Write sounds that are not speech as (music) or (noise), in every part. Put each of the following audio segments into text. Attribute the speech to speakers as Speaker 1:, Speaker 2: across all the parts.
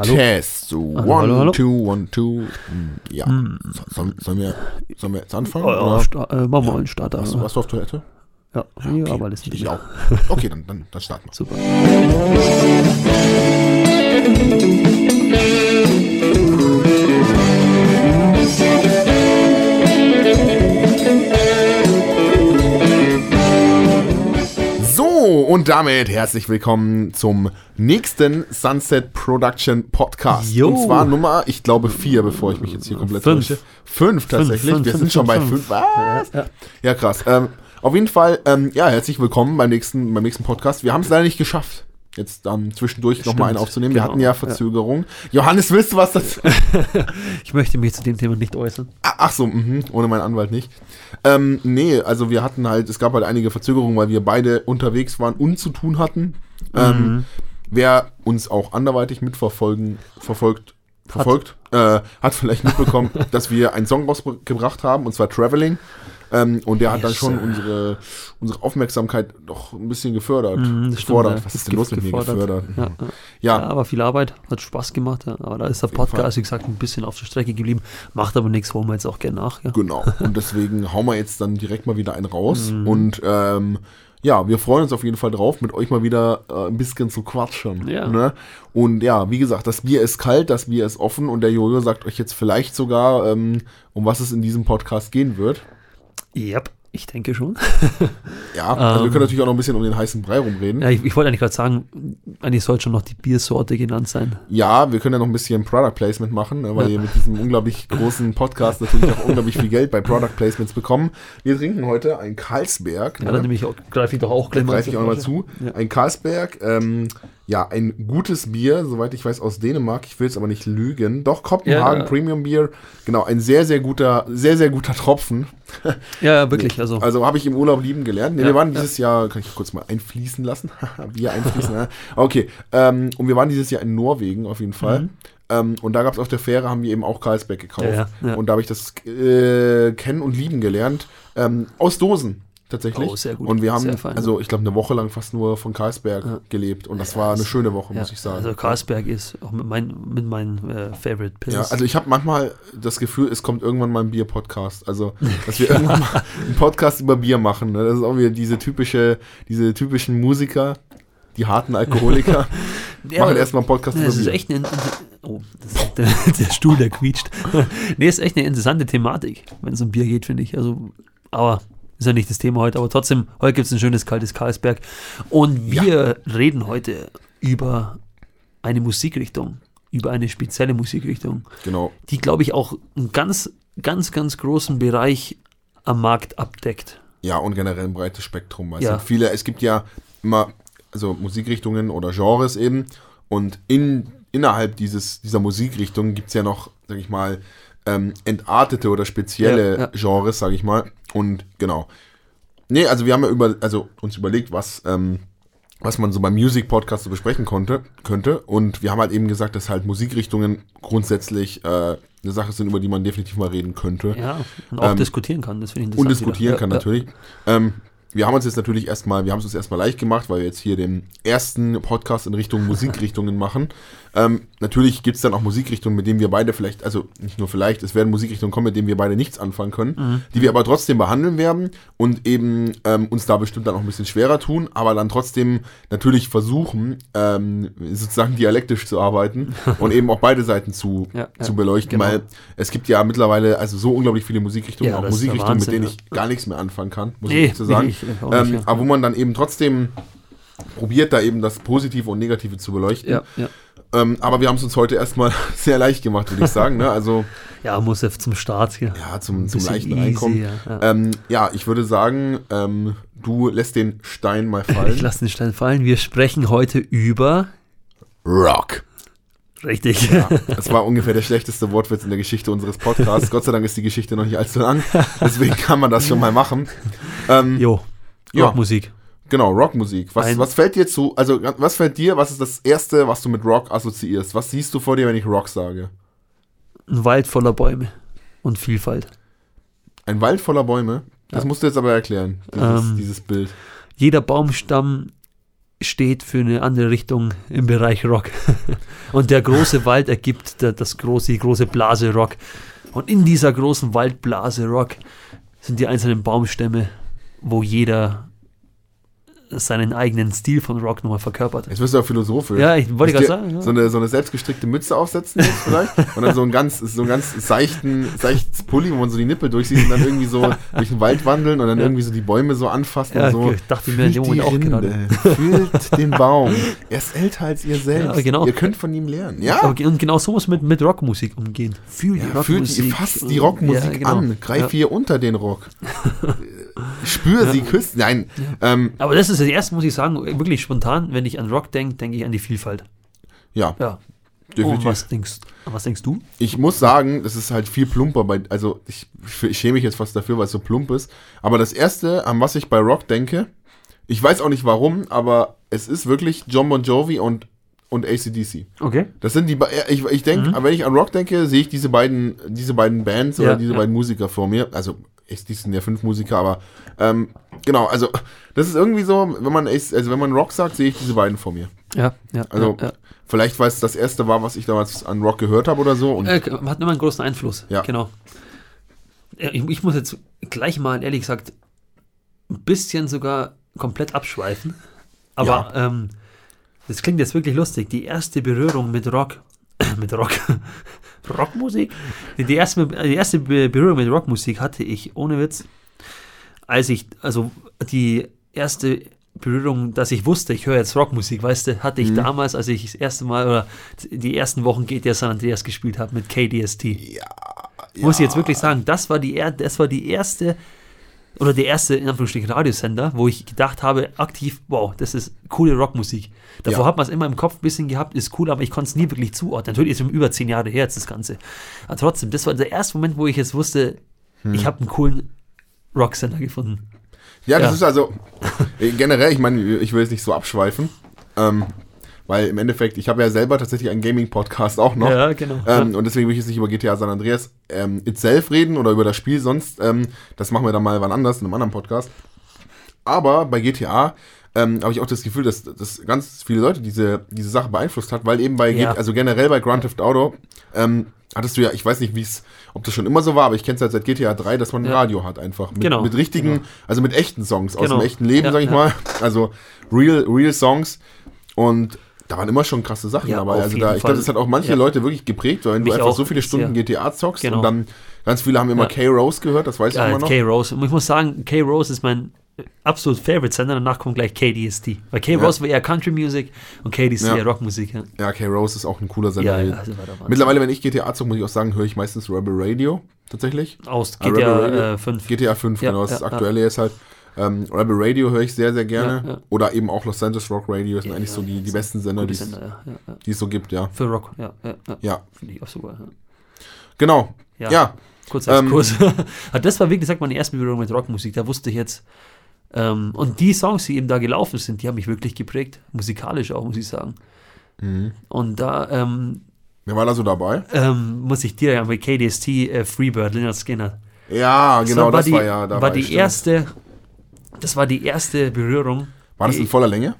Speaker 1: Hallo?
Speaker 2: Test. One,
Speaker 1: hallo, hallo.
Speaker 2: two, one, two. Hm, Ja.
Speaker 1: Hm.
Speaker 2: So, sollen, sollen, wir, sollen wir jetzt anfangen?
Speaker 1: Ja, äh, machen wir mal einen Starter.
Speaker 2: Du, warst du auf Toilette?
Speaker 1: ja, ja, aber das
Speaker 2: ich auch. (laughs) Okay, dann, dann, dann starten wir.
Speaker 1: Super.
Speaker 2: Und damit herzlich willkommen zum nächsten Sunset Production Podcast.
Speaker 1: Jo.
Speaker 2: Und zwar Nummer, ich glaube, vier, bevor ich mich jetzt hier komplett
Speaker 1: Fünf.
Speaker 2: täusche. Fünf tatsächlich.
Speaker 1: fünf,
Speaker 2: wir
Speaker 1: fünf,
Speaker 2: sind schon bei
Speaker 1: fünf.
Speaker 2: Was?
Speaker 1: Ja,
Speaker 2: Ja, krass. Ähm, auf jeden Fall, ähm, ja, herzlich willkommen beim nächsten, beim nächsten Podcast. Wir haben es leider nicht geschafft, jetzt dann zwischendurch nochmal einen aufzunehmen. Wir
Speaker 1: genau,
Speaker 2: hatten ja
Speaker 1: ja.
Speaker 2: Verzögerung. Johannes, willst du was dazu? (laughs)
Speaker 1: Ich möchte mich zu dem Thema nicht äußern.
Speaker 2: Ah, Ach so, mhm, ohne meinen Anwalt nicht. Ähm, nee, also wir hatten halt, es gab halt einige Verzögerungen, weil wir beide unterwegs waren und zu tun hatten. Ähm, wer uns auch anderweitig mitverfolgen, verfolgt, verfolgt, äh, hat vielleicht mitbekommen, (laughs) dass wir einen Song rausgebracht haben, und zwar Traveling. Ähm, und der hat dann schon unsere, unsere Aufmerksamkeit doch ein bisschen gefördert.
Speaker 1: Mhm, das stimmt,
Speaker 2: gefordert.
Speaker 1: ja.
Speaker 2: Was ist denn los mit mir
Speaker 1: gefordert.
Speaker 2: gefördert?
Speaker 1: Ja, ja.
Speaker 2: Ja,
Speaker 1: aber viel Arbeit, hat Spaß gemacht. Aber da ist der. Podcast, wie gesagt, ein bisschen auf der Strecke geblieben. Macht aber nichts, holen wir jetzt auch gerne nach.
Speaker 2: Genau. Und deswegen hauen wir jetzt dann direkt mal wieder einen raus.
Speaker 1: Mhm.
Speaker 2: Und ähm, ja, wir freuen uns auf jeden Fall drauf, mit euch mal wieder äh, ein bisschen zu quatschen.
Speaker 1: Ja.
Speaker 2: Ne? Und ja, wie gesagt, das Bier ist kalt, das Bier ist offen und der Jojo sagt euch jetzt vielleicht sogar, ähm, um was es in diesem Podcast gehen wird.
Speaker 1: Yep, ich denke schon. (laughs)
Speaker 2: Ja, also wir
Speaker 1: Ähm.
Speaker 2: können natürlich auch noch ein bisschen um den heißen Brei rumreden.
Speaker 1: Ja, ich, ich wollte eigentlich gerade sagen, eigentlich sollte schon noch die Biersorte genannt sein.
Speaker 2: Ja, wir können ja noch ein bisschen Product Placement machen, ne, weil
Speaker 1: Ja.
Speaker 2: ihr mit diesem unglaublich großen Podcast natürlich auch unglaublich viel Geld bei Product Placements bekommen. Wir trinken heute ein Carlsberg.
Speaker 1: Ja,
Speaker 2: ne?
Speaker 1: dann nehme ich auch, greife ich doch auch gleich mal
Speaker 2: greife ich auch mal zu.
Speaker 1: Ja.
Speaker 2: Ein Carlsberg, ähm, ja, ein gutes Bier, soweit ich weiß, aus Dänemark. Ich will es aber nicht lügen. Doch, Kopenhagen
Speaker 1: Ja.
Speaker 2: Premium Bier. Genau, ein sehr, sehr guter, sehr, sehr guter Tropfen.
Speaker 1: Ja, (laughs) ja, wirklich. Also,
Speaker 2: Also habe ich im Urlaub lieben gelernt. Nee,
Speaker 1: Ja,
Speaker 2: wir waren
Speaker 1: ja.
Speaker 2: dieses Jahr, kann ich kurz mal einfließen lassen? (laughs) Bier einfließen, ja. Okay, ähm, und wir waren dieses Jahr in Norwegen auf jeden Fall.
Speaker 1: Mhm.
Speaker 2: Ähm, und da gab es auf der Fähre, haben wir eben auch Carlsberg gekauft.
Speaker 1: Ja, ja, ja.
Speaker 2: Und da habe ich das äh, kennen und lieben gelernt. Ähm, aus Dosen. Tatsächlich.
Speaker 1: Oh, sehr gut.
Speaker 2: Und wir haben,
Speaker 1: fein.
Speaker 2: also ich glaube, eine Woche lang fast nur von Carlsberg
Speaker 1: Ja.
Speaker 2: gelebt. Und das
Speaker 1: Ja,
Speaker 2: war eine
Speaker 1: das-
Speaker 2: schöne Woche,
Speaker 1: ja,
Speaker 2: muss ich sagen.
Speaker 1: Also Carlsberg ist auch mit, mein, mit meinen äh, Favorite Pills.
Speaker 2: ja, also ich habe manchmal das Gefühl, es kommt irgendwann mal ein Bier-Podcast. Also, (laughs) dass wir irgendwann mal einen Podcast über Bier machen. Ne? Das ist auch wieder diese typische, diese typischen Musiker, die harten Alkoholiker, (laughs)
Speaker 1: Ja,
Speaker 2: machen erstmal einen Podcast über
Speaker 1: das ist
Speaker 2: Bier.
Speaker 1: echt eine. Oh, der, (laughs) der Stuhl, der quietscht. nee, ist echt eine interessante Thematik, wenn es um Bier geht, finde ich. Also, aber ist ja nicht das Thema heute. Aber trotzdem, heute gibt es ein schönes kaltes Karlsberg. Und wir reden heute über eine Musikrichtung, über eine spezielle Musikrichtung,
Speaker 2: Genau.
Speaker 1: die, glaube ich, auch einen ganz, ganz, ganz großen Bereich am Markt abdeckt.
Speaker 2: Ja, und generell ein breites Spektrum.
Speaker 1: Ja.
Speaker 2: es sind viele, es gibt ja immer, also Musikrichtungen oder Genres eben. Und in, innerhalb dieses, dieser Musikrichtung gibt es ja noch, sag ich mal, ähm, entartete oder spezielle
Speaker 1: Ja, ja.
Speaker 2: Genres, sag ich mal. Und genau. Nee, also wir haben ja über, also uns überlegt, was, ähm, was man so beim Music Podcast so besprechen konnte, könnte. Und wir haben halt eben gesagt, dass halt Musikrichtungen grundsätzlich äh, eine Sache sind, über die man definitiv mal reden könnte
Speaker 1: Ja, und auch
Speaker 2: Ähm,
Speaker 1: diskutieren kann. Das finde ich
Speaker 2: und
Speaker 1: interessant.
Speaker 2: diskutieren
Speaker 1: wieder.
Speaker 2: kann
Speaker 1: Ja,
Speaker 2: natürlich. Ähm, wir haben uns jetzt natürlich erstmal, wir haben es uns erstmal leicht gemacht, weil wir jetzt hier den ersten Podcast in Richtung (laughs) Musikrichtungen machen. Ähm, natürlich gibt es dann auch Musikrichtungen, mit denen wir beide vielleicht, also nicht nur vielleicht, es werden Musikrichtungen kommen, mit denen wir beide nichts anfangen können,
Speaker 1: Mhm.
Speaker 2: die wir aber trotzdem behandeln werden und eben ähm, uns da bestimmt dann auch ein bisschen schwerer tun, aber dann trotzdem natürlich versuchen, ähm, sozusagen dialektisch zu arbeiten (laughs) und eben auch beide Seiten zu,
Speaker 1: Ja,
Speaker 2: zu beleuchten,
Speaker 1: genau.
Speaker 2: weil es gibt ja mittlerweile also so unglaublich viele Musikrichtungen,
Speaker 1: Ja,
Speaker 2: auch Musikrichtungen, mit
Speaker 1: Wahnsinn,
Speaker 2: denen
Speaker 1: ja.
Speaker 2: ich gar nichts mehr anfangen kann, muss
Speaker 1: Nee,
Speaker 2: ich so sagen.
Speaker 1: ich- nicht,
Speaker 2: ähm,
Speaker 1: ja.
Speaker 2: Aber wo man dann eben trotzdem probiert, da eben das Positive und Negative zu beleuchten.
Speaker 1: Ja, ja.
Speaker 2: Ähm, aber wir haben es uns heute erstmal (laughs) sehr leicht gemacht, würde ich sagen. Ne? Also (laughs)
Speaker 1: ja, muss ja zum Start hier.
Speaker 2: ja, zum, zum leichten
Speaker 1: easy,
Speaker 2: Reinkommen.
Speaker 1: Ja, ja.
Speaker 2: Ähm, ja, ich würde sagen, ähm, du lässt den Stein mal (laughs) fallen.
Speaker 1: Ich lasse den Stein fallen. Wir sprechen heute über.
Speaker 2: Rock.
Speaker 1: Richtig.
Speaker 2: Ja, das war ungefähr der schlechteste Wortwitz in der Geschichte unseres Podcasts. Gott sei Dank ist die Geschichte noch nicht allzu lang. Deswegen kann man das schon mal machen. Ähm,
Speaker 1: Jo.
Speaker 2: Ja.
Speaker 1: Rockmusik.
Speaker 2: Genau, Rockmusik. Was,
Speaker 1: Ein-
Speaker 2: was fällt dir zu, also was fällt dir, was ist das Erste, was du mit Rock assoziierst? Was siehst du vor dir, wenn ich Rock sage?
Speaker 1: Ein Wald voller Bäume und Vielfalt.
Speaker 2: Ein Wald voller Bäume? Das
Speaker 1: Ja.
Speaker 2: musst du jetzt aber erklären, dieses,
Speaker 1: Ähm.
Speaker 2: dieses Bild.
Speaker 1: Jeder Baumstamm steht für eine andere Richtung im Bereich Rock. (laughs) Und der große Wald ergibt das große, die große Blase Rock. Und in dieser großen Waldblase Rock sind die einzelnen Baumstämme, wo jeder seinen eigenen Stil von Rock nochmal verkörpert.
Speaker 2: Jetzt wirst du auch philosophisch.
Speaker 1: Ja, ich wollte gerade sagen. Ja.
Speaker 2: So eine, so eine selbstgestrickte Mütze aufsetzen jetzt vielleicht. (laughs) und dann so ein ganz, so ein ganz seichten, seichtes Pulli, wo man so die Nippel durchsieht und dann irgendwie so (laughs) durch den Wald wandeln und dann
Speaker 1: Ja.
Speaker 2: irgendwie so die Bäume so anfassen
Speaker 1: Ja,
Speaker 2: und so.
Speaker 1: ich dachte mir in dem
Speaker 2: Fühlt
Speaker 1: Moment
Speaker 2: die
Speaker 1: auch
Speaker 2: Rinde, Fühlt den Baum. (laughs) Er ist älter als ihr selbst.
Speaker 1: Ja, genau.
Speaker 2: Ihr könnt von ihm lernen. Ja.
Speaker 1: Und genau so muss mit, mit Rockmusik umgehen. Fühl die
Speaker 2: Ja, fühlt
Speaker 1: Rockmusik.
Speaker 2: die, fasst die Rockmusik
Speaker 1: genau.
Speaker 2: an. Greif hier unter den Rock. Spür sie küssen. Nein. Ähm,
Speaker 1: Aber das ist das erste, muss ich sagen, wirklich spontan, wenn ich an Rock denke, denke ich an die Vielfalt.
Speaker 2: ja,
Speaker 1: Ja.
Speaker 2: definitiv.
Speaker 1: Und was denkst, was denkst du?
Speaker 2: Ich muss sagen, das ist halt viel plumper bei, also ich, ich schäme mich jetzt fast dafür, weil es so plump ist. Aber das erste, an was ich bei Rock denke, ich weiß auch nicht warum, aber es ist wirklich John Bon Jovi und, und ACDC.
Speaker 1: Okay.
Speaker 2: Das sind die, be- ich, ich denke, wenn ich an Rock denke, sehe ich diese beiden, diese beiden Bands oder
Speaker 1: Ja,
Speaker 2: diese
Speaker 1: ja.
Speaker 2: beiden Musiker vor mir. Also, ACDC sind ja fünf Musiker, aber, ähm, genau, also, das ist irgendwie so, wenn man, also wenn man Rock sagt, sehe ich diese beiden vor mir.
Speaker 1: Ja, ja.
Speaker 2: Also,
Speaker 1: ja,
Speaker 2: vielleicht, weil es das erste war, was ich damals an Rock gehört habe oder so. Und
Speaker 1: ja. Äh, hat immer einen großen Einfluss.
Speaker 2: Ja.
Speaker 1: Genau. Ja, Ich, ich muss jetzt gleich mal, ehrlich gesagt, ein bisschen sogar komplett abschweifen. Aber ähm, das klingt jetzt wirklich lustig. Die erste Berührung mit Rock, (clears throat) mit Rock, Rockmusik? Die, erste, die erste Be- Berührung mit Rockmusik hatte ich, ohne Witz, als ich, also die erste Berührung, dass ich wusste, ich höre jetzt Rockmusik, weißt du, hatte ich damals, als ich das erste Mal oder die ersten Wochen GTA San Andreas gespielt habe mit KDST.
Speaker 2: ja,
Speaker 1: Muss ich jetzt wirklich sagen, das war die, das war die erste oder der erste, in Anführungsstrichen, Radiosender, wo ich gedacht habe, aktiv, wow, das ist coole Rockmusik. Davor
Speaker 2: Ja.
Speaker 1: hat man es immer im Kopf ein bisschen gehabt, ist cool, aber ich konnte es nie wirklich zuordnen. Natürlich ist es über zehn Jahre her jetzt das Ganze. Aber trotzdem, das war der erste Moment, wo ich jetzt wusste,
Speaker 2: Hm.
Speaker 1: ich habe einen coolen Rocksender gefunden.
Speaker 2: Ja, das
Speaker 1: Ja.
Speaker 2: ist also äh, generell, ich meine, ich will jetzt nicht so abschweifen, ähm, weil im Endeffekt, ich habe ja selber tatsächlich einen Gaming-Podcast auch noch.
Speaker 1: Ja, genau.
Speaker 2: Ähm, und deswegen will ich jetzt nicht über GTA San Andreas ähm, itself reden oder über das Spiel sonst. Ähm, das machen wir dann mal wann anders in einem anderen Podcast. Aber bei GTA ähm, habe ich auch das Gefühl, dass, dass ganz viele Leute diese, diese Sache beeinflusst hat, weil eben bei,
Speaker 1: Ja.
Speaker 2: Also generell bei Grand Theft Auto, ähm, hattest du ja, ich weiß nicht, wie es, ob das schon immer so war, aber ich kenne es halt seit GTA 3, dass man ein
Speaker 1: Ja.
Speaker 2: Radio hat einfach. Mit,
Speaker 1: Genau,
Speaker 2: mit richtigen,
Speaker 1: genau.
Speaker 2: also mit echten Songs aus
Speaker 1: Genau.
Speaker 2: dem echten Leben,
Speaker 1: Ja,
Speaker 2: sag ich
Speaker 1: ja.
Speaker 2: mal. Also real, real Songs. Und da waren immer schon krasse Sachen
Speaker 1: Ja,
Speaker 2: dabei. Also da, ich glaube, das hat auch manche
Speaker 1: Ja.
Speaker 2: Leute wirklich geprägt, weil wenn du einfach so viele Stunden
Speaker 1: sehr.
Speaker 2: GTA zockst
Speaker 1: Genau.
Speaker 2: und dann ganz viele haben immer
Speaker 1: Ja.
Speaker 2: K-Rose gehört, das weiß ich
Speaker 1: Ja,
Speaker 2: immer noch.
Speaker 1: K-Rose. Und ich muss sagen, K-Rose ist mein absolut Favorite-Sender. Danach kommt gleich KDST. Weil K-Rose war eher Country-Music und KDST
Speaker 2: Ja.
Speaker 1: eher Rockmusik. Ja,
Speaker 2: Ja, K-Rose ist auch ein cooler Sender.
Speaker 1: ja, ja also.
Speaker 2: Mittlerweile, wenn ich GTA zocke, muss ich auch sagen, höre ich meistens Rebel Radio, tatsächlich.
Speaker 1: Aus
Speaker 2: Ah.
Speaker 1: GTA äh, 5.
Speaker 2: GTA 5,
Speaker 1: Ja,
Speaker 2: genau, das
Speaker 1: ja,
Speaker 2: ist das aktuelle jetzt halt. Ähm, Rebel Radio höre ich sehr, sehr gerne.
Speaker 1: Ja, ja.
Speaker 2: Oder eben auch Los Angeles Rock Radio, das sind eigentlich so die, die
Speaker 1: das
Speaker 2: besten Sender, die es- die so gibt, ja.
Speaker 1: Für Rock, ja, ja, Finde ich auch super.
Speaker 2: Genau.
Speaker 1: Ja. Kurz
Speaker 2: Ähm,
Speaker 1: Exkurs. Ah, (laughs) das war, wie gesagt, meine erste Berührung mit Rockmusik. Da wusste ich jetzt. Ähm, und die Songs, die eben da gelaufen sind, die haben mich wirklich geprägt. Musikalisch auch, muss ich sagen.
Speaker 2: Mhm.
Speaker 1: Und da ähm,
Speaker 2: wer war da so dabei?
Speaker 1: ähm, muss ich dir ja bei KDST äh, Freebird, Leonard Skinner.
Speaker 2: Ja, genau,
Speaker 1: war
Speaker 2: das
Speaker 1: die,
Speaker 2: war ja dabei.
Speaker 1: war die
Speaker 2: stimmt.
Speaker 1: erste, das war die erste Berührung.
Speaker 2: War das in voller Länge?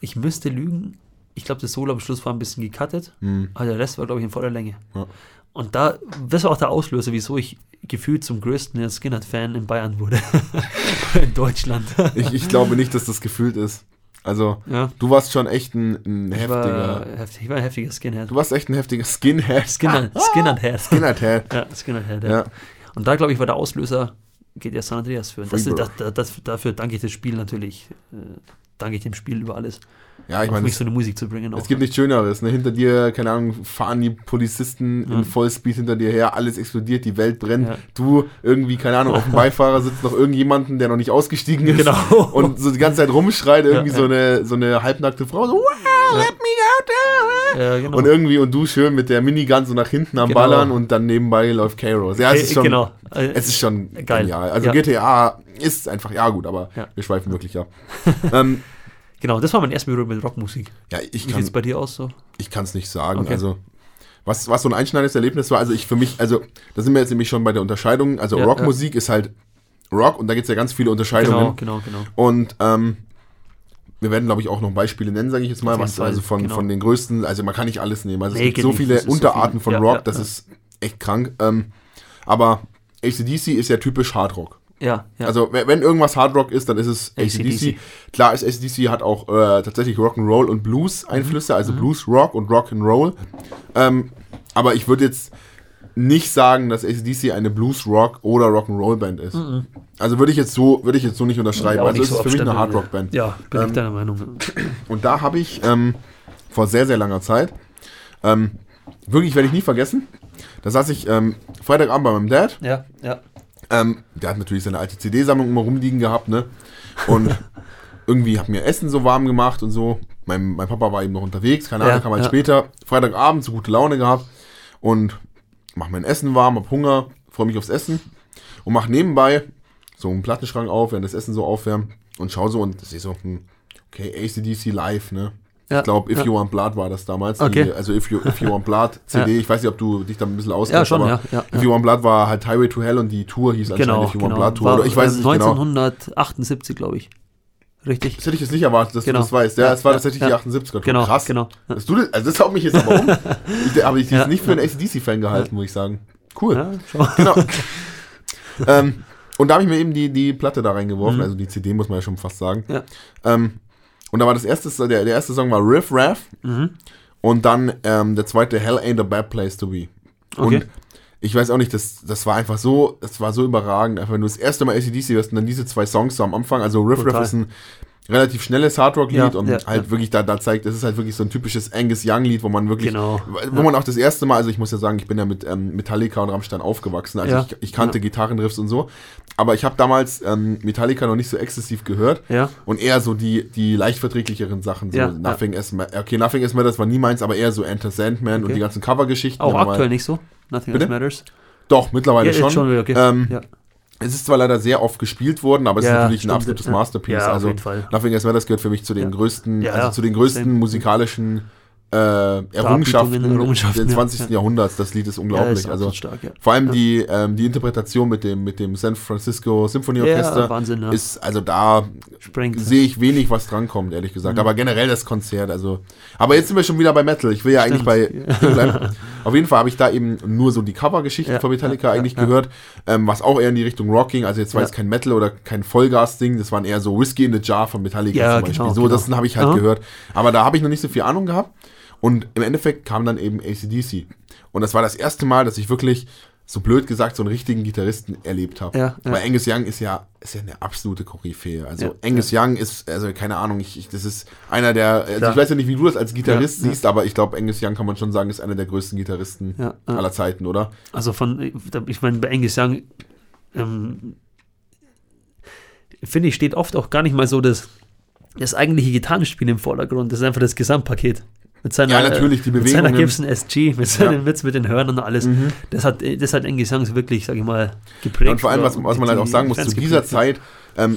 Speaker 1: Ich müsste lügen. Ich glaube, das Solo am Schluss war ein bisschen gecuttet,
Speaker 2: Mhm.
Speaker 1: aber der Rest war, glaube ich, in voller Länge.
Speaker 2: Ja.
Speaker 1: Und da, das war auch der Auslöser, wieso ich gefühlt zum größten Skinner-Fan in Bayern wurde. (laughs) in Deutschland.
Speaker 2: Ich, ich glaube nicht, dass das gefühlt ist. Also,
Speaker 1: ja.
Speaker 2: du warst schon echt ein, ein
Speaker 1: Ich war,
Speaker 2: heftiger.
Speaker 1: heftig, ich war ein heftiger Skinhead.
Speaker 2: Du warst echt ein heftiger Skinhead.
Speaker 1: Skinner, (laughs) Skinhead-Head.
Speaker 2: Skinhead.
Speaker 1: Ja, Skinhead-Head, ja.
Speaker 2: Ja.
Speaker 1: Und da, glaube ich, war der Auslöser, geht ja San Andreas für. Das, das, das, dafür danke ich das Spiel natürlich. Äh, danke ich dem Spiel über alles.
Speaker 2: Ja, ich meine,
Speaker 1: mich
Speaker 2: es,
Speaker 1: so eine Musik zu bringen. Auch.
Speaker 2: es gibt nichts Schöneres. Ne? Hinter dir, keine Ahnung, fahren die Polizisten
Speaker 1: Ja.
Speaker 2: in Vollspeed hinter dir her, alles explodiert, die Welt brennt.
Speaker 1: Ja.
Speaker 2: Du irgendwie, keine Ahnung, auf dem (laughs) Beifahrer sitzt noch irgendjemanden, der noch nicht ausgestiegen ist.
Speaker 1: Genau.
Speaker 2: Und so die ganze Zeit rumschreit, irgendwie
Speaker 1: Ja,
Speaker 2: so, eine, so eine halbnackte Frau, so, wow, let me out.
Speaker 1: Ja, genau.
Speaker 2: Und irgendwie, und du schön mit der Minigun so nach hinten am
Speaker 1: Genau.
Speaker 2: Ballern und dann nebenbei läuft K-Rose. Ja, es ist
Speaker 1: Äh,
Speaker 2: schon,
Speaker 1: genau. Äh,
Speaker 2: es ist schon
Speaker 1: Geil.
Speaker 2: genial. Also
Speaker 1: Ja.
Speaker 2: GTA ist einfach, ja gut, aber
Speaker 1: Ja.
Speaker 2: wir schweifen wirklich ab. (laughs) ähm,
Speaker 1: Genau, das war mein erster Berührung mit Rockmusik.
Speaker 2: ja, ich
Speaker 1: Wie sieht
Speaker 2: kann
Speaker 1: es bei dir aus so?
Speaker 2: ich kann es nicht sagen.
Speaker 1: Okay.
Speaker 2: Also, was, was so ein einschneidendes Erlebnis war, also ich für mich, also da sind wir jetzt nämlich schon bei der Unterscheidung. Also
Speaker 1: Ja,
Speaker 2: Rockmusik ist halt Rock und da gibt es ja ganz viele Unterscheidungen.
Speaker 1: Genau, genau, genau.
Speaker 2: Und ähm, wir werden, glaube ich, auch noch Beispiele nennen, sage ich jetzt mal, was
Speaker 1: Fall,
Speaker 2: also von,
Speaker 1: genau.
Speaker 2: von den größten, also man kann nicht alles nehmen. Also
Speaker 1: Nee,
Speaker 2: es gibt
Speaker 1: geht
Speaker 2: so viele
Speaker 1: ist so
Speaker 2: Unterarten
Speaker 1: viel.
Speaker 2: von Rock,
Speaker 1: ja,
Speaker 2: das
Speaker 1: ja.
Speaker 2: ist echt krank. Ähm, aber ACDC ist ja typisch Hardrock.
Speaker 1: Ja, ja.
Speaker 2: Also wenn irgendwas Hardrock ist, dann ist es ACDC. Klar ist ACDC hat auch äh, tatsächlich Rock'n'Roll und Blues Einflüsse,
Speaker 1: Mhm.
Speaker 2: also Blues Rock und Rock'n'Roll. Ähm, aber ich würde jetzt nicht sagen, dass ACDC eine Blues Rock oder Rock'n'Roll Band ist. Also würde ich jetzt so würde ich jetzt so nicht unterschreiben.
Speaker 1: Mhm.
Speaker 2: Also
Speaker 1: nicht
Speaker 2: es ist
Speaker 1: so
Speaker 2: für mich eine
Speaker 1: abstempeln,
Speaker 2: Hardrock Band.
Speaker 1: Ja, bin ich
Speaker 2: Ähm,
Speaker 1: deiner Meinung.
Speaker 2: Und da habe ich ähm, vor sehr, sehr langer Zeit, ähm, wirklich werde ich nie vergessen, da saß ich ähm, Freitagabend bei meinem Dad.
Speaker 1: Ja, ja.
Speaker 2: Ähm, der hat natürlich seine alte CD-Sammlung immer rumliegen gehabt, ne? Und (laughs) irgendwie hat mir Essen so warm gemacht und so. Mein, mein Papa war eben noch unterwegs, keine Ahnung,
Speaker 1: Ja,
Speaker 2: kam halt
Speaker 1: ja.
Speaker 2: später. Freitagabend, so gute Laune gehabt und mach mein Essen warm, hab Hunger, freue mich aufs Essen und mach nebenbei so einen Plattenschrank auf, während das Essen so aufwärmt und schau so und sehe so, hm, okay, ACDC live, ne?
Speaker 1: Ja,
Speaker 2: ich glaube, If
Speaker 1: ja.
Speaker 2: You Want Blood war das damals.
Speaker 1: Okay.
Speaker 2: Die, also If You, If you Want Blood (laughs) CD. Ich weiß nicht, ob du dich da ein bisschen auskennst.
Speaker 1: Ja, schon,
Speaker 2: aber
Speaker 1: ja, ja,
Speaker 2: If
Speaker 1: ja.
Speaker 2: You Want Blood war halt Highway to Hell und die Tour hieß
Speaker 1: Genau,
Speaker 2: anscheinend If You Want
Speaker 1: genau.
Speaker 2: Blood Tour.
Speaker 1: War,
Speaker 2: Oder ich weiß es
Speaker 1: ähm,
Speaker 2: nicht genau.
Speaker 1: 1978, glaube ich. Richtig?
Speaker 2: Das hätte ich jetzt nicht erwartet, dass
Speaker 1: Genau.
Speaker 2: du das weißt. Ja, es war tatsächlich die 78er Tour.
Speaker 1: Genau,
Speaker 2: Krass.
Speaker 1: genau.
Speaker 2: Dass du das, also das haut mich jetzt aber um. (laughs) Ich, habe ich jetzt nicht für einen. ACDC-Fan gehalten, muss ich sagen. Cool.
Speaker 1: Ja. (laughs)
Speaker 2: Genau. (laughs) ähm, und da habe ich mir eben die, die Platte da reingeworfen,
Speaker 1: Mhm.
Speaker 2: also die CD muss man ja schon fast sagen.
Speaker 1: Ja.
Speaker 2: Ähm, und da war das erste, der, der erste Song war Riff Raff
Speaker 1: Mhm.
Speaker 2: und dann ähm, der zweite Hell Ain't a Bad Place to Be.
Speaker 1: Okay.
Speaker 2: Und ich weiß auch nicht, das, das war einfach so, das war so überragend. Einfach wenn du das erste Mal ACDC hörst und dann diese zwei Songs so am Anfang, also Riff
Speaker 1: Total.
Speaker 2: Raff ist ein relativ schnelles Hardrock-Lied
Speaker 1: Ja,
Speaker 2: und
Speaker 1: ja,
Speaker 2: halt
Speaker 1: ja.
Speaker 2: wirklich da, da zeigt, es ist halt wirklich so ein typisches Angus Young-Lied, wo man wirklich,
Speaker 1: Genau.
Speaker 2: wo man auch das erste Mal, also ich muss ja sagen, ich bin ja mit ähm, Metallica und Rammstein aufgewachsen, also
Speaker 1: Ja,
Speaker 2: ich, ich kannte
Speaker 1: ja.
Speaker 2: Gitarrenriffs und so, aber ich habe damals ähm, Metallica noch nicht so exzessiv gehört
Speaker 1: Ja.
Speaker 2: und eher so die, die leicht verträglicheren Sachen, so
Speaker 1: Ja,
Speaker 2: Nothing is Ma okay, Nothing is Matter, das war nie meins, aber eher so Enter Sandman und
Speaker 1: Okay.
Speaker 2: die ganzen Covergeschichten.
Speaker 1: Auch aktuell nicht so. Nothing
Speaker 2: Bitte?
Speaker 1: else matters.
Speaker 2: Doch, mittlerweile
Speaker 1: Ja,
Speaker 2: schon.
Speaker 1: schon okay.
Speaker 2: ähm,
Speaker 1: ja.
Speaker 2: Es ist zwar leider sehr oft gespielt worden, aber es ist
Speaker 1: Ja,
Speaker 2: natürlich ein
Speaker 1: stimmt,
Speaker 2: absolutes
Speaker 1: ja.
Speaker 2: Masterpiece.
Speaker 1: Ja, auf
Speaker 2: also
Speaker 1: jeden Fall.
Speaker 2: Nothing Else Matters gehört für mich zu den größten, also zu den größten
Speaker 1: Same.
Speaker 2: musikalischen äh, Errungenschaften,
Speaker 1: Errungenschaften,
Speaker 2: des
Speaker 1: ja,
Speaker 2: 20.
Speaker 1: ja.
Speaker 2: Jahrhunderts. Das Lied ist unglaublich.
Speaker 1: ist
Speaker 2: also
Speaker 1: stark,
Speaker 2: vor allem die, ähm, die Interpretation mit dem, mit dem San Francisco Symphony
Speaker 1: Ja,
Speaker 2: Orchester
Speaker 1: Wahnsinn,
Speaker 2: ist, also da sehe ich wenig, was drankommt, ehrlich gesagt.
Speaker 1: Mhm.
Speaker 2: Aber generell das Konzert, also. Aber jetzt sind wir schon wieder bei Metal. Ich will ja eigentlich bei.
Speaker 1: Stimmt.
Speaker 2: bleiben. (laughs) Auf jeden Fall habe ich da eben nur so die Covergeschichten
Speaker 1: Ja,
Speaker 2: von Metallica
Speaker 1: ja,
Speaker 2: eigentlich
Speaker 1: ja.
Speaker 2: gehört, ähm, was auch eher in die Richtung Rock ging. Also jetzt war es kein Metal oder kein Vollgas-Ding, das waren eher so Whiskey in the Jar von Metallica
Speaker 1: Ja,
Speaker 2: zum Beispiel.
Speaker 1: genau,
Speaker 2: so,
Speaker 1: genau.
Speaker 2: das habe ich halt
Speaker 1: Aha.
Speaker 2: gehört. Aber da habe ich noch nicht so viel Ahnung gehabt. Und im Endeffekt kam dann eben ACDC. Und das war das erste Mal, dass ich wirklich, so blöd gesagt, so einen richtigen Gitarristen erlebt habe.
Speaker 1: Ja, ja.
Speaker 2: Weil Angus Young ist ja, ist ja eine absolute Koryphäe. Also
Speaker 1: Ja,
Speaker 2: Angus Young ist, also keine Ahnung, ich, ich, das ist einer der, also ich weiß ja nicht, wie du das als Gitarrist
Speaker 1: Ja, ja.
Speaker 2: siehst, aber ich glaube, Angus Young kann man schon sagen, ist einer der größten Gitarristen
Speaker 1: Ja, ja.
Speaker 2: aller Zeiten, oder?
Speaker 1: Also von, ich meine, bei Angus Young, ähm, finde ich, steht oft auch gar nicht mal so das, das eigentliche Gitarrenspiel im Vordergrund. Das ist einfach das Gesamtpaket. Mit seiner,
Speaker 2: Ja, natürlich, die
Speaker 1: Mit seiner
Speaker 2: Bewegungen.
Speaker 1: Gibson SG, mit seinen
Speaker 2: Ja. Mhm.
Speaker 1: Witz mit den Hörnern und alles. Das hat, das hat Angus Young so wirklich, sag ich mal, geprägt.
Speaker 2: Und vor allem, was, was man halt auch sagen muss, zu dieser. Zeit, ähm,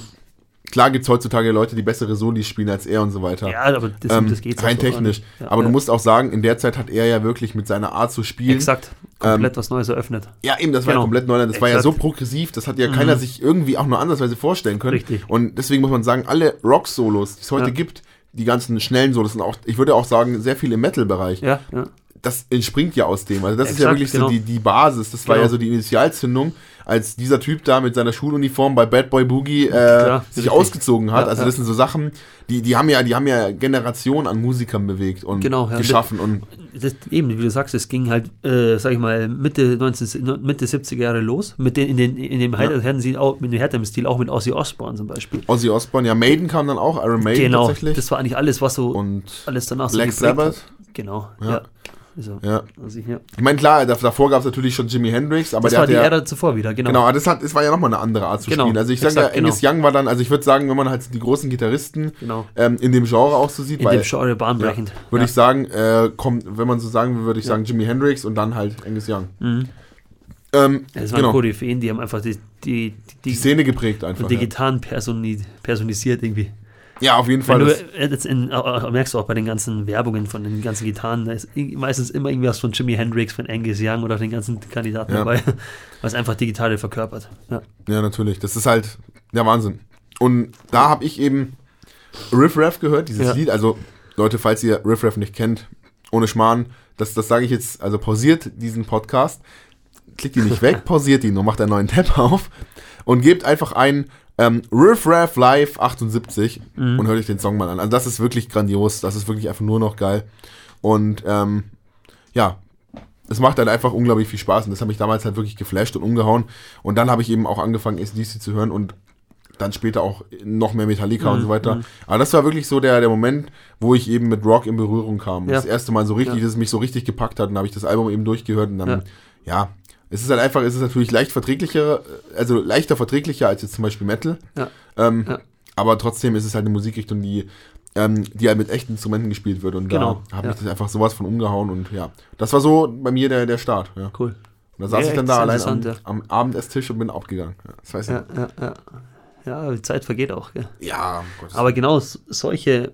Speaker 2: klar gibt es heutzutage Leute, die bessere Solis spielen als er und so weiter.
Speaker 1: Ja, aber das,
Speaker 2: ähm,
Speaker 1: das geht
Speaker 2: rein technisch.
Speaker 1: Ja,
Speaker 2: aber
Speaker 1: ja.
Speaker 2: du musst auch sagen, in der Zeit hat er ja wirklich mit seiner Art zu spielen.
Speaker 1: Exakt. Komplett was Neues eröffnet.
Speaker 2: Ja, eben, das war ja
Speaker 1: Genau.
Speaker 2: komplett Neuland. Das war ja so
Speaker 1: Exakt.
Speaker 2: progressiv, das hat ja keiner sich irgendwie auch nur ansatzweise vorstellen können.
Speaker 1: Richtig.
Speaker 2: Und deswegen muss man sagen, alle Rock-Solos, die es heute
Speaker 1: Ja.
Speaker 2: gibt, die ganzen schnellen Solos sind auch, ich würde auch sagen, sehr viel im Metal-Bereich.
Speaker 1: Ja, ja.
Speaker 2: Das entspringt ja aus dem. Also das ist ja
Speaker 1: Exakt,
Speaker 2: wirklich
Speaker 1: genau.
Speaker 2: so die, die Basis. Das war
Speaker 1: Genau.
Speaker 2: ja so die Initialzündung, als dieser Typ da mit seiner Schuluniform bei Bad Boy Boogie äh,
Speaker 1: Klar,
Speaker 2: sich
Speaker 1: richtig.
Speaker 2: ausgezogen hat.
Speaker 1: Ja,
Speaker 2: also
Speaker 1: ja.
Speaker 2: das sind so Sachen, die, die haben ja, die haben ja Generationen an Musikern bewegt und
Speaker 1: Genau, ja.
Speaker 2: geschaffen. Und
Speaker 1: das, eben, wie du sagst, es ging halt, äh, sag ich mal, Mitte, 19, Mitte 70er Jahre los. Mit den, in, den, in dem härteren Stil auch, mit dem härteren Stil, auch mit Ozzy Osbourne zum Beispiel.
Speaker 2: Ozzy Osbourne, ja, Maiden kam dann auch, Iron Maiden
Speaker 1: genau,
Speaker 2: tatsächlich.
Speaker 1: das war eigentlich alles, was so
Speaker 2: und
Speaker 1: alles danach
Speaker 2: Black
Speaker 1: so geprägt
Speaker 2: Sabbath.
Speaker 1: Hat. Genau,
Speaker 2: Ja.
Speaker 1: ja. Also,
Speaker 2: ja.
Speaker 1: also, ja.
Speaker 2: Ich meine, klar, da- davor gab es natürlich schon Jimi Hendrix, aber
Speaker 1: Das
Speaker 2: der
Speaker 1: war die
Speaker 2: ja,
Speaker 1: Ära zuvor wieder, genau.
Speaker 2: Genau, aber das, hat, das war ja nochmal eine andere Art zu
Speaker 1: Genau,
Speaker 2: spielen. Also ich sage ja, Angus Young war dann, also ich würde sagen, wenn man halt die großen Gitarristen
Speaker 1: Genau.
Speaker 2: ähm, in dem Genre auch so sieht,
Speaker 1: In
Speaker 2: weil
Speaker 1: dem Genre bahnbrechend.
Speaker 2: würde
Speaker 1: ja.
Speaker 2: ich sagen, äh, kommt, wenn man so sagen will, würde ich
Speaker 1: Ja.
Speaker 2: sagen Jimi Hendrix und dann halt Angus Young.
Speaker 1: Mhm.
Speaker 2: Ähm,
Speaker 1: Das waren
Speaker 2: genau,
Speaker 1: Koryphäen, die haben einfach die, die, die,
Speaker 2: die
Speaker 1: die,
Speaker 2: Szene geprägt einfach.
Speaker 1: die
Speaker 2: Ja.
Speaker 1: Gitarren personi personisiert irgendwie.
Speaker 2: Ja, auf jeden Fall.
Speaker 1: Wenn du, äh, in, äh, äh, merkst du auch bei den ganzen Werbungen von den ganzen Gitarren, da ist meistens immer irgendwas von Jimi Hendrix, von Angus Young oder den ganzen Kandidaten
Speaker 2: Ja.
Speaker 1: dabei, (laughs) was einfach die Gitarre verkörpert. Ja.
Speaker 2: ja, natürlich. Das ist halt der Wahnsinn. Und da habe ich eben Riff Raff gehört, dieses
Speaker 1: Ja.
Speaker 2: Lied. Also, Leute, falls ihr Riff Raff nicht kennt, ohne Schmarrn, das, das sage ich jetzt, also pausiert diesen Podcast, klickt ihn nicht weg, (laughs) pausiert ihn und macht einen neuen Tab auf und gebt einfach ein ähm, Riff Raff Live 78
Speaker 1: Mhm.
Speaker 2: und hört euch den Song mal an. Also, das ist wirklich grandios, das ist wirklich einfach nur noch geil. Und ähm, ja, es macht halt einfach unglaublich viel Spaß und das hat mich damals halt wirklich geflasht und umgehauen. Und dann habe ich eben auch angefangen, ACDC zu hören und dann später auch noch mehr Metallica und so weiter. Aber das war wirklich so der, der Moment, wo ich eben mit Rock in Berührung kam.
Speaker 1: Ja.
Speaker 2: Das erste Mal so richtig,
Speaker 1: Ja.
Speaker 2: dass es mich so richtig gepackt hat und dann habe ich das Album eben durchgehört und dann,
Speaker 1: Ja.
Speaker 2: ja. Es ist halt einfach, es ist natürlich leicht verträglicher, also leichter verträglicher als jetzt zum Beispiel Metal.
Speaker 1: Ja.
Speaker 2: Ähm,
Speaker 1: Ja.
Speaker 2: Aber trotzdem ist es halt eine Musikrichtung, die, ähm, die halt mit echten Instrumenten gespielt wird. Und
Speaker 1: Genau,
Speaker 2: da hat
Speaker 1: ja.
Speaker 2: mich das einfach sowas von umgehauen und ja. Das war so bei mir der, der Start. Ja. Und
Speaker 1: Cool.
Speaker 2: da saß ich dann da allein am, am Abendesstisch und bin abgegangen. Ja, das weiß ich.
Speaker 1: Ja, ja, ja. Ja, die Zeit vergeht auch. Gell?
Speaker 2: Ja, um Gottes
Speaker 1: Aber genau solche,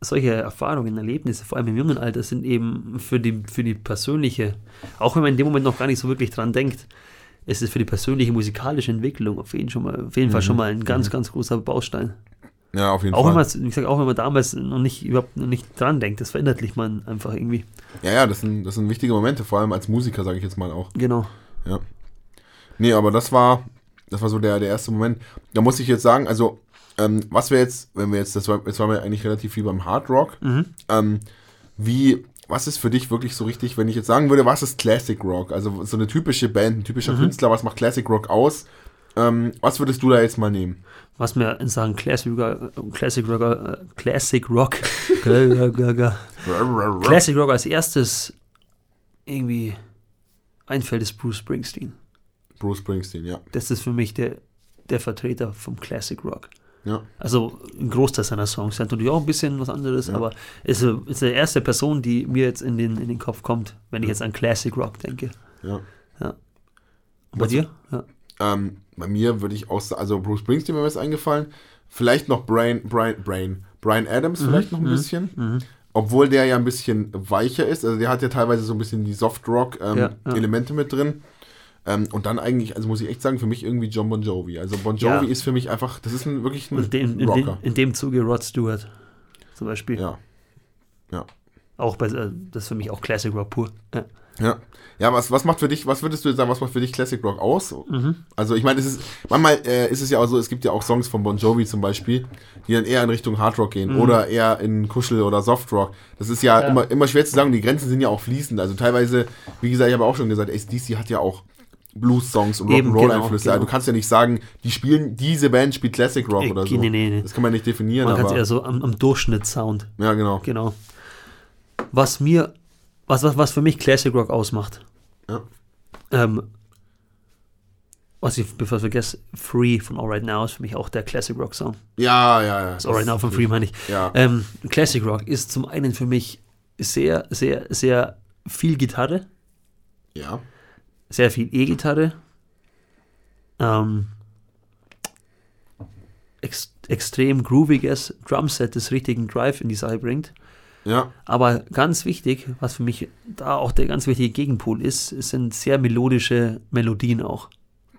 Speaker 1: solche Erfahrungen, Erlebnisse, vor allem im jungen Alter, sind eben für die, für die persönliche, auch wenn man in dem Moment noch gar nicht so wirklich dran denkt, ist es für die persönliche musikalische Entwicklung auf jeden, schon mal, auf jeden Fall schon mal ein ganz, ganz großer Baustein.
Speaker 2: Ja, auf jeden
Speaker 1: Auch wenn
Speaker 2: Fall.
Speaker 1: man, wie gesagt, auch wenn man damals noch nicht überhaupt noch nicht dran denkt, das verinnerlicht man einfach irgendwie.
Speaker 2: Ja, ja, das sind, das sind wichtige Momente, vor allem als Musiker, sage ich jetzt mal auch.
Speaker 1: Genau.
Speaker 2: Ja. Nee, aber das war, das war so der, der erste Moment. Da muss ich jetzt sagen, also, ähm, was wir jetzt, wenn wir jetzt, das war, jetzt waren wir eigentlich relativ viel beim Hard Rock.
Speaker 1: Mhm.
Speaker 2: Ähm, wie, was ist für dich wirklich so richtig, wenn ich jetzt sagen würde, was ist Classic Rock? Also so eine typische Band, ein typischer
Speaker 1: Mhm.
Speaker 2: Künstler, was macht Classic Rock aus? Ähm, was würdest du da jetzt mal nehmen?
Speaker 1: Was mir in Sachen Classic Rock, Classic Rock, Classic Rock, Classic Rock als erstes irgendwie einfällt, ist Bruce Springsteen.
Speaker 2: Bruce Springsteen, ja.
Speaker 1: Das ist für mich der, der Vertreter vom Classic Rock.
Speaker 2: Ja,
Speaker 1: Also ein Großteil seiner Songs. Er hat natürlich auch ein bisschen was anderes,
Speaker 2: Ja.
Speaker 1: aber ist, ist die erste Person, die mir jetzt in den, in den Kopf kommt, wenn ich jetzt an Classic Rock denke.
Speaker 2: ja.
Speaker 1: Und bei
Speaker 2: Was-
Speaker 1: dir? Ja.
Speaker 2: Ähm, bei mir würde ich auch sagen, also Bruce Springsteen wäre mir jetzt eingefallen. Vielleicht noch Brian, Brian, Brian, Brian Adams vielleicht noch ein bisschen.
Speaker 1: Mhm.
Speaker 2: Obwohl der ja ein bisschen weicher ist. Also der hat ja teilweise so ein bisschen die Soft-Rock-Elemente
Speaker 1: Ja, ja.
Speaker 2: mit drin. Ähm, und dann eigentlich, also muss ich echt sagen, für mich irgendwie John Bon Jovi. Also Bon Jovi
Speaker 1: Ja.
Speaker 2: ist für mich einfach, das ist ein, wirklich ein
Speaker 1: in, in, den,
Speaker 2: Rocker.
Speaker 1: in dem Zuge Rod Stewart zum Beispiel.
Speaker 2: Ja,
Speaker 1: Auch bei, äh, das ist für mich auch Classic Rock pur. Ja.
Speaker 2: ja. Ja, was, was macht für dich, was würdest du jetzt sagen, was macht für dich Classic Rock aus?
Speaker 1: Mhm.
Speaker 2: Also ich meine, es ist, manchmal äh, ist es ja auch so, es gibt ja auch Songs von Bon Jovi zum Beispiel, die dann eher in Richtung Hard Rock gehen oder eher in Kuschel oder Soft Rock. Das ist ja,
Speaker 1: Ja.
Speaker 2: Immer, immer schwer zu sagen, die Grenzen sind ja auch fließend. Also teilweise, wie gesagt, ich habe auch schon gesagt, ACDC hat ja auch Blues-Songs und Rock'n'Roll-Einflüsse.
Speaker 1: genau,
Speaker 2: Also du kannst ja nicht sagen, die spielen, diese Band spielt Classic Rock
Speaker 1: Äh,
Speaker 2: oder so.
Speaker 1: nee, nee, nee.
Speaker 2: Das kann man nicht definieren,
Speaker 1: Man kann es eher so am, am Durchschnittssound.
Speaker 2: ja, genau.
Speaker 1: Genau. Was mir, was, was, was für mich Classic Rock ausmacht.
Speaker 2: Ja.
Speaker 1: Ähm, was ich, bevor ich vergesse, Free von All Right Now ist für mich auch der Classic Rock Song.
Speaker 2: Ja, ja, ja.
Speaker 1: Das All Right Now von Free meine ich.
Speaker 2: Ja,
Speaker 1: Ähm, Classic Rock ist zum einen für mich sehr, sehr, sehr viel Gitarre,
Speaker 2: ja.
Speaker 1: Sehr viel E-Gitarre, ähm, ex extrem grooviges Drumset, das richtigen Drive in die Sache bringt.
Speaker 2: Ja,
Speaker 1: Aber ganz wichtig, was für mich da auch der ganz wichtige Gegenpol ist, sind sehr melodische Melodien auch.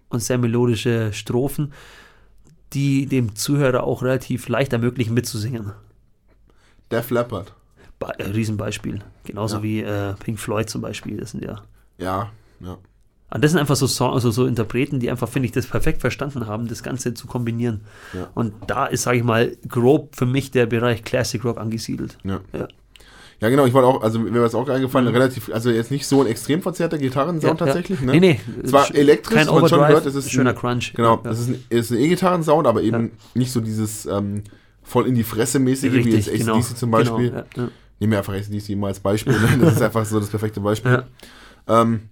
Speaker 1: Und sehr melodische Strophen, die dem Zuhörer auch relativ leicht ermöglichen mitzusingen.
Speaker 2: Def Leppard.
Speaker 1: Be äh, Riesenbeispiel. Genauso
Speaker 2: Ja.
Speaker 1: wie äh, Pink Floyd zum Beispiel. Das sind ja.
Speaker 2: Ja, ja.
Speaker 1: Und das sind einfach so, Song, also so Interpreten, die einfach, finde ich, das perfekt verstanden haben, das Ganze zu kombinieren.
Speaker 2: Ja.
Speaker 1: Und da ist, sage ich mal, grob für mich der Bereich Classic Rock angesiedelt.
Speaker 2: Ja.
Speaker 1: Ja.
Speaker 2: Ja, genau, ich wollte auch, also mir war es auch eingefallen, relativ, also jetzt nicht so ein extrem verzerrter Gitarrensound
Speaker 1: Ja, ja.
Speaker 2: tatsächlich, ne?
Speaker 1: Nee, nee.
Speaker 2: Es war
Speaker 1: sch-
Speaker 2: elektrisch,
Speaker 1: kein
Speaker 2: man schon hört, es ist
Speaker 1: schöner
Speaker 2: ein-
Speaker 1: Crunch.
Speaker 2: Genau,
Speaker 1: Ja,
Speaker 2: das ist ein, ist ein E-Gitarrensound, aber eben nicht so dieses ähm, voll in die Fresse mäßige wie
Speaker 1: Richtig,
Speaker 2: jetzt ACDC
Speaker 1: genau.
Speaker 2: zum Beispiel.
Speaker 1: Genau, ja, ja.
Speaker 2: Nehmen wir einfach ACDC mal als Beispiel, ne? (laughs) das ist einfach so das perfekte Beispiel.
Speaker 1: Ja.
Speaker 2: Ähm,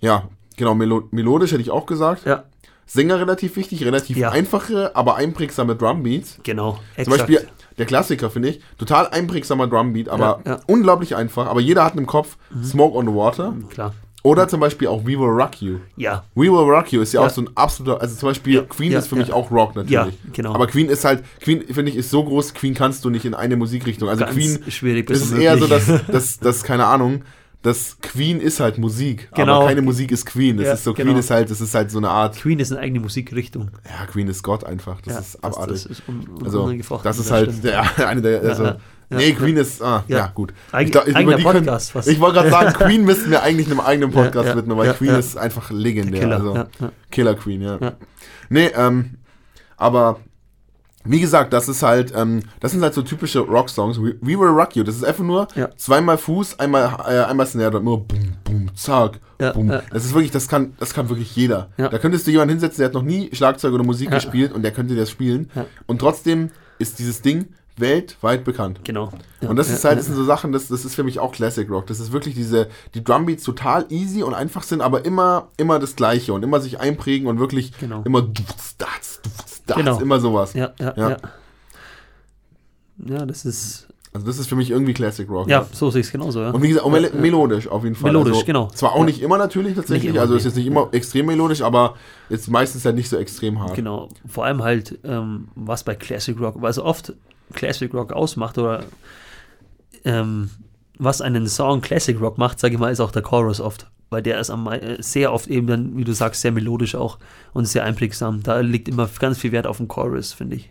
Speaker 2: ja, genau, melo melodisch hätte ich auch gesagt.
Speaker 1: Ja,
Speaker 2: Sänger relativ wichtig, relativ
Speaker 1: Ja.
Speaker 2: einfache, aber einprägsame Drumbeats.
Speaker 1: genau.
Speaker 2: Zum Beispiel der Klassiker, finde ich, total einprägsamer Drumbeat, aber
Speaker 1: Ja, ja.
Speaker 2: unglaublich einfach. Aber jeder hat im Kopf Smoke on the Water.
Speaker 1: Klar.
Speaker 2: Oder zum Beispiel auch We Will Rock You.
Speaker 1: Ja,
Speaker 2: We Will Rock You ist ja, auch so ein absoluter, also zum Beispiel Queen ist für mich auch Rock natürlich.
Speaker 1: Ja, genau.
Speaker 2: Aber Queen ist halt, Queen finde ich ist so groß, Queen kannst du nicht in eine Musikrichtung. Also
Speaker 1: ganz
Speaker 2: Queen,
Speaker 1: schwierig
Speaker 2: ist eher so, dass, dass, dass, keine Ahnung, das Queen ist halt Musik,
Speaker 1: Genau.
Speaker 2: aber keine Musik ist Queen. Das
Speaker 1: Ja,
Speaker 2: ist so, Queen
Speaker 1: genau.
Speaker 2: ist halt, das ist halt so eine Art,
Speaker 1: Queen ist eine eigene Musikrichtung.
Speaker 2: ja, Queen ist Gott einfach. Das
Speaker 1: ja,
Speaker 2: ist abartig.
Speaker 1: Das, ist un, un,
Speaker 2: also, das ist halt der, (laughs) eine der, also,
Speaker 1: ja,
Speaker 2: nee. Queen ist, ah, ja, gut.
Speaker 1: Eig-
Speaker 2: Ich glaub,
Speaker 1: eigener
Speaker 2: können-
Speaker 1: Podcast fast.
Speaker 2: Ich wollte gerade (laughs) sagen, Queen müssten wir eigentlich einem eigenen Podcast widmen, weil Queen ist einfach legendär.
Speaker 1: Killer.
Speaker 2: also. Killer Queen, ja.
Speaker 1: Ja.
Speaker 2: Nee, ähm, aber wie gesagt, das ist halt, ähm, das sind halt so typische Rock-Songs. We, We Will Rock You. Das ist einfach nur
Speaker 1: Ja.
Speaker 2: zweimal Fuß, einmal, äh, einmal Snare, dann nur boom, boom, zack,
Speaker 1: Ja,
Speaker 2: boom.
Speaker 1: ja.
Speaker 2: Das ist wirklich, das kann, das kann wirklich jeder. Da könntest du jemanden hinsetzen, der hat noch nie Schlagzeug oder Musik gespielt und der könnte das spielen. Und trotzdem ist dieses Ding weltweit bekannt.
Speaker 1: Genau. Ja,
Speaker 2: Und das
Speaker 1: ja,
Speaker 2: ist halt, das sind so Sachen, das, das ist für mich auch Classic Rock. Das ist wirklich diese, die Drumbeats total easy und einfach sind, aber immer, immer das Gleiche und immer sich einprägen und wirklich
Speaker 1: Genau.
Speaker 2: immer dufts, dats,
Speaker 1: Genau.
Speaker 2: immer sowas.
Speaker 1: Ja, ja,
Speaker 2: Ja.
Speaker 1: ja. Ja, das ist.
Speaker 2: Also das ist für mich irgendwie Classic Rock.
Speaker 1: Ja, so sehe ich es genauso, ja.
Speaker 2: Und wie gesagt, auch mel melodisch auf jeden Fall.
Speaker 1: Melodisch,
Speaker 2: also,
Speaker 1: genau.
Speaker 2: Zwar auch nicht immer natürlich tatsächlich,
Speaker 1: immer,
Speaker 2: also ist jetzt nicht immer extrem melodisch, aber ist meistens ja nicht so extrem hart.
Speaker 1: Genau. Vor allem halt, ähm, was bei Classic Rock, also oft Classic Rock ausmacht oder ähm, was einen Song Classic Rock macht, sage ich mal, ist auch der Chorus oft. Weil der ist am, äh, sehr oft eben dann, wie du sagst, sehr melodisch auch und sehr einprägsam. Da liegt immer ganz viel Wert auf den Chorus, finde ich.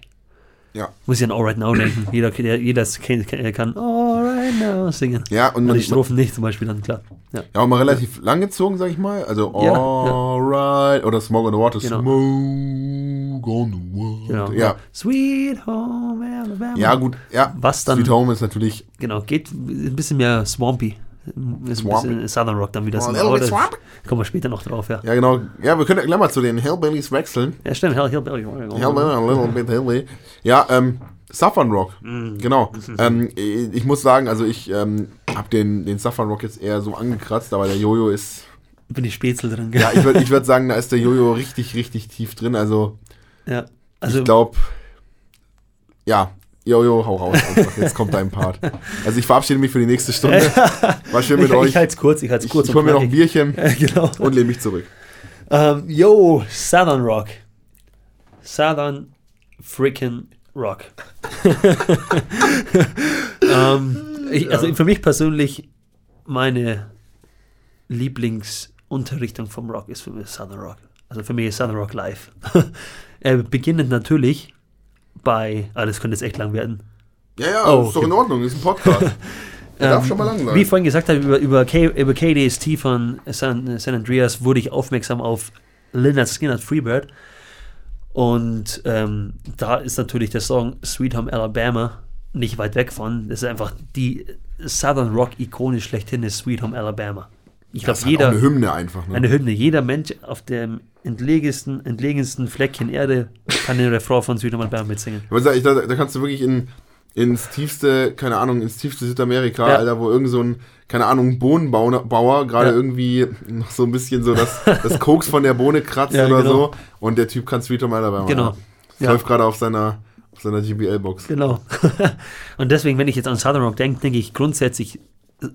Speaker 2: Ja.
Speaker 1: Muss ich an All Right Now denken. (laughs) Jeder, der, jeder kann, kann, All Right Now singen.
Speaker 2: Ja, und
Speaker 1: Und die Strophen nicht zum Beispiel dann, klar. Ja.
Speaker 2: ja, auch mal relativ lang gezogen, sag ich mal. Also
Speaker 1: Ja,
Speaker 2: alright oder Smog on the Water,
Speaker 1: Genau.
Speaker 2: Smoke on the Water.
Speaker 1: Genau.
Speaker 2: Ja.
Speaker 1: Sweet Home Alabama.
Speaker 2: ja, gut, ja.
Speaker 1: Was dann,
Speaker 2: Sweet Home ist natürlich
Speaker 1: genau, geht ein bisschen mehr swampy. Ist
Speaker 2: Swampy.
Speaker 1: ein bisschen Southern Rock dann wieder.
Speaker 2: Oh,
Speaker 1: so.
Speaker 2: swampy.
Speaker 1: kommen wir später noch drauf, ja.
Speaker 2: Ja, genau. Ja, wir können ja gleich mal zu den Hillbillies wechseln.
Speaker 1: Ja, stimmt. Hell, hell,
Speaker 2: Hillbilly, a little bit Hillbilly. Ja, ähm, Southern Rock.
Speaker 1: Mhm.
Speaker 2: Genau. Ähm, ich muss sagen, also ich ähm, habe den, den Southern Rock jetzt eher so angekratzt, aber der Jojo ist,
Speaker 1: Bin ich Spätzle drin.
Speaker 2: ja, ich würde ich würd sagen, da ist der Jojo richtig, richtig tief drin. Also,
Speaker 1: ja. Also,
Speaker 2: ich glaube, ja, Jojo, hau raus einfach. Jetzt kommt dein Part. Also ich verabschiede mich für die nächste Stunde. (laughs) War schön mit
Speaker 1: ich,
Speaker 2: euch.
Speaker 1: ich halte es kurz, ich halte es kurz.
Speaker 2: ich hole mir noch ein. Bierchen (laughs)
Speaker 1: genau.
Speaker 2: und lehne mich zurück.
Speaker 1: Ähm, yo, Southern Rock. Southern freaking Rock. (laughs) ähm, ich, also für mich persönlich, meine Lieblingsunterrichtung vom Rock ist für mich Southern Rock. Also für mich ist Southern Rock live. Er beginnt natürlich bei, ah, das könnte jetzt echt lang werden.
Speaker 2: Ja, ja,
Speaker 1: Oh,
Speaker 2: ist doch
Speaker 1: okay.
Speaker 2: in Ordnung, ist ein Podcast. (laughs) Der darf
Speaker 1: Ähm,
Speaker 2: schon mal lang sein.
Speaker 1: Wie ich vorhin gesagt habe, über, über, K, über KDST von San, San Andreas wurde ich aufmerksam auf Lynyrd Skynyrd Freebird. Und ähm, da ist natürlich der Song Sweet Home Alabama nicht weit weg von. Das ist einfach die Southern Rock-Ikone schlechthin, ist Sweet Home Alabama. Ich glaube,
Speaker 2: halt
Speaker 1: jeder,
Speaker 2: auch eine Hymne einfach. Ne?
Speaker 1: eine Hymne, jeder Mensch auf dem entlegensten, entlegensten Fleckchen Erde kann den Refrain von Home Alabama mitsingen.
Speaker 2: Sag, ich, da, da kannst du wirklich in, ins tiefste, keine Ahnung, ins tiefste Südamerika,
Speaker 1: Ja.
Speaker 2: Alter, wo irgend so ein, keine Ahnung, Bohnenbauer Bauer gerade
Speaker 1: Ja.
Speaker 2: irgendwie noch so ein bisschen so das, das Koks von der Bohne kratzt (laughs)
Speaker 1: Ja,
Speaker 2: oder
Speaker 1: genau.
Speaker 2: so und der Typ kann Sweet Home Alabama.
Speaker 1: Genau.
Speaker 2: Ja. Das
Speaker 1: Ja.
Speaker 2: läuft gerade auf seiner, auf seiner GBL-Box.
Speaker 1: Genau. (laughs) und deswegen, wenn ich jetzt an Southern Rock denke, denke ich grundsätzlich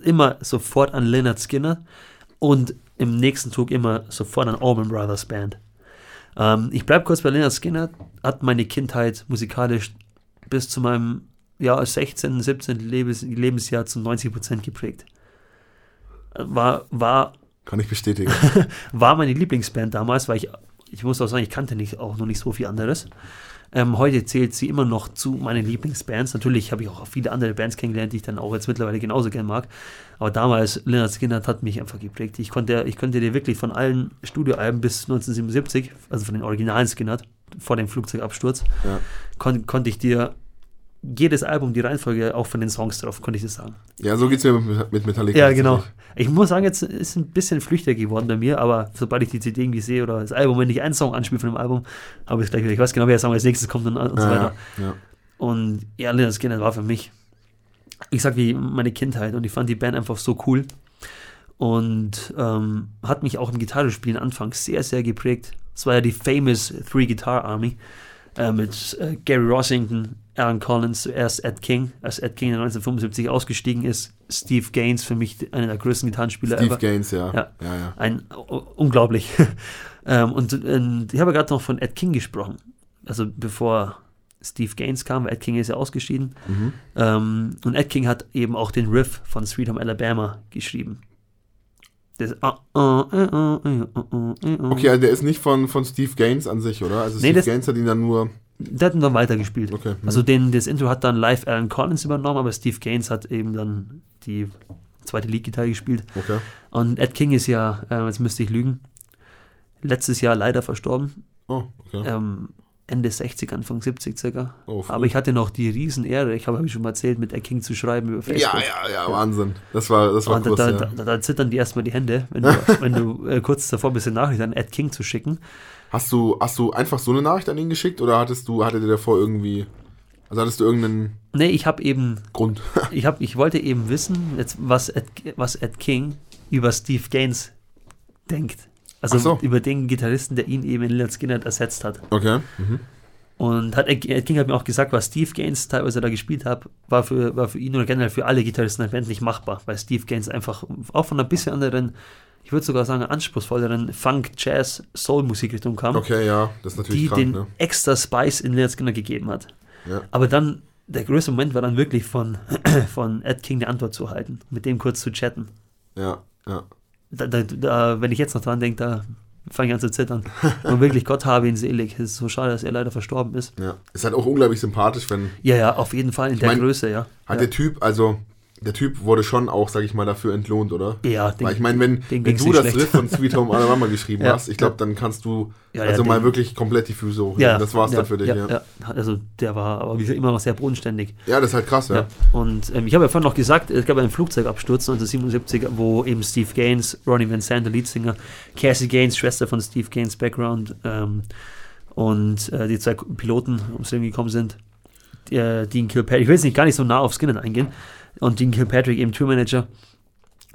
Speaker 1: immer sofort an Leonard Skinner und im nächsten Zug immer sofort an Allman Brothers Band. Ähm, ich bleibe kurz bei Leonard Skinner, hat meine Kindheit musikalisch bis zu meinem ja, 16., 17. Lebens Lebensjahr zu 90 Prozent geprägt. War, war
Speaker 2: Kann ich bestätigen. (laughs)
Speaker 1: war meine Lieblingsband damals, weil ich, ich muss auch sagen, ich kannte nicht, auch noch nicht so viel anderes. Ähm, heute zählt sie immer noch zu meinen Lieblingsbands. Natürlich habe ich auch viele andere Bands kennengelernt, die ich dann auch jetzt mittlerweile genauso gern mag. Aber damals, Leonard Skinner hat mich einfach geprägt. Ich konnte, ich konnte dir wirklich von allen Studioalben bis 1977, also von den originalen Skinner, vor dem Flugzeugabsturz,
Speaker 2: Ja.
Speaker 1: kon, konnte ich dir jedes Album, die Reihenfolge, auch von den Songs drauf, konnte ich das sagen.
Speaker 2: Ja, so geht's mir mit, mit Metallica.
Speaker 1: Ja, genau. Ich muss sagen, jetzt ist ein bisschen flüchtiger geworden bei mir, aber sobald ich die CD irgendwie sehe oder das Album, wenn ich einen Song anspiele von dem Album, habe ich es gleich wieder. Ich weiß genau, welcher Song als nächstes kommt und, und so
Speaker 2: Ja,
Speaker 1: weiter.
Speaker 2: ja.
Speaker 1: Und ja, Leonard Skinner war für mich, ich sag wie meine Kindheit und ich fand die Band einfach so cool und ähm, hat mich auch im Gitarrespielen anfangs sehr, sehr geprägt. Es war ja die famous Three Guitar Army äh, mit äh, Gary Rossington, Aaron Collins zuerst Ed King, als Ed King 1975 ausgestiegen ist. Steve Gaines für mich einer der größten Gitarrenspieler
Speaker 2: Steve
Speaker 1: ever.
Speaker 2: Gaines, ja.
Speaker 1: ja.
Speaker 2: ja, ja.
Speaker 1: Ein, oh, unglaublich. (laughs) Ähm, und, und ich habe gerade noch von Ed King gesprochen. Also bevor Steve Gaines kam, weil Ed King ist ja ausgeschieden.
Speaker 2: Mhm.
Speaker 1: Ähm, und Ed King hat eben auch den Riff von Sweet Home Alabama geschrieben. Das, ah, ah, ah,
Speaker 2: okay, also der ist nicht von, von Steve Gaines an sich, oder? Also Steve
Speaker 1: das,
Speaker 2: Gaines hat ihn dann nur.
Speaker 1: Der hat dann weitergespielt.
Speaker 2: Okay. mhm.
Speaker 1: Also den, das Intro hat dann live Alan Collins übernommen, aber Steve Gaines hat eben dann die zweite Lead-Gitarre gespielt.
Speaker 2: Okay.
Speaker 1: Und Ed King ist ja, äh, jetzt müsste ich lügen, letztes Jahr leider verstorben.
Speaker 2: Oh, okay.
Speaker 1: Ähm, Ende 60, Anfang 70 circa.
Speaker 2: Oh,
Speaker 1: aber ich hatte noch die Riesenehre, ich habe hab ich schon mal erzählt, mit Ed King zu schreiben über Facebook.
Speaker 2: ja, ja, ja, Wahnsinn. Das war, das war
Speaker 1: Und da,
Speaker 2: groß,
Speaker 1: da,
Speaker 2: ja.
Speaker 1: da, da zittern die erstmal die Hände, wenn du, (laughs) wenn du äh, kurz davor bist, eine Nachricht an Ed King zu schicken.
Speaker 2: Hast du, hast du einfach so eine Nachricht an ihn geschickt oder hattest du, hattet ihr davor irgendwie, also hattest du irgendeinen
Speaker 1: Nee, ich habe eben
Speaker 2: Grund? (laughs)
Speaker 1: ich, hab, ich wollte eben wissen, jetzt, was, Ed, was Ed King über Steve Gaines denkt. Also
Speaker 2: so.
Speaker 1: über den Gitarristen, der ihn eben in Lynyrd Skinner ersetzt hat.
Speaker 2: Okay. Mhm.
Speaker 1: Und hat, Ed King hat mir auch gesagt, was Steve Gaines teilweise da gespielt hat, war für, war für ihn oder generell für alle Gitarristen Band nicht machbar, weil Steve Gaines einfach auch von einer bisschen anderen, ich würde sogar sagen, anspruchsvolleren Funk, Jazz, Soul-Musikrichtung kam,
Speaker 2: Okay, ja, das ist natürlich
Speaker 1: die
Speaker 2: krank,
Speaker 1: den
Speaker 2: ne?
Speaker 1: extra Spice in Lynyrd Skinner gegeben hat.
Speaker 2: Ja.
Speaker 1: Aber dann, der größte Moment war dann wirklich von, (clears throat) von Ed King eine Antwort zu halten, mit dem kurz zu chatten.
Speaker 2: Ja, ja.
Speaker 1: Da, da, da, wenn ich jetzt noch dran denke, da fange ich an zu zittern. (laughs) Und wirklich, Gott habe ihn selig. Es ist so schade, dass er leider verstorben ist.
Speaker 2: Ja. Ist halt auch unglaublich sympathisch, wenn
Speaker 1: Ja, ja, auf jeden Fall in der
Speaker 2: mein,
Speaker 1: Größe, ja.
Speaker 2: hat
Speaker 1: ja.
Speaker 2: der Typ, also der Typ wurde schon auch, sag ich mal, dafür entlohnt, oder?
Speaker 1: ja, den,
Speaker 2: Weil ich meine, wenn, wenn du das
Speaker 1: schlecht.
Speaker 2: Riff von Sweet Home Alabama (laughs) geschrieben
Speaker 1: Ja,
Speaker 2: hast, ich glaube,
Speaker 1: ja.
Speaker 2: dann kannst du
Speaker 1: Ja,
Speaker 2: also
Speaker 1: ja,
Speaker 2: mal
Speaker 1: den-
Speaker 2: wirklich komplett die Füße hochnehmen.
Speaker 1: ja,
Speaker 2: das war's
Speaker 1: ja,
Speaker 2: dann für dich, ja.
Speaker 1: ja,
Speaker 2: Ja,
Speaker 1: ja. Also der war aber wie gesagt, immer noch sehr bodenständig.
Speaker 2: das ist halt krass, ja.
Speaker 1: Ja. Und ähm, ich habe ja vorhin noch gesagt, es gab einen Flugzeugabsturz 1977, wo eben Steve Gaines, Ronnie Van Sant, der Leadsinger, Cassie Gaines, Schwester von Steve Gaines, Background, ähm, und äh, die zwei Piloten ums Leben gekommen sind. Die, äh, Dean Kilpatrick, ich will jetzt nicht gar nicht so nah auf Skinner eingehen, und Dean Kilpatrick, eben Tourmanager.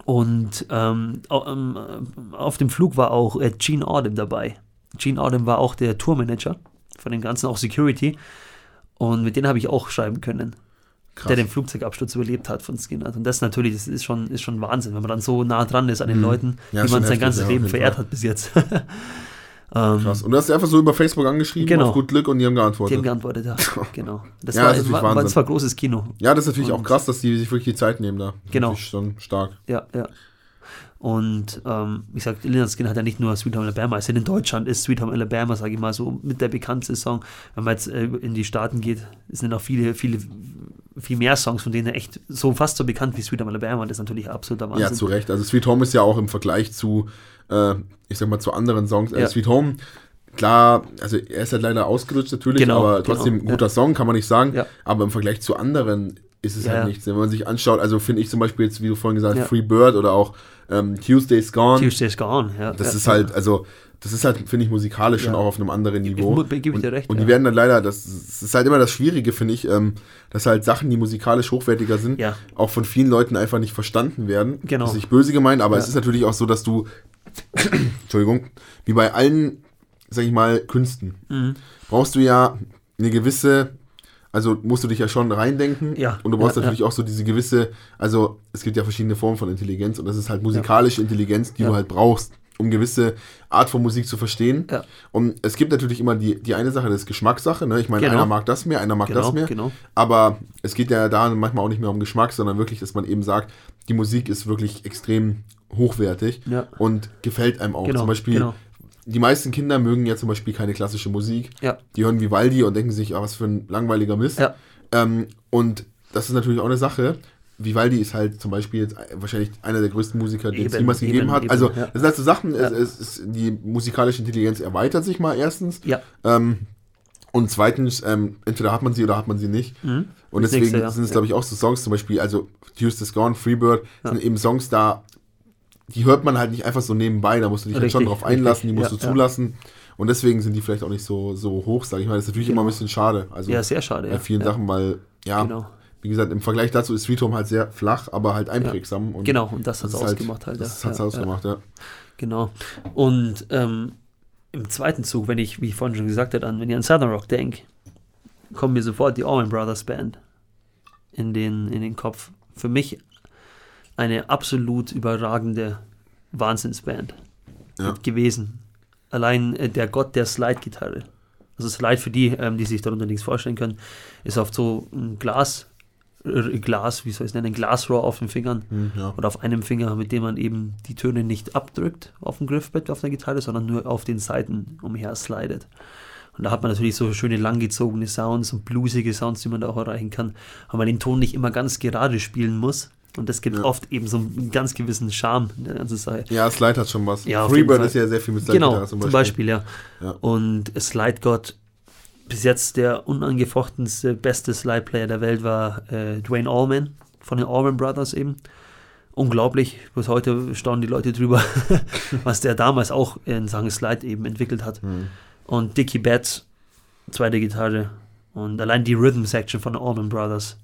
Speaker 1: Und ähm, ähm, äh, auf dem Flug war auch äh, Gene Audem dabei. Gene Audem war auch der Tourmanager von dem Ganzen, auch Security. Und mit denen habe ich auch schreiben können
Speaker 2: Krass.
Speaker 1: der den Flugzeugabsturz überlebt hat von Skinner. Und das natürlich, das ist schon, ist schon Wahnsinn, wenn man dann so nah dran ist an den
Speaker 2: Mhm.
Speaker 1: Leuten,
Speaker 2: Ja,
Speaker 1: die man sein ganzes Leben verehrt hat bis jetzt. (laughs) ähm,
Speaker 2: Krass. Und du hast dir einfach so über Facebook angeschrieben,
Speaker 1: Genau.
Speaker 2: auf gut Glück und die haben
Speaker 1: die
Speaker 2: geantwortet.
Speaker 1: haben geantwortet, ja. (laughs) genau. Das,
Speaker 2: Ja,
Speaker 1: war,
Speaker 2: das
Speaker 1: war, war, das war großes Kino.
Speaker 2: ja, das ist natürlich auch
Speaker 1: Und-
Speaker 2: krass, dass die sich wirklich die Zeit nehmen da. Das
Speaker 1: Genau.
Speaker 2: Ist schon stark.
Speaker 1: Ja, ja. Und ähm, ich sag, Lynyrd Skinner hat ja nicht nur Sweet Home Alabama, also in Deutschland ist Sweet Home Alabama, sage ich mal, so mit der bekannteste Song. Wenn man jetzt äh, in die Staaten geht, sind auch viele, viele, viel mehr Songs, von denen er echt so fast so bekannt wie Sweet Home Alabama, und das ist natürlich absoluter Wahnsinn.
Speaker 2: Ja, zu Recht. Also Sweet Home ist ja auch im Vergleich zu, äh, ich sag mal, zu anderen Songs. Äh,
Speaker 1: Ja.
Speaker 2: Sweet Home, klar, also er ist halt leider ausgelutscht natürlich,
Speaker 1: Genau,
Speaker 2: aber trotzdem
Speaker 1: genau,
Speaker 2: ein guter Song, kann man nicht sagen.
Speaker 1: Ja.
Speaker 2: Aber im Vergleich zu anderen ist es
Speaker 1: Ja,
Speaker 2: halt
Speaker 1: ja.
Speaker 2: nichts. Wenn man sich anschaut, also finde ich zum Beispiel jetzt, wie du vorhin gesagt hast,
Speaker 1: Ja.
Speaker 2: Free Bird oder auch ähm, Tuesday's Gone,
Speaker 1: Tuesday's Gone, ja.
Speaker 2: das
Speaker 1: ja,
Speaker 2: ist halt, also das ist halt, finde ich, musikalisch schon
Speaker 1: Ja.
Speaker 2: auch auf einem anderen
Speaker 1: Ich
Speaker 2: Niveau.
Speaker 1: mu- gebe ich dir
Speaker 2: und,
Speaker 1: recht,
Speaker 2: Und die
Speaker 1: ja.
Speaker 2: werden dann leider, das, das ist halt immer das Schwierige, finde ich, ähm, dass halt Sachen, die musikalisch hochwertiger sind,
Speaker 1: Ja.
Speaker 2: auch von vielen Leuten einfach nicht verstanden werden.
Speaker 1: Genau.
Speaker 2: Das ist nicht böse gemeint, aber
Speaker 1: Ja.
Speaker 2: es ist natürlich auch so, dass du, Entschuldigung, wie bei allen, sag ich mal, Künsten,
Speaker 1: Mhm.
Speaker 2: brauchst du ja eine gewisse, also musst du dich ja schon reindenken
Speaker 1: Ja,
Speaker 2: und du brauchst
Speaker 1: ja,
Speaker 2: natürlich
Speaker 1: ja.
Speaker 2: auch so diese gewisse, also es gibt ja verschiedene Formen von Intelligenz und das ist halt musikalische Intelligenz, die du halt brauchst, um gewisse Art von Musik zu verstehen. Und es gibt natürlich immer die, die eine Sache, das ist Geschmackssache. Ne? Ich meine,
Speaker 1: Genau.
Speaker 2: einer mag das mehr, einer mag
Speaker 1: Genau,
Speaker 2: das mehr.
Speaker 1: genau.
Speaker 2: Aber es geht ja da manchmal auch nicht mehr um Geschmack, sondern wirklich, dass man eben sagt, die Musik ist wirklich extrem hochwertig
Speaker 1: Ja.
Speaker 2: und gefällt einem auch.
Speaker 1: Genau,
Speaker 2: zum Beispiel,
Speaker 1: genau.
Speaker 2: die meisten Kinder mögen ja zum Beispiel keine klassische Musik.
Speaker 1: Ja.
Speaker 2: Die hören Vivaldi und denken sich, ah, was für ein langweiliger Mist.
Speaker 1: Ja.
Speaker 2: Ähm, und das ist natürlich auch eine Sache. Vivaldi ist halt zum Beispiel jetzt wahrscheinlich einer der größten Musiker, den es
Speaker 1: Eben,
Speaker 2: jemals gegeben
Speaker 1: eben,
Speaker 2: hat.
Speaker 1: eben,
Speaker 2: also,
Speaker 1: ja.
Speaker 2: das sind halt so Sachen,
Speaker 1: Ja.
Speaker 2: es, es, es, die musikalische Intelligenz erweitert sich mal erstens.
Speaker 1: Ja.
Speaker 2: Ähm, und zweitens, ähm, entweder hat man sie oder hat man sie nicht. Und
Speaker 1: Mhm. Das
Speaker 2: deswegen
Speaker 1: nächste, ja.
Speaker 2: sind es,
Speaker 1: Ja.
Speaker 2: glaube ich, auch so Songs, zum Beispiel, also Tuesday's Gone, Freebird, sind eben Songs da, die hört man halt nicht einfach so nebenbei, da musst du dich halt schon
Speaker 1: Richtig,
Speaker 2: drauf einlassen, die
Speaker 1: richtig,
Speaker 2: musst
Speaker 1: ja,
Speaker 2: du
Speaker 1: ja.
Speaker 2: zulassen. Und deswegen sind die vielleicht auch nicht so, so hoch, sage ich mal. Das ist natürlich immer ein bisschen schade. Also
Speaker 1: Ja, sehr schade.
Speaker 2: bei
Speaker 1: Ja.
Speaker 2: vielen
Speaker 1: ja.
Speaker 2: Sachen, weil, ja,
Speaker 1: Genau.
Speaker 2: wie gesagt, im Vergleich dazu ist Sweet Home halt sehr flach, aber halt einprägsam. Und
Speaker 1: Genau, und das hat es
Speaker 2: halt-
Speaker 1: ausgemacht halt.
Speaker 2: Das
Speaker 1: ja.
Speaker 2: hat es
Speaker 1: ja,
Speaker 2: ausgemacht, ja.
Speaker 1: Genau. Und ähm, im zweiten Zug, wenn ich, wie ich vorhin schon gesagt habe, an, wenn ich an Southern Rock denke, kommt mir sofort die Allman Brothers Band in den, in den Kopf. Für mich eine absolut überragende Wahnsinnsband
Speaker 2: Ja.
Speaker 1: gewesen. Allein äh, der Gott der Slide-Gitarre. Also Slide für die, ähm, die sich darunter nichts vorstellen können, ist auf so ein Glas äh, Glas, wie soll ich es nennen, Glasrohr auf den Fingern
Speaker 2: Hm, ja.
Speaker 1: oder auf einem Finger, mit dem man eben die Töne nicht abdrückt auf dem Griffbrett auf der Gitarre, sondern nur auf den Seiten umher slidet. Und da hat man natürlich so schöne langgezogene Sounds und bluesige Sounds, die man da auch erreichen kann, weil man den Ton nicht immer ganz gerade spielen muss. Und das gibt
Speaker 2: Ja.
Speaker 1: oft eben so einen ganz gewissen Charme in der ganzen Sache.
Speaker 2: Ja, Slide hat schon was.
Speaker 1: Ja,
Speaker 2: Freebird ist ja sehr viel mit Slide
Speaker 1: Genau, zum Beispiel, ja.
Speaker 2: Ja.
Speaker 1: Und Slide God, bis jetzt der unangefochenste, beste Slide-Player der Welt war äh, Dwayne Allman von den Allman Brothers eben. Unglaublich, bis heute staunen die Leute drüber, (laughs) was der damals auch in Sachen Slide eben entwickelt hat.
Speaker 2: Hm.
Speaker 1: Und Dickie Betts, zweite Gitarre. Und allein die Rhythm-Section von den Allman Brothers.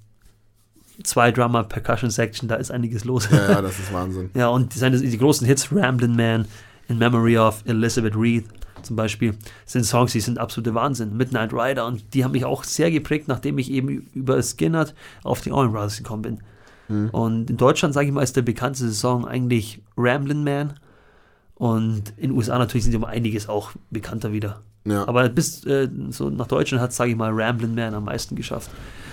Speaker 1: Zwei Drummer, Percussion-Section, da ist einiges los.
Speaker 2: Ja, ja, das ist Wahnsinn. (laughs)
Speaker 1: Ja, und seine, die großen Hits, Ramblin' Man, In Memory of Elizabeth Reed zum Beispiel, sind Songs, die sind absolute Wahnsinn. Midnight Rider und die haben mich auch sehr geprägt, nachdem ich eben über Skinnert auf die Allman Brothers gekommen bin.
Speaker 2: Hm.
Speaker 1: Und in Deutschland, sage ich mal, ist der bekannteste Song eigentlich Ramblin' Man. Und in den USA natürlich sind die um einiges auch bekannter wieder.
Speaker 2: Ja.
Speaker 1: Aber bis äh, so nach Deutschland hat, sage ich mal, Ramblin' Man am meisten geschafft.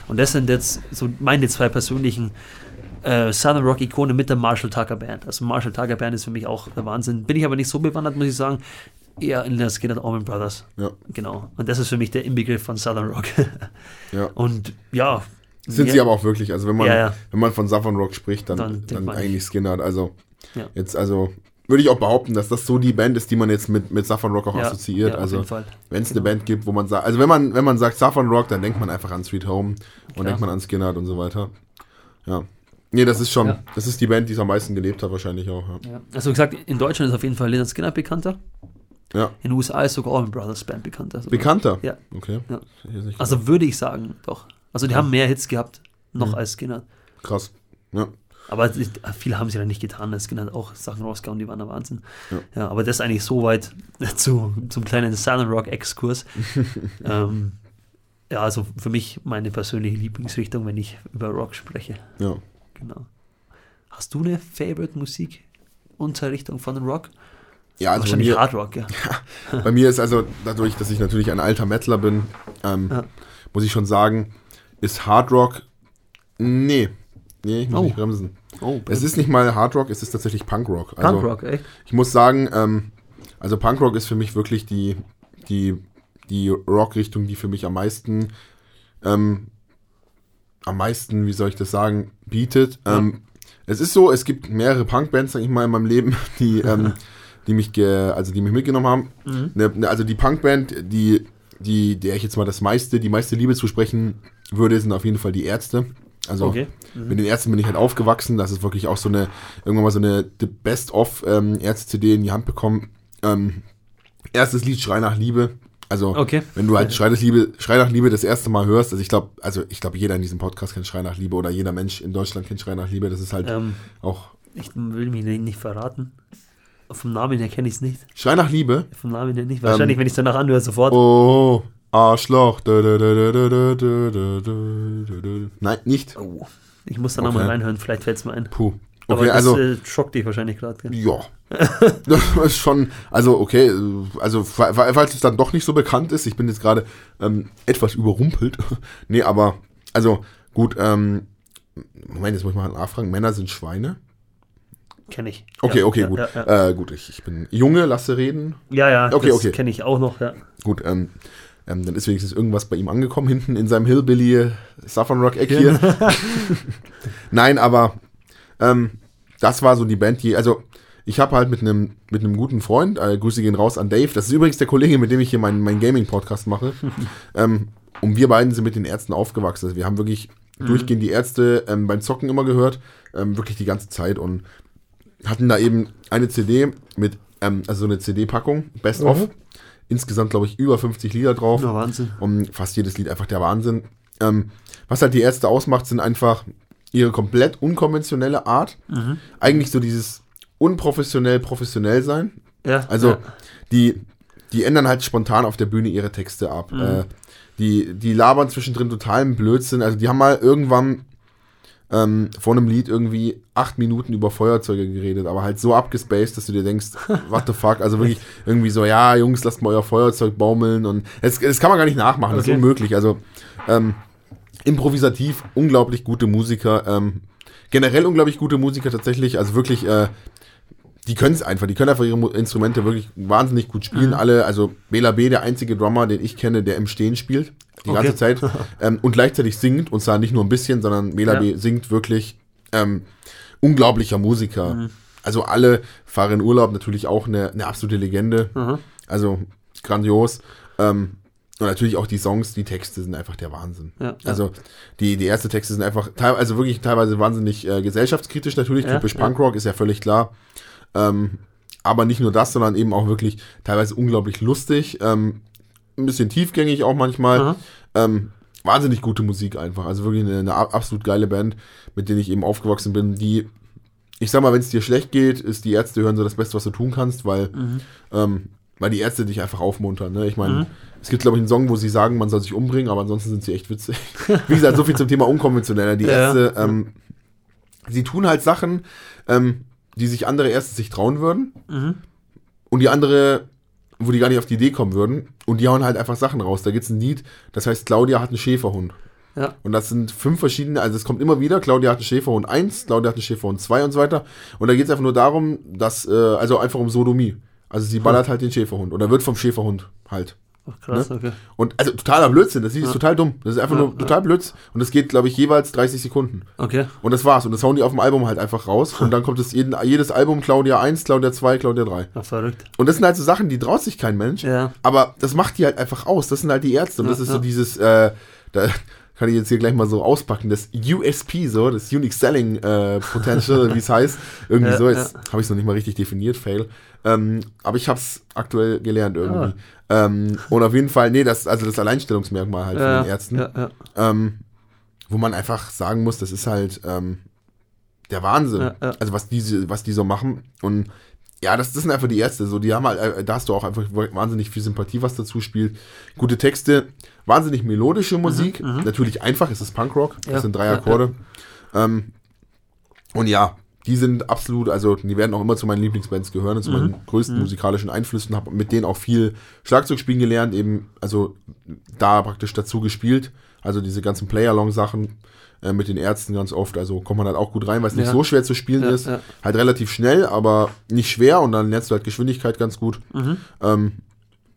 Speaker 1: Und das sind jetzt so meine zwei persönlichen äh, Southern Rock Ikone mit der Marshall Tucker Band. Also Marshall Tucker Band ist für mich auch der Wahnsinn. Bin ich aber nicht so bewandert, muss ich sagen. Eher in der Skinner Allman Brothers.
Speaker 2: Ja.
Speaker 1: Genau. Und das ist für mich der Inbegriff von Southern Rock. (laughs)
Speaker 2: Ja.
Speaker 1: Und ja.
Speaker 2: Sind
Speaker 1: ja,
Speaker 2: sie aber auch wirklich. Also wenn man,
Speaker 1: Ja,
Speaker 2: wenn man von Southern Rock spricht, dann,
Speaker 1: Dann
Speaker 2: dann, eigentlich Skinner. Also jetzt, also würde ich auch behaupten, dass das so die Band ist, die man jetzt mit, mit Southern Rock auch
Speaker 1: ja,
Speaker 2: assoziiert.
Speaker 1: ja,
Speaker 2: also wenn es eine Band gibt, wo man sagt, also wenn man, wenn man sagt Southern Rock, dann denkt man einfach an Sweet Home und
Speaker 1: Klar.
Speaker 2: denkt man an Skinner und so weiter. Ja. Nee, das ist schon,
Speaker 1: Ja.
Speaker 2: das ist die Band, die es am meisten gelebt hat, wahrscheinlich auch. Ja.
Speaker 1: Also wie gesagt, in Deutschland ist auf jeden Fall Leonard Skinner bekannter.
Speaker 2: ja.
Speaker 1: In den USA ist sogar Allman Brothers Band bekannter. Also,
Speaker 2: Bekannter?
Speaker 1: Ja.
Speaker 2: Okay.
Speaker 1: Also würde ich sagen, doch. Also die haben mehr Hits gehabt, noch
Speaker 2: Mhm.
Speaker 1: als Skinner.
Speaker 2: Krass. Ja.
Speaker 1: Aber es ist- viele haben sie ja nicht getan. Das Skinner hat auch Sachen rausgehauen, die waren der Wahnsinn.
Speaker 2: Ja.
Speaker 1: Ja, aber das eigentlich soweit (laughs) zu, zum kleinen Southern Rock Exkurs. (laughs) ähm, ja, also für mich meine persönliche Lieblingsrichtung, wenn ich über Rock spreche.
Speaker 2: ja.
Speaker 1: Genau. Hast du eine Favorite Musik Unterrichtung von Rock?
Speaker 2: Ja, also
Speaker 1: Wahrscheinlich
Speaker 2: mir,
Speaker 1: Hard Rock, (laughs) ja.
Speaker 2: bei mir ist also, dadurch, dass ich natürlich ein alter Metaler bin, ähm,
Speaker 1: Ja.
Speaker 2: muss ich schon sagen, ist Hard Rock, nee, nee, ich muss
Speaker 1: Oh.
Speaker 2: nicht bremsen.
Speaker 1: Oh,
Speaker 2: Es ist nicht mal Hard Rock, es ist tatsächlich Punk Rock. Also,
Speaker 1: Punk Rock, echt?
Speaker 2: Ich muss sagen, ähm, also Punk Rock ist für mich wirklich die, die, die Rock-Richtung, die für mich am meisten, ähm, am meisten, wie soll ich das sagen, bietet.
Speaker 1: Ja.
Speaker 2: Ähm, es ist so, es gibt mehrere Punk-Bands, sag ich mal, in meinem Leben, (laughs) die, ähm, (laughs) die mich, also die mich mitgenommen haben.
Speaker 1: Mhm.
Speaker 2: Ne, ne, also die Punk-Band, die, die, der ich jetzt mal das meiste, die meiste Liebe zusprechen würde, sind auf jeden Fall die Ärzte. Also
Speaker 1: Okay. Mhm.
Speaker 2: mit den Ärzten bin ich halt aufgewachsen. Das ist wirklich auch so eine, irgendwann mal so eine The Best-of ähm, Ärzte-CD in die Hand bekommen. Ähm, erstes Lied Schrei nach Liebe. Also
Speaker 1: Okay.
Speaker 2: wenn du halt Schrei nach Liebe, Schrei nach Liebe das erste Mal hörst, also ich glaube, also ich glaube, jeder in diesem Podcast kennt Schrei nach Liebe oder jeder Mensch in Deutschland kennt Schrei nach Liebe. Das ist halt
Speaker 1: Ähm,
Speaker 2: auch
Speaker 1: ich will mich nicht nicht verraten. Vom Namen her kenne ich es nicht.
Speaker 2: Schrei nach Liebe.
Speaker 1: Vom Namen her nicht. Wahrscheinlich, wenn ich es danach anhöre, sofort.
Speaker 2: Oh, Arschloch. Nein, nicht.
Speaker 1: Oh. Ich muss da
Speaker 2: okay.
Speaker 1: nochmal reinhören, vielleicht fällt es mir ein.
Speaker 2: Puh. Okay, Aber
Speaker 1: das
Speaker 2: also,
Speaker 1: äh, schockt dich wahrscheinlich gerade.
Speaker 2: Ja. (laughs) das ist schon, also okay, also falls es dann doch nicht so bekannt ist, ich bin jetzt gerade ähm, etwas überrumpelt. (laughs) nee, aber, also gut, ähm, Moment, jetzt muss ich mal nachfragen, Männer sind Schweine?
Speaker 1: Kenne ich.
Speaker 2: Okay,
Speaker 1: ja,
Speaker 2: okay,
Speaker 1: ja,
Speaker 2: gut.
Speaker 1: Ja,
Speaker 2: äh, gut, ich, ich bin Junge, lasse reden.
Speaker 1: Ja, ja,
Speaker 2: okay,
Speaker 1: das
Speaker 2: okay.
Speaker 1: kenne ich auch noch, ja.
Speaker 2: Gut, ähm, ähm, dann ist wenigstens irgendwas bei ihm angekommen, hinten in seinem Hillbilly Southern Rock Eck hier. (laughs) Nein, aber ähm, das war so die Band, die, also ich habe halt mit einem mit einem guten Freund, äh, Grüße gehen raus an Dave, das ist übrigens der Kollege, mit dem ich hier meinen mein Gaming-Podcast mache. (laughs) ähm, und wir beiden sind mit den Ärzten aufgewachsen. Also wir haben wirklich durchgehend die Ärzte ähm, beim Zocken immer gehört, ähm, wirklich die ganze Zeit und hatten da eben eine CD mit, ähm, also so eine CD-Packung, Best of. Insgesamt, glaube ich, über 50 Lieder drauf.
Speaker 1: Ja, Wahnsinn.
Speaker 2: Und fast jedes Lied einfach der Wahnsinn. Ähm, was halt die Ärzte ausmacht, sind einfach ihre komplett unkonventionelle Art.
Speaker 1: Mhm.
Speaker 2: Eigentlich so dieses unprofessionell professionell sein.
Speaker 1: Ja,
Speaker 2: Also
Speaker 1: ja.
Speaker 2: die, die ändern halt spontan auf der Bühne ihre Texte ab.
Speaker 1: Mhm.
Speaker 2: Äh, die, die labern zwischendrin totalen Blödsinn. Also die haben mal irgendwann ähm, vor einem Lied irgendwie acht Minuten über Feuerzeuge geredet, aber halt so abgespaced, dass du dir denkst, (laughs) what the fuck? Also wirklich irgendwie so, ja, Jungs, lasst mal euer Feuerzeug baumeln und es, das kann man gar nicht nachmachen, das
Speaker 1: Okay.
Speaker 2: ist unmöglich. Also ähm, improvisativ unglaublich gute Musiker. Ähm, generell unglaublich gute Musiker tatsächlich. Also wirklich, äh, die können es einfach. Die können einfach ihre Instrumente wirklich wahnsinnig gut spielen.
Speaker 1: Mhm.
Speaker 2: Alle, also Bela B, der einzige Drummer, den ich kenne, der im Stehen spielt. Die
Speaker 1: Okay.
Speaker 2: ganze Zeit. (laughs) ähm, und gleichzeitig singt. Und zwar nicht nur ein bisschen, sondern Bela
Speaker 1: Ja.
Speaker 2: B singt wirklich ähm, unglaublicher Musiker.
Speaker 1: Mhm.
Speaker 2: Also alle fahren in Urlaub natürlich auch eine, eine absolute Legende.
Speaker 1: Aha.
Speaker 2: Also grandios. Ähm, und natürlich auch die Songs, die Texte sind einfach der Wahnsinn.
Speaker 1: Ja.
Speaker 2: Also die, die erste Texte sind einfach, also wirklich teilweise wahnsinnig äh, gesellschaftskritisch natürlich,
Speaker 1: Ja,
Speaker 2: typisch. Punkrock, ist ja völlig klar. Ähm, aber nicht nur das, sondern eben auch wirklich teilweise unglaublich lustig, ähm, ein bisschen tiefgängig auch manchmal.
Speaker 1: Aha.
Speaker 2: Ähm, wahnsinnig gute Musik einfach. Also wirklich eine, eine ab- absolut geile Band, mit denen ich eben aufgewachsen bin, die, ich sag mal, wenn es dir schlecht geht, ist die Ärzte hören so das Beste, was du tun kannst, weil,
Speaker 1: Mhm.
Speaker 2: ähm, weil die Ärzte dich einfach aufmuntern. Ne? Ich meine, es gibt, glaube ich, einen Song, wo sie sagen, man soll sich umbringen, aber ansonsten sind sie echt witzig. (laughs) Wie gesagt, so viel zum Thema unkonventioneller. Die
Speaker 1: Ja.
Speaker 2: Ärzte, ähm, sie tun halt Sachen, ähm, die sich andere Ärzte sich trauen würden
Speaker 1: Mhm.
Speaker 2: und die andere, wo die gar nicht auf die Idee kommen würden. Und die hauen halt einfach Sachen raus. Da gibt es ein Lied, das heißt, Claudia hat einen Schäferhund.
Speaker 1: Ja.
Speaker 2: Und das sind fünf verschiedene, also es kommt immer wieder, Claudia hat einen Schäferhund 1, Claudia hat einen Schäferhund 2 und so weiter. Und da geht es einfach nur darum, dass, äh, also einfach um Sodomie. Also sie ballert halt den Schäferhund oder wird vom Schäferhund halt.
Speaker 1: Ach, krass, okay.
Speaker 2: Und also totaler Blödsinn, das ist total dumm. Das ist einfach
Speaker 1: Ja,
Speaker 2: nur total Blöds. Und das geht, glaube ich, jeweils 30 Sekunden.
Speaker 1: Okay.
Speaker 2: Und das war's. Und das hauen die auf dem Album halt einfach raus. Und dann kommt es jeden, jedes Album Claudia 1, Claudia 2, Claudia 3.
Speaker 1: Ach, verrückt.
Speaker 2: Und das sind halt so Sachen, die traut sich kein Mensch.
Speaker 1: Ja.
Speaker 2: Aber das macht die halt einfach aus. Das sind halt die Ärzte. Und das
Speaker 1: Ja,
Speaker 2: ist so
Speaker 1: ja.
Speaker 2: dieses, äh, da (laughs) kann ich jetzt hier gleich mal so auspacken, das USP, so, das Unique Selling äh, Potential, (laughs) wie es heißt. Irgendwie
Speaker 1: Ja,
Speaker 2: so, jetzt
Speaker 1: ja.
Speaker 2: habe ich es noch nicht mal richtig definiert, fail. Ähm, aber ich habe es aktuell gelernt irgendwie.
Speaker 1: Ah.
Speaker 2: Ähm, und auf jeden Fall, nee, das, also das Alleinstellungsmerkmal halt
Speaker 1: Ja,
Speaker 2: von den Ärzten.
Speaker 1: Ja, ja.
Speaker 2: Ähm, wo man einfach sagen muss, das ist halt ähm, der Wahnsinn. Also was diese, was die so machen. Und ja, das, das sind einfach die Ärzte. So, die haben halt, äh, da hast du auch einfach wahnsinnig viel Sympathie, was dazu spielt. Gute Texte, wahnsinnig melodische Musik. Natürlich einfach, es ist Punkrock. Das
Speaker 1: Mhm, Ja,
Speaker 2: sind drei Akkorde. Ähm, und ja, die sind absolut, also die werden auch immer zu meinen Lieblingsbands gehören und zu
Speaker 1: Mhm.
Speaker 2: meinen größten musikalischen Einflüssen. Habe mit denen auch viel Schlagzeug spielen gelernt, eben, also da praktisch dazu gespielt. Also diese ganzen Play-Along-Sachen äh, mit den Ärzten ganz oft. Also kommt man halt auch gut rein, weil es nicht
Speaker 1: Ja.
Speaker 2: so schwer zu spielen
Speaker 1: Ja,
Speaker 2: ist.
Speaker 1: ja.
Speaker 2: Halt relativ schnell, aber nicht schwer und dann lernst du halt Geschwindigkeit ganz gut.
Speaker 1: Mhm.
Speaker 2: Ähm,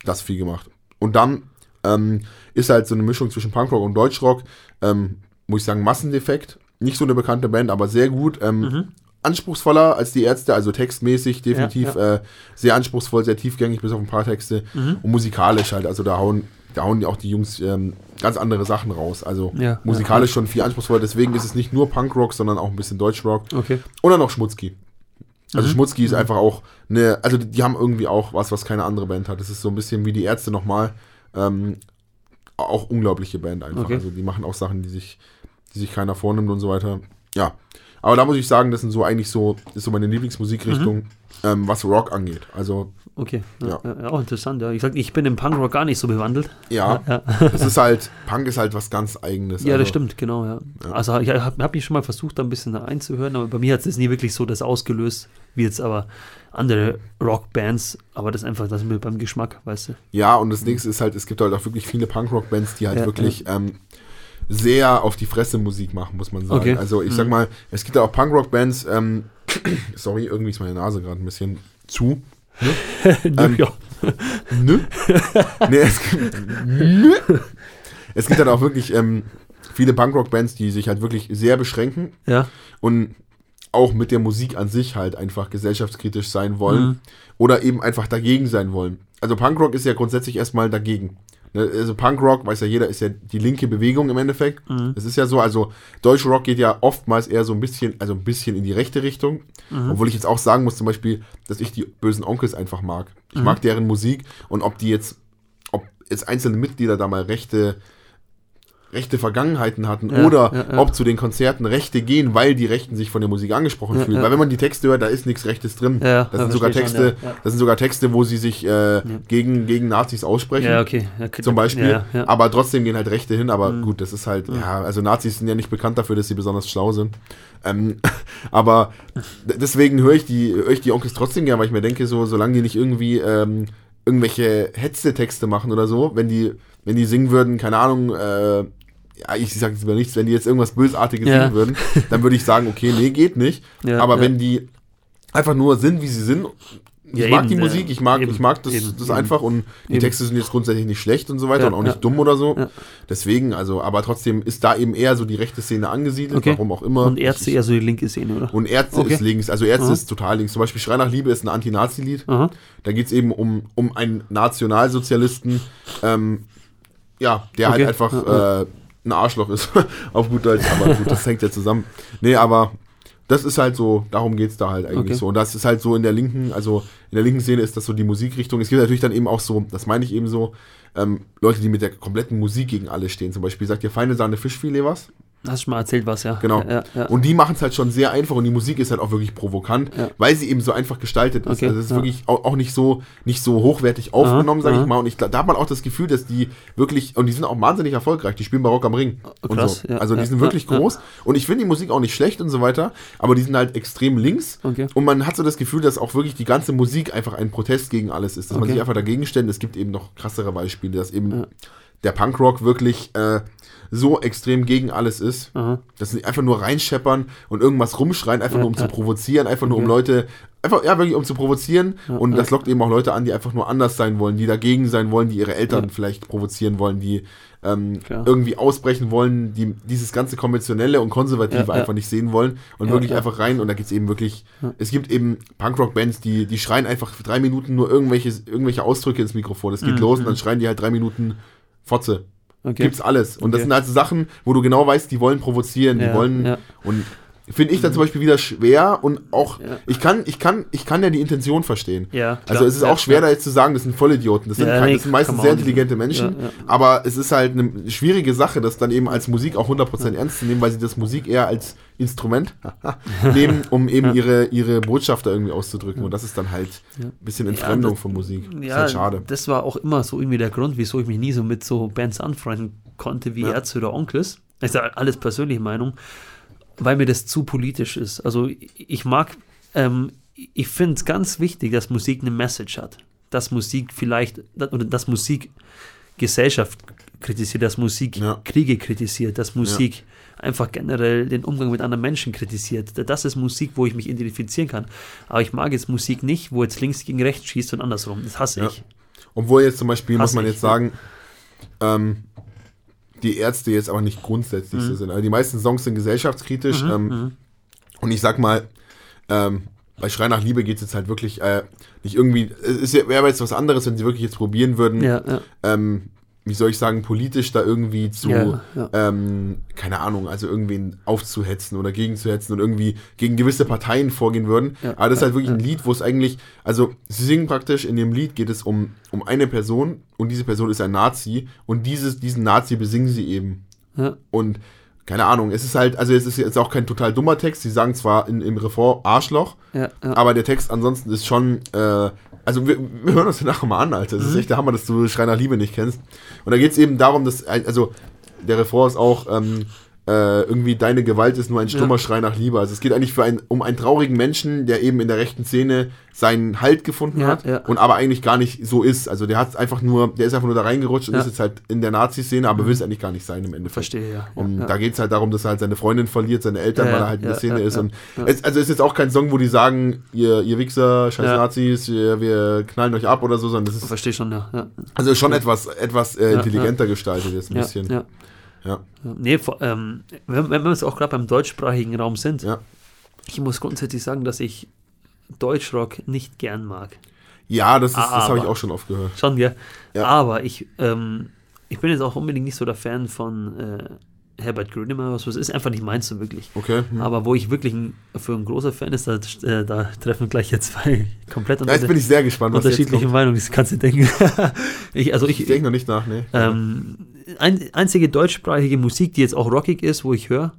Speaker 2: das viel gemacht. Und dann ähm, ist halt so eine Mischung zwischen Punkrock und Deutschrock, ähm, muss ich sagen, Massendefekt. Nicht so eine bekannte Band, aber sehr gut. Ähm,
Speaker 1: Mhm.
Speaker 2: Anspruchsvoller als die Ärzte, also textmäßig definitiv
Speaker 1: Ja,
Speaker 2: Äh, sehr anspruchsvoll, sehr tiefgängig, bis auf ein paar Texte.
Speaker 1: Mhm.
Speaker 2: Und musikalisch halt, also da hauen, da hauen auch die Jungs ähm, ganz andere Sachen raus. Also
Speaker 1: Ja,
Speaker 2: musikalisch schon viel anspruchsvoller, deswegen ist es nicht nur Punkrock, sondern auch ein bisschen Deutschrock.
Speaker 1: Okay.
Speaker 2: Und dann noch Schmutzki. Also
Speaker 1: Mhm.
Speaker 2: Schmutzki ist einfach auch eine, also die, die haben irgendwie auch was, was keine andere Band hat. Das ist so ein bisschen wie die Ärzte nochmal. Ähm, auch unglaubliche Band einfach.
Speaker 1: Okay.
Speaker 2: Also die machen auch Sachen, die sich, die sich keiner vornimmt und so weiter. Ja. Aber da muss ich sagen, das sind so eigentlich so, ist so meine Lieblingsmusikrichtung,
Speaker 1: Mhm.
Speaker 2: ähm, was Rock angeht. Also
Speaker 1: Okay. Ja,
Speaker 2: Ja.
Speaker 1: ja. auch interessant. Ja. Ich sag, ich bin im Punkrock gar nicht so bewandelt.
Speaker 2: ja,
Speaker 1: Ja,
Speaker 2: es ist halt, Punk ist halt was ganz eigenes.
Speaker 1: ja
Speaker 2: also,
Speaker 1: das stimmt, genau. Ja. Also ich habe hab mich schon mal versucht, da ein bisschen einzuhören, aber bei mir hat es nie wirklich so das ausgelöst, wie jetzt aber andere Rockbands. Aber das ist einfach das mit beim Geschmack, weißt du.
Speaker 2: Ja, und das nächste ist halt, es gibt halt auch wirklich viele Punkrock-Bands, die halt wirklich Ähm, sehr auf die Fresse Musik machen, muss man sagen.
Speaker 1: Okay.
Speaker 2: Also ich sag mal, es gibt ja auch Punkrock-Bands, ähm, (clears throat) sorry, irgendwie ist meine Nase gerade ein bisschen zu. (laughs) Ähm,
Speaker 1: ja.
Speaker 2: Nö. nee, es gibt, nö. Es gibt halt auch wirklich ähm, viele Punkrock-Bands, die sich halt wirklich sehr beschränken
Speaker 1: ja.
Speaker 2: und auch mit der Musik an sich halt einfach gesellschaftskritisch sein wollen
Speaker 1: Mhm.
Speaker 2: oder eben einfach dagegen sein wollen. Also Punkrock ist ja grundsätzlich erstmal dagegen. Ne, Also Punkrock, weiß ja jeder, ist ja die linke Bewegung im Endeffekt.
Speaker 1: Mhm.
Speaker 2: Es ist ja so, also Deutschrock geht ja oftmals eher so ein bisschen, also ein bisschen in die rechte Richtung.
Speaker 1: Mhm.
Speaker 2: Obwohl ich jetzt auch sagen muss, zum Beispiel, dass ich die bösen Onkels einfach mag.
Speaker 1: Mhm.
Speaker 2: Ich mag deren Musik und ob die jetzt, ob jetzt einzelne Mitglieder da mal rechte, rechte Vergangenheiten hatten
Speaker 1: Ja,
Speaker 2: oder
Speaker 1: ja,
Speaker 2: ob zu den Konzerten Rechte gehen, weil die Rechten sich von der Musik angesprochen fühlen. Weil wenn man die Texte hört, da ist nichts Rechtes drin. Das, sind sogar Texte,
Speaker 1: schon,
Speaker 2: das sind sogar Texte, wo sie sich äh, gegen, gegen Nazis aussprechen.
Speaker 1: Ja, okay.
Speaker 2: Zum Beispiel. Aber trotzdem gehen halt Rechte hin. Aber
Speaker 1: Mhm.
Speaker 2: gut, das ist halt, ja, also Nazis sind ja nicht bekannt dafür, dass sie besonders schlau sind. Ähm, (laughs) aber deswegen höre ich die, höre ich die Onkels trotzdem gern, weil ich mir denke, so, solange die nicht irgendwie ähm, irgendwelche Hetze-Texte machen oder so, wenn die, wenn die singen würden, keine Ahnung, äh, ich sage jetzt über nichts, wenn die jetzt irgendwas Bösartiges
Speaker 1: Ja.
Speaker 2: singen würden, dann würde ich sagen, okay, nee, geht nicht.
Speaker 1: Ja,
Speaker 2: Aber
Speaker 1: ja.
Speaker 2: wenn die einfach nur sind, wie sie sind, ich
Speaker 1: Ja,
Speaker 2: mag
Speaker 1: eben,
Speaker 2: die. Musik, ich mag,
Speaker 1: Eben,
Speaker 2: ich mag das,
Speaker 1: eben,
Speaker 2: das einfach und die. Texte sind jetzt grundsätzlich nicht schlecht und so weiter
Speaker 1: Ja,
Speaker 2: und auch nicht
Speaker 1: ja.
Speaker 2: dumm oder so. Deswegen, also, aber trotzdem ist da eben eher so die rechte Szene angesiedelt,
Speaker 1: Okay.
Speaker 2: warum auch immer.
Speaker 1: Und Ärzte eher so die linke Szene, oder?
Speaker 2: und Ärzte
Speaker 1: Okay.
Speaker 2: ist links, also Ärzte
Speaker 1: Aha.
Speaker 2: ist total links. Zum Beispiel Schrei nach Liebe ist ein Anti-Nazi-Lied. Da geht es eben um, um einen Nationalsozialisten, ähm, ja, der
Speaker 1: Okay.
Speaker 2: halt einfach äh, ein Arschloch ist, (laughs) auf gut Deutsch, aber gut, das hängt ja zusammen. Nee, aber das ist halt so, darum geht es da halt eigentlich
Speaker 1: Okay.
Speaker 2: so. Und das ist halt so in der linken, also in der linken Szene ist das so die Musikrichtung. Es gibt natürlich dann eben auch so, das meine ich eben so, ähm, Leute, die mit der kompletten Musik gegen alles stehen. Zum Beispiel sagt ihr Feine Sahne Fischfilet was?
Speaker 1: Hast du mal erzählt was, ja.
Speaker 2: Genau.
Speaker 1: Ja, ja.
Speaker 2: Und die machen es halt schon sehr einfach und die Musik ist halt auch wirklich provokant, weil sie eben so einfach gestaltet ist.
Speaker 1: Okay,
Speaker 2: Also es ist wirklich auch, auch nicht so nicht so hochwertig aufgenommen, sage ich mal. Und ich, da hat man auch das Gefühl, dass die wirklich, und die sind auch wahnsinnig erfolgreich, die spielen bei Rock am Ring. und
Speaker 1: krass,
Speaker 2: so. also die sind wirklich groß. Und ich finde die Musik auch nicht schlecht und so weiter, aber die sind halt extrem links.
Speaker 1: Okay.
Speaker 2: Und man hat so das Gefühl, dass auch wirklich die ganze Musik einfach ein Protest gegen alles ist. Dass man
Speaker 1: Okay.
Speaker 2: sich einfach dagegen stellt. Es gibt eben noch krassere Beispiele, dass eben der Punkrock wirklich äh, so extrem gegen alles ist.
Speaker 1: Aha.
Speaker 2: Dass sie einfach nur reinscheppern und irgendwas rumschreien, einfach nur um zu provozieren, einfach nur um
Speaker 1: Okay.
Speaker 2: Leute, einfach, ja, wirklich um zu provozieren. und das lockt eben auch Leute an, die einfach nur anders sein wollen, die dagegen sein wollen, die ihre Eltern vielleicht provozieren wollen, die ähm, irgendwie ausbrechen wollen, die dieses ganze Konventionelle und Konservative einfach nicht sehen wollen und wirklich einfach rein. Und da gibt es eben wirklich, es gibt eben Punkrock-Bands, die, die schreien einfach für drei Minuten nur irgendwelche, irgendwelche Ausdrücke ins Mikrofon. Es geht
Speaker 1: Mhm,
Speaker 2: los und dann schreien die halt drei Minuten Fotze.
Speaker 1: Okay.
Speaker 2: Gibt's alles. Und das
Speaker 1: Okay.
Speaker 2: sind halt so Sachen, wo du genau weißt, die wollen provozieren, die
Speaker 1: Ja,
Speaker 2: wollen.
Speaker 1: ja.
Speaker 2: Und finde ich dann zum Beispiel wieder schwer und auch,
Speaker 1: Ja.
Speaker 2: ich kann, ich kann, ich kann ja die Intention verstehen.
Speaker 1: Ja,
Speaker 2: also es ist auch schwer, da jetzt zu sagen, das sind Vollidioten. Das sind,
Speaker 1: Ja,
Speaker 2: kein, das sind meistens sehr intelligente Menschen, aber es ist halt eine schwierige Sache, das dann eben als Musik auch 100% ernst zu nehmen, weil sie das Musik eher als Instrument (laughs) nehmen, um eben
Speaker 1: Ja.
Speaker 2: ihre, ihre Botschaft da irgendwie auszudrücken. Und das ist dann halt ein bisschen Entfremdung
Speaker 1: das-
Speaker 2: von Musik. ist
Speaker 1: Ja,
Speaker 2: halt schade.
Speaker 1: das war auch immer so irgendwie der Grund, wieso ich mich nie so mit so Bands anfreunden konnte wie
Speaker 2: Ja.
Speaker 1: Ärzte oder Onkels. Ich sage alles persönliche Meinung, weil mir das zu politisch ist. Also ich mag, ähm, ich finde es ganz wichtig, dass Musik eine Message hat. Dass Musik vielleicht, oder dass Musik Gesellschaft kritisiert, dass Musik
Speaker 2: Ja.
Speaker 1: Kriege kritisiert, dass Musik einfach generell den Umgang mit anderen Menschen kritisiert. Das ist Musik, wo ich mich identifizieren kann. Aber ich mag jetzt Musik nicht, wo jetzt links gegen rechts schießt und andersrum. Das hasse
Speaker 2: Ja.
Speaker 1: ich.
Speaker 2: Obwohl jetzt zum Beispiel, muss man
Speaker 1: ich,
Speaker 2: jetzt sagen, ähm, die Ärzte jetzt aber nicht grundsätzlich so sind. Also die meisten Songs sind gesellschaftskritisch.
Speaker 1: Mhm,
Speaker 2: ähm, Und ich sag mal, ähm, bei Schrei nach Liebe geht es jetzt halt wirklich äh, nicht irgendwie, es wäre jetzt was anderes, wenn sie wirklich jetzt probieren würden,
Speaker 1: Ja, ja.
Speaker 2: ähm, wie soll ich sagen, politisch da irgendwie zu,
Speaker 1: Ja, ja.
Speaker 2: Ähm, keine Ahnung, also irgendwen aufzuhetzen oder gegenzuhetzen und irgendwie gegen gewisse Parteien vorgehen würden.
Speaker 1: Ja,
Speaker 2: Aber das ist halt wirklich ein Lied, wo es eigentlich, also sie singen praktisch, in dem Lied geht es um, um eine Person und diese Person ist ein Nazi und dieses, diesen Nazi besingen sie eben. Und keine Ahnung, es ist halt, also es ist jetzt auch kein total dummer Text, sie sagen zwar in, im Refrain Arschloch, aber der Text ansonsten ist schon, äh, also wir, wir hören uns den nachher mal an, Alter. Das ist echt der Hammer, dass du Schrei nach Liebe nicht kennst. Und da geht es eben darum, dass, also der Refrain ist auch, ähm, äh, irgendwie deine Gewalt ist nur ein stummer
Speaker 1: Ja.
Speaker 2: Schrei nach Liebe. Also es geht eigentlich für ein, um einen traurigen Menschen, der eben in der rechten Szene seinen Halt gefunden
Speaker 1: Ja,
Speaker 2: hat
Speaker 1: ja.
Speaker 2: und aber eigentlich gar nicht so ist. Also der hat einfach nur, der ist einfach nur da reingerutscht und ist jetzt halt in der Nazi-Szene, aber will es eigentlich gar nicht sein im Endeffekt.
Speaker 1: Verstehe, ja.
Speaker 2: Und da geht es halt darum, dass er halt seine Freundin verliert, seine Eltern, weil er halt in der Szene ist. und. Es, also es ist jetzt auch kein Song, wo die sagen, ihr, ihr Wichser, scheiß. Nazis, wir, wir knallen euch ab oder so, sondern das ist
Speaker 1: Verstehe schon, ja.
Speaker 2: also schon etwas, etwas äh, intelligenter gestaltet jetzt ein
Speaker 1: ja,
Speaker 2: bisschen.
Speaker 1: Ja.
Speaker 2: Ja.
Speaker 1: Nee, ähm, wenn, wenn wir jetzt auch gerade beim deutschsprachigen Raum sind,
Speaker 2: Ja.
Speaker 1: ich muss grundsätzlich sagen, dass ich Deutschrock nicht gern mag.
Speaker 2: Ja, das, ist- das habe ich auch schon oft gehört.
Speaker 1: Schon, ja.
Speaker 2: Ja.
Speaker 1: Aber ich, ähm, ich bin jetzt auch unbedingt nicht so der Fan von äh, Herbert Grönemeyer. Was ist einfach nicht meins so wirklich.
Speaker 2: Okay. Hm.
Speaker 1: Aber wo ich wirklich ein, für ein großer Fan ist, da, äh, da treffen gleich jetzt zwei (laughs) komplett
Speaker 2: Ja, jetzt bin ich sehr gespannt,
Speaker 1: unterschiedliche. Meinungen. Das kannst du denken. (laughs) ich, also ich,
Speaker 2: Ich denke noch nicht nach, ne?
Speaker 1: ähm, ein, einzige deutschsprachige Musik, die jetzt auch rockig ist, wo ich höre,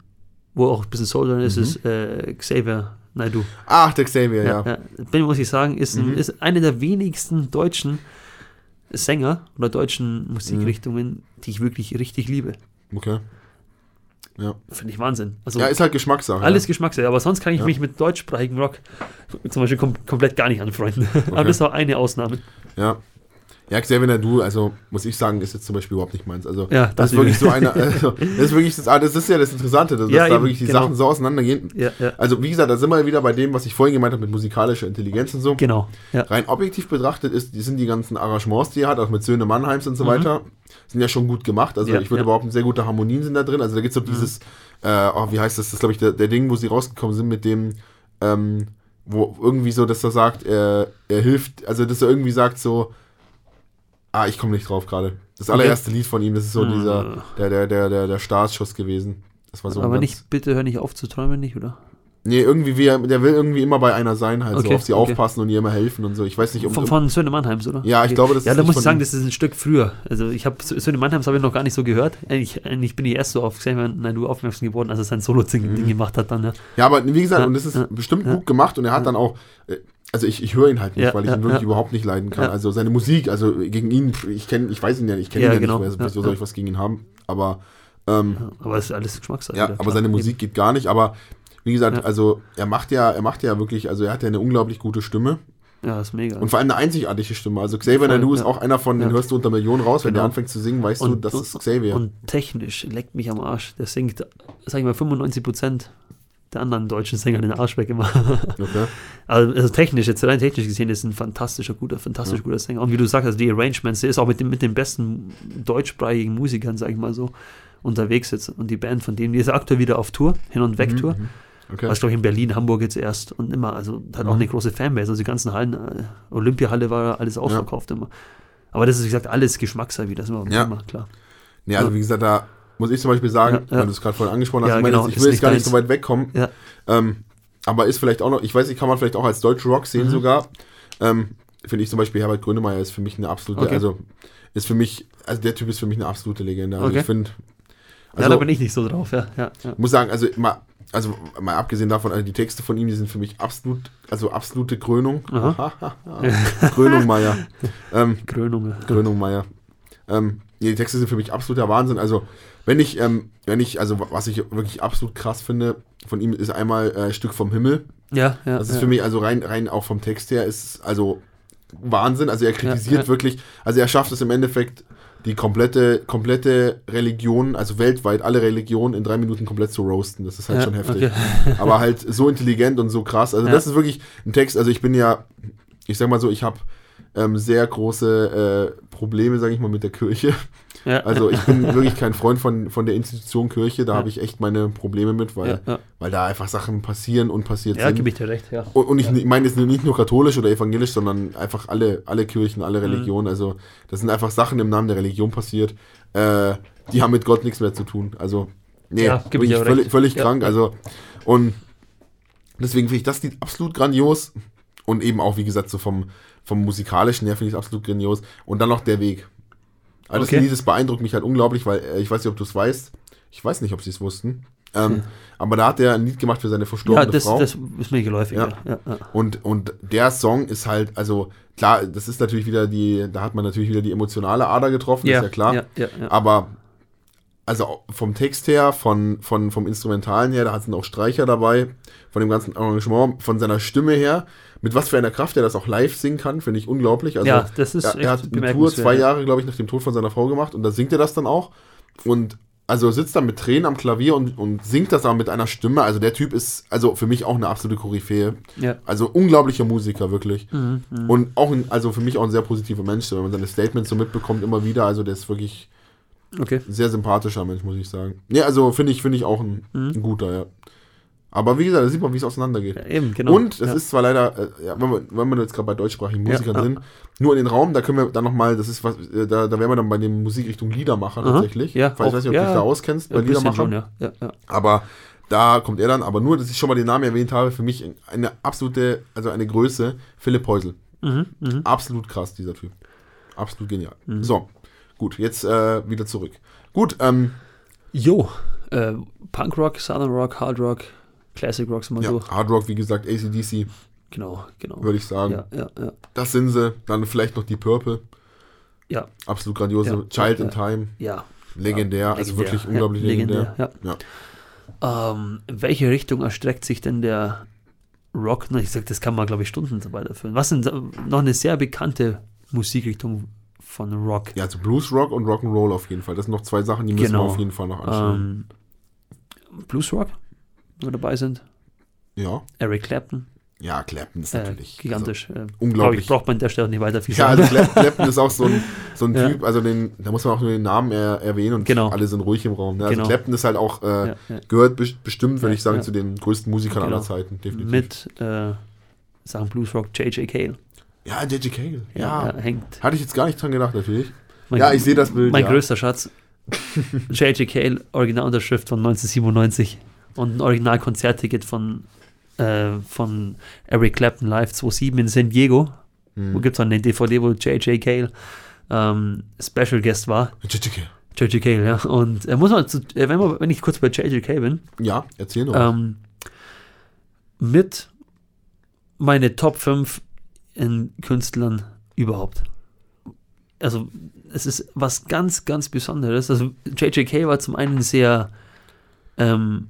Speaker 1: wo auch ein bisschen Soul drin ist,
Speaker 2: Mhm.
Speaker 1: ist äh, Xavier Naidoo.
Speaker 2: Ach, der Xavier, ja.
Speaker 1: Ja. Bin, muss ich sagen, ist,
Speaker 2: Mhm.
Speaker 1: ist eine der wenigsten deutschen Sänger oder deutschen Musikrichtungen, die ich wirklich richtig liebe.
Speaker 2: Okay. Ja.
Speaker 1: Finde ich Wahnsinn. Also
Speaker 2: ja, ist halt Geschmackssache.
Speaker 1: alles
Speaker 2: ja.
Speaker 1: Geschmackssache, aber sonst kann ich
Speaker 2: Ja.
Speaker 1: mich mit deutschsprachigen Rock zum Beispiel kom komplett gar nicht anfreunden. (laughs) aber das ist auch eine Ausnahme.
Speaker 2: Ja. Ja, Xavier Nadu, also muss ich sagen, ist jetzt zum Beispiel überhaupt nicht meins. Also
Speaker 1: Ja,
Speaker 2: das,
Speaker 1: das
Speaker 2: ist wirklich so eine, also, (laughs) das ist wirklich das, ah, das ist ja das Interessante, dass,
Speaker 1: Ja,
Speaker 2: dass da
Speaker 1: eben,
Speaker 2: wirklich die
Speaker 1: genau.
Speaker 2: Sachen so auseinandergehen.
Speaker 1: Ja, ja.
Speaker 2: Also wie gesagt, da sind wir wieder bei dem, was ich vorhin gemeint habe mit musikalischer Intelligenz und so.
Speaker 1: Genau.
Speaker 2: Rein objektiv betrachtet ist, die sind die ganzen Arrangements, die er hat, auch mit Söhne Mannheims und so
Speaker 1: Mhm.
Speaker 2: weiter, sind ja schon gut gemacht. Also ich würde.
Speaker 1: Mhm.
Speaker 2: behaupten, sehr gute Harmonien sind da drin. Also da gibt es so dieses, äh, oh, wie heißt das, das ist glaube ich der, der Ding, wo sie rausgekommen sind mit dem, ähm, wo irgendwie so, dass er sagt, er, er hilft, also dass er irgendwie sagt so, ah, ich komme nicht drauf gerade. Das allererste Lied von ihm, das ist so
Speaker 1: Mhm.
Speaker 2: dieser, der, der, der, der, der Startschuss gewesen. Das war so
Speaker 1: Aber nicht, bitte hör nicht auf zu träumen, nicht, oder?
Speaker 2: Nee, irgendwie, wie er, der will irgendwie immer bei einer sein, halt so
Speaker 1: Okay,
Speaker 2: auf sie
Speaker 1: okay.
Speaker 2: aufpassen und ihr immer helfen und so. Ich weiß nicht, um,
Speaker 1: Von, von Söhne Mannheims, oder?
Speaker 2: Ja, ich glaube, das
Speaker 1: Ja,
Speaker 2: ist
Speaker 1: da
Speaker 2: nicht
Speaker 1: muss ich sagen, das ist ein Stück früher. Also ich habe Söhne Mannheims habe ich noch gar nicht so gehört. Eigentlich, eigentlich bin ich erst so auf Xavier aufmerksam geworden, als er sein Solo-Ding
Speaker 2: Mhm.
Speaker 1: gemacht hat dann. Ja.
Speaker 2: Ja, aber wie gesagt,
Speaker 1: Ja,
Speaker 2: und das ist
Speaker 1: ja,
Speaker 2: bestimmt
Speaker 1: ja.
Speaker 2: gut gemacht und er hat dann auch, äh, also ich, ich höre ihn halt nicht,
Speaker 1: Ja,
Speaker 2: weil ich
Speaker 1: ja,
Speaker 2: ihn wirklich
Speaker 1: ja.
Speaker 2: überhaupt nicht leiden kann. Also seine Musik, also gegen ihn, ich kenne, ich weiß ihn ja nicht, ich kenne ihn ja
Speaker 1: genau.
Speaker 2: nicht, also,
Speaker 1: Ja,
Speaker 2: wieso soll ich was gegen ihn haben? Aber ähm,
Speaker 1: Aber es ist alles Geschmackssache.
Speaker 2: ja,
Speaker 1: wieder,
Speaker 2: aber
Speaker 1: klar.
Speaker 2: seine. Musik geht gar nicht. Aber wie gesagt, also er macht ja, er macht ja wirklich, also er hat ja eine unglaublich gute Stimme
Speaker 1: Ja, ist mega.
Speaker 2: und vor allem eine einzigartige Stimme. Also Xavier Naidu ist auch einer von, den hörst du unter Millionen raus, wenn der
Speaker 1: Genau.
Speaker 2: anfängt zu singen, weißt du, das ist Xavier.
Speaker 1: Und technisch leckt mich am Arsch. Der singt, sag ich mal, 95 Prozent der anderen deutschen Sänger den Arsch weg immer. (laughs)
Speaker 2: okay.
Speaker 1: Also, also technisch, jetzt rein technisch gesehen, ist ein fantastischer, guter, fantastisch
Speaker 2: Ja.
Speaker 1: guter Sänger. Und wie du sagst, also die Arrangements, der ist auch mit, dem, mit den besten deutschsprachigen Musikern, sag ich mal so, unterwegs jetzt. Und die Band von denen, die ist aktuell wieder auf Tour, Hin- und Weg-Tour.
Speaker 2: Mhm, mhm. Okay.
Speaker 1: Was glaube ich in Berlin, Hamburg jetzt erst und immer, also hat auch
Speaker 2: Mhm.
Speaker 1: eine große Fanbase. Also die ganzen Hallen, äh, Olympiahalle war alles ausverkauft immer. Aber das ist, wie gesagt, alles Geschmackssache wieder, das immer,
Speaker 2: Ja.
Speaker 1: immer klar.
Speaker 2: Nee, also
Speaker 1: Ja.
Speaker 2: wie gesagt, da muss ich zum Beispiel sagen,
Speaker 1: Ja, ja.
Speaker 2: weil du es gerade vorhin angesprochen hast,
Speaker 1: Ja,
Speaker 2: ich, meine,
Speaker 1: genau,
Speaker 2: ich will jetzt gar nicht so weit wegkommen,
Speaker 1: Ja.
Speaker 2: ähm, aber ist vielleicht auch noch, ich weiß nicht, kann man vielleicht auch als deutsche Rock sehen
Speaker 1: Mhm.
Speaker 2: sogar. Ähm, Finde ich zum Beispiel Herbert Grönemeyer ist für mich eine absolute,
Speaker 1: Okay.
Speaker 2: also ist für mich, also der Typ ist für mich eine absolute Legende. Also
Speaker 1: Okay.
Speaker 2: ich finde,
Speaker 1: ja,
Speaker 2: also
Speaker 1: da bin ich nicht so drauf, ja. ja, ja.
Speaker 2: muss sagen, also mal, also mal abgesehen davon, also die Texte von ihm, die sind für mich absolut, also absolute Krönung. Krönung (laughs) Meier. (laughs) ähm,
Speaker 1: Krönung. ja.
Speaker 2: Krönung Meier. Ähm, die Texte sind für mich absoluter Wahnsinn. Also, wenn ich, ähm, wenn ich, also was ich wirklich absolut krass finde, von ihm ist einmal äh, Stück vom Himmel.
Speaker 1: Ja, ja.
Speaker 2: Das ist
Speaker 1: ja.
Speaker 2: für mich, also rein, rein auch vom Text her, ist also Wahnsinn. Also er kritisiert
Speaker 1: ja.
Speaker 2: wirklich, also er schafft es im Endeffekt, die komplette, komplette Religion, also weltweit alle Religionen in drei Minuten komplett zu roasten. Das ist halt
Speaker 1: ja,
Speaker 2: schon heftig.
Speaker 1: Okay. (laughs)
Speaker 2: Aber halt so intelligent und so krass. Also
Speaker 1: Ja.
Speaker 2: das ist wirklich ein Text, also ich bin ja, ich sag mal so, ich habe ähm, sehr große äh, Probleme, sage ich mal, mit der Kirche.
Speaker 1: Ja,
Speaker 2: Also ich bin (laughs) wirklich kein Freund von, von der Institution Kirche, da
Speaker 1: Ja.
Speaker 2: habe ich echt meine Probleme mit, weil,
Speaker 1: ja, ja.
Speaker 2: weil da einfach Sachen passieren und passiert
Speaker 1: ja
Speaker 2: sind.
Speaker 1: gebe ich dir recht, ja.
Speaker 2: Und, und ich, ich meine jetzt nicht nur katholisch oder evangelisch, sondern einfach alle, alle Kirchen, alle
Speaker 1: Mhm.
Speaker 2: Religionen. Also das sind einfach Sachen im Namen der Religion passiert, äh, die haben mit Gott nichts mehr zu tun. Also, nee,
Speaker 1: Ja,
Speaker 2: wirklich völlig, völlig
Speaker 1: Ja.
Speaker 2: krank. Also, und deswegen finde ich das Lied absolut grandios. Und eben auch, wie gesagt, so vom, vom musikalischen her finde ich es absolut grandios. Und dann noch der Weg. Also
Speaker 1: Okay.
Speaker 2: das Lied, das beeindruckt mich halt unglaublich, weil äh, ich weiß nicht, ob du es weißt. Ich weiß nicht, ob sie es wussten. Ähm, Aber da hat er ein Lied gemacht für seine verstorbene
Speaker 1: Ja, das,
Speaker 2: Frau.
Speaker 1: das ist mir geläufig,
Speaker 2: Ja.
Speaker 1: ja.
Speaker 2: Und, und der Song ist halt, also klar, das ist natürlich wieder die, da hat man natürlich wieder die emotionale Ader getroffen, ist ja klar. Aber also vom Text her, von, von, vom Instrumentalen her, da sind auch Streicher dabei, von dem ganzen Arrangement, von seiner Stimme her, mit was für einer Kraft er das auch live singen kann, finde ich unglaublich. Also
Speaker 1: ja, das ist
Speaker 2: er, er hat eine Tour zwei
Speaker 1: ja.
Speaker 2: Jahre, glaube ich, nach dem Tod von seiner Frau gemacht und da singt er das dann auch. Und also sitzt dann mit Tränen am Klavier und, und singt das aber mit einer Stimme. Also der Typ ist also für mich auch eine absolute Koryphäe.
Speaker 1: Ja.
Speaker 2: Also unglaublicher Musiker, wirklich.
Speaker 1: Mhm, mhm.
Speaker 2: Und auch ein, also für mich auch ein sehr positiver Mensch, wenn man seine Statements so mitbekommt, immer wieder. Also der ist wirklich
Speaker 1: Okay.
Speaker 2: ein sehr sympathischer Mensch, muss ich sagen. Ja, also finde ich, finde ich auch ein,
Speaker 1: Mhm.
Speaker 2: ein guter, ja. Aber wie gesagt, da sieht man, wie es auseinandergeht.
Speaker 1: Ja, eben, genau.
Speaker 2: Und es
Speaker 1: ja.
Speaker 2: ist zwar leider, äh, ja, wenn, wir, wenn wir jetzt gerade bei deutschsprachigen Musikern
Speaker 1: ja.
Speaker 2: sind, nur in den Raum, da können wir dann nochmal, das ist was, äh, da, da wären wir dann bei dem Musikrichtung Liedermacher
Speaker 1: Aha,
Speaker 2: tatsächlich.
Speaker 1: ja,
Speaker 2: ich weiß nicht, ob du dich da auskennst bei
Speaker 1: bisschen
Speaker 2: Liedermacher.
Speaker 1: schon, ja. ja, ja.
Speaker 2: Aber da kommt er dann, aber nur, dass ich schon mal den Namen erwähnt habe, für mich eine absolute, also eine Größe, Philipp Heusel.
Speaker 1: Mhm, mhm.
Speaker 2: Absolut krass, dieser Typ. Absolut genial.
Speaker 1: Mhm.
Speaker 2: So, gut, jetzt äh, wieder zurück. Gut, ähm,
Speaker 1: Jo, äh, Punkrock, Southern Rock, Hard Rock, Classic Rock sind wir
Speaker 2: ja,
Speaker 1: durch.
Speaker 2: Hard Rock, wie gesagt, ACDC,
Speaker 1: Genau, genau.
Speaker 2: würde ich sagen.
Speaker 1: Ja, ja, ja.
Speaker 2: Das sind sie. Dann vielleicht noch die Purple.
Speaker 1: Ja,
Speaker 2: Absolut grandiose. Child in Time.
Speaker 1: ja.
Speaker 2: Legendär. also
Speaker 1: Legendär.
Speaker 2: wirklich unglaublich legendär.
Speaker 1: Ja.
Speaker 2: Ja.
Speaker 1: Ähm, in welche Richtung erstreckt sich denn der Rock? Na, ich sag, das kann man, glaube ich, Stunden so weiterführen. Was sind äh, noch eine sehr bekannte Musikrichtung von Rock.
Speaker 2: Ja, also Blues Rock und Rock'n'Roll auf jeden Fall. Das sind noch zwei Sachen, die müssen
Speaker 1: Genau.
Speaker 2: wir auf jeden Fall noch anschauen.
Speaker 1: Ähm, Blues Rock, wo wir dabei sind.
Speaker 2: ja.
Speaker 1: Eric Clapton,
Speaker 2: Ja, Clapton ist
Speaker 1: äh,
Speaker 2: natürlich.
Speaker 1: gigantisch. äh,
Speaker 2: unglaublich.
Speaker 1: Braucht, braucht man an der Stelle nicht weiter viel
Speaker 2: Also, ja,
Speaker 1: sagen.
Speaker 2: also Clap- Clapton ist auch so ein, so ein. (laughs) Typ, also den, da muss man auch nur den Namen er, erwähnen und
Speaker 1: Genau.
Speaker 2: alle sind ruhig im Raum. Ne? Also
Speaker 1: Genau.
Speaker 2: Clapton ist halt auch, äh, gehört bes- bestimmt, würde ich sagen, zu den größten Musikern
Speaker 1: Genau.
Speaker 2: aller Zeiten, definitiv.
Speaker 1: Mit äh, Sachen Blues Rock, J.J. Cale.
Speaker 2: ja, J.J. Cale. Ja.
Speaker 1: Ja, ja, hängt.
Speaker 2: Hatte ich jetzt gar nicht dran gedacht, natürlich.
Speaker 1: Mein,
Speaker 2: Ja, ich sehe das Bild.
Speaker 1: Mein
Speaker 2: ja.
Speaker 1: größter Schatz. (laughs) J.J. Cale, Originalunterschrift von 1997 und ein Originalkonzertticket von, äh, von Eric Clapton Live 27 in San Diego.
Speaker 2: Hm.
Speaker 1: Wo gibt es eine DVD, wo J.J. Cale ähm, Special Guest war.
Speaker 2: J.J. Cale.
Speaker 1: J.J. Cale, ja. Und äh, muss man, zu, äh, wenn, man, wenn ich kurz bei J.J. Cale bin,
Speaker 2: Ja, erzähl noch.
Speaker 1: ähm, mit meine Top 5 in Künstlern überhaupt. Also, es ist was ganz, ganz Besonderes. Also, JJK war zum einen sehr, ähm,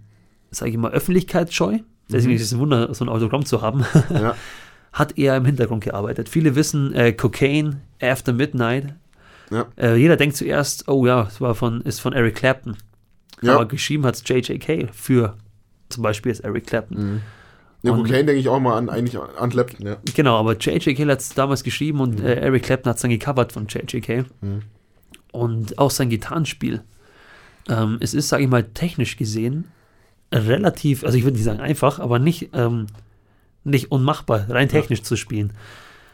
Speaker 1: sage ich mal, öffentlichkeitsscheu. Deswegen
Speaker 2: Mhm.
Speaker 1: ist es ein Wunder, so ein Autogramm zu haben. (laughs)
Speaker 2: ja. (laughs)
Speaker 1: Hat eher im Hintergrund gearbeitet. Viele wissen, äh, Cocaine, After Midnight.
Speaker 2: Ja.
Speaker 1: Äh, jeder denkt zuerst, oh ja, es war von, ist von Eric Clapton.
Speaker 2: Ja.
Speaker 1: Aber geschrieben hat es JJK für zum Beispiel ist Eric Clapton.
Speaker 2: Mhm. Ja,
Speaker 1: Und-
Speaker 2: Cocaine denke ich auch mal an, eigentlich an Clapton, ja.
Speaker 1: Genau, aber JJK hat es damals geschrieben und äh, Eric Clapton hat es dann gecovert von JJK.
Speaker 2: Mhm.
Speaker 1: Und auch sein Gitarrenspiel. Ähm, es ist, sage ich mal, technisch gesehen relativ, also ich würde nicht sagen einfach, aber nicht, ähm, nicht unmachbar, rein technisch zu spielen.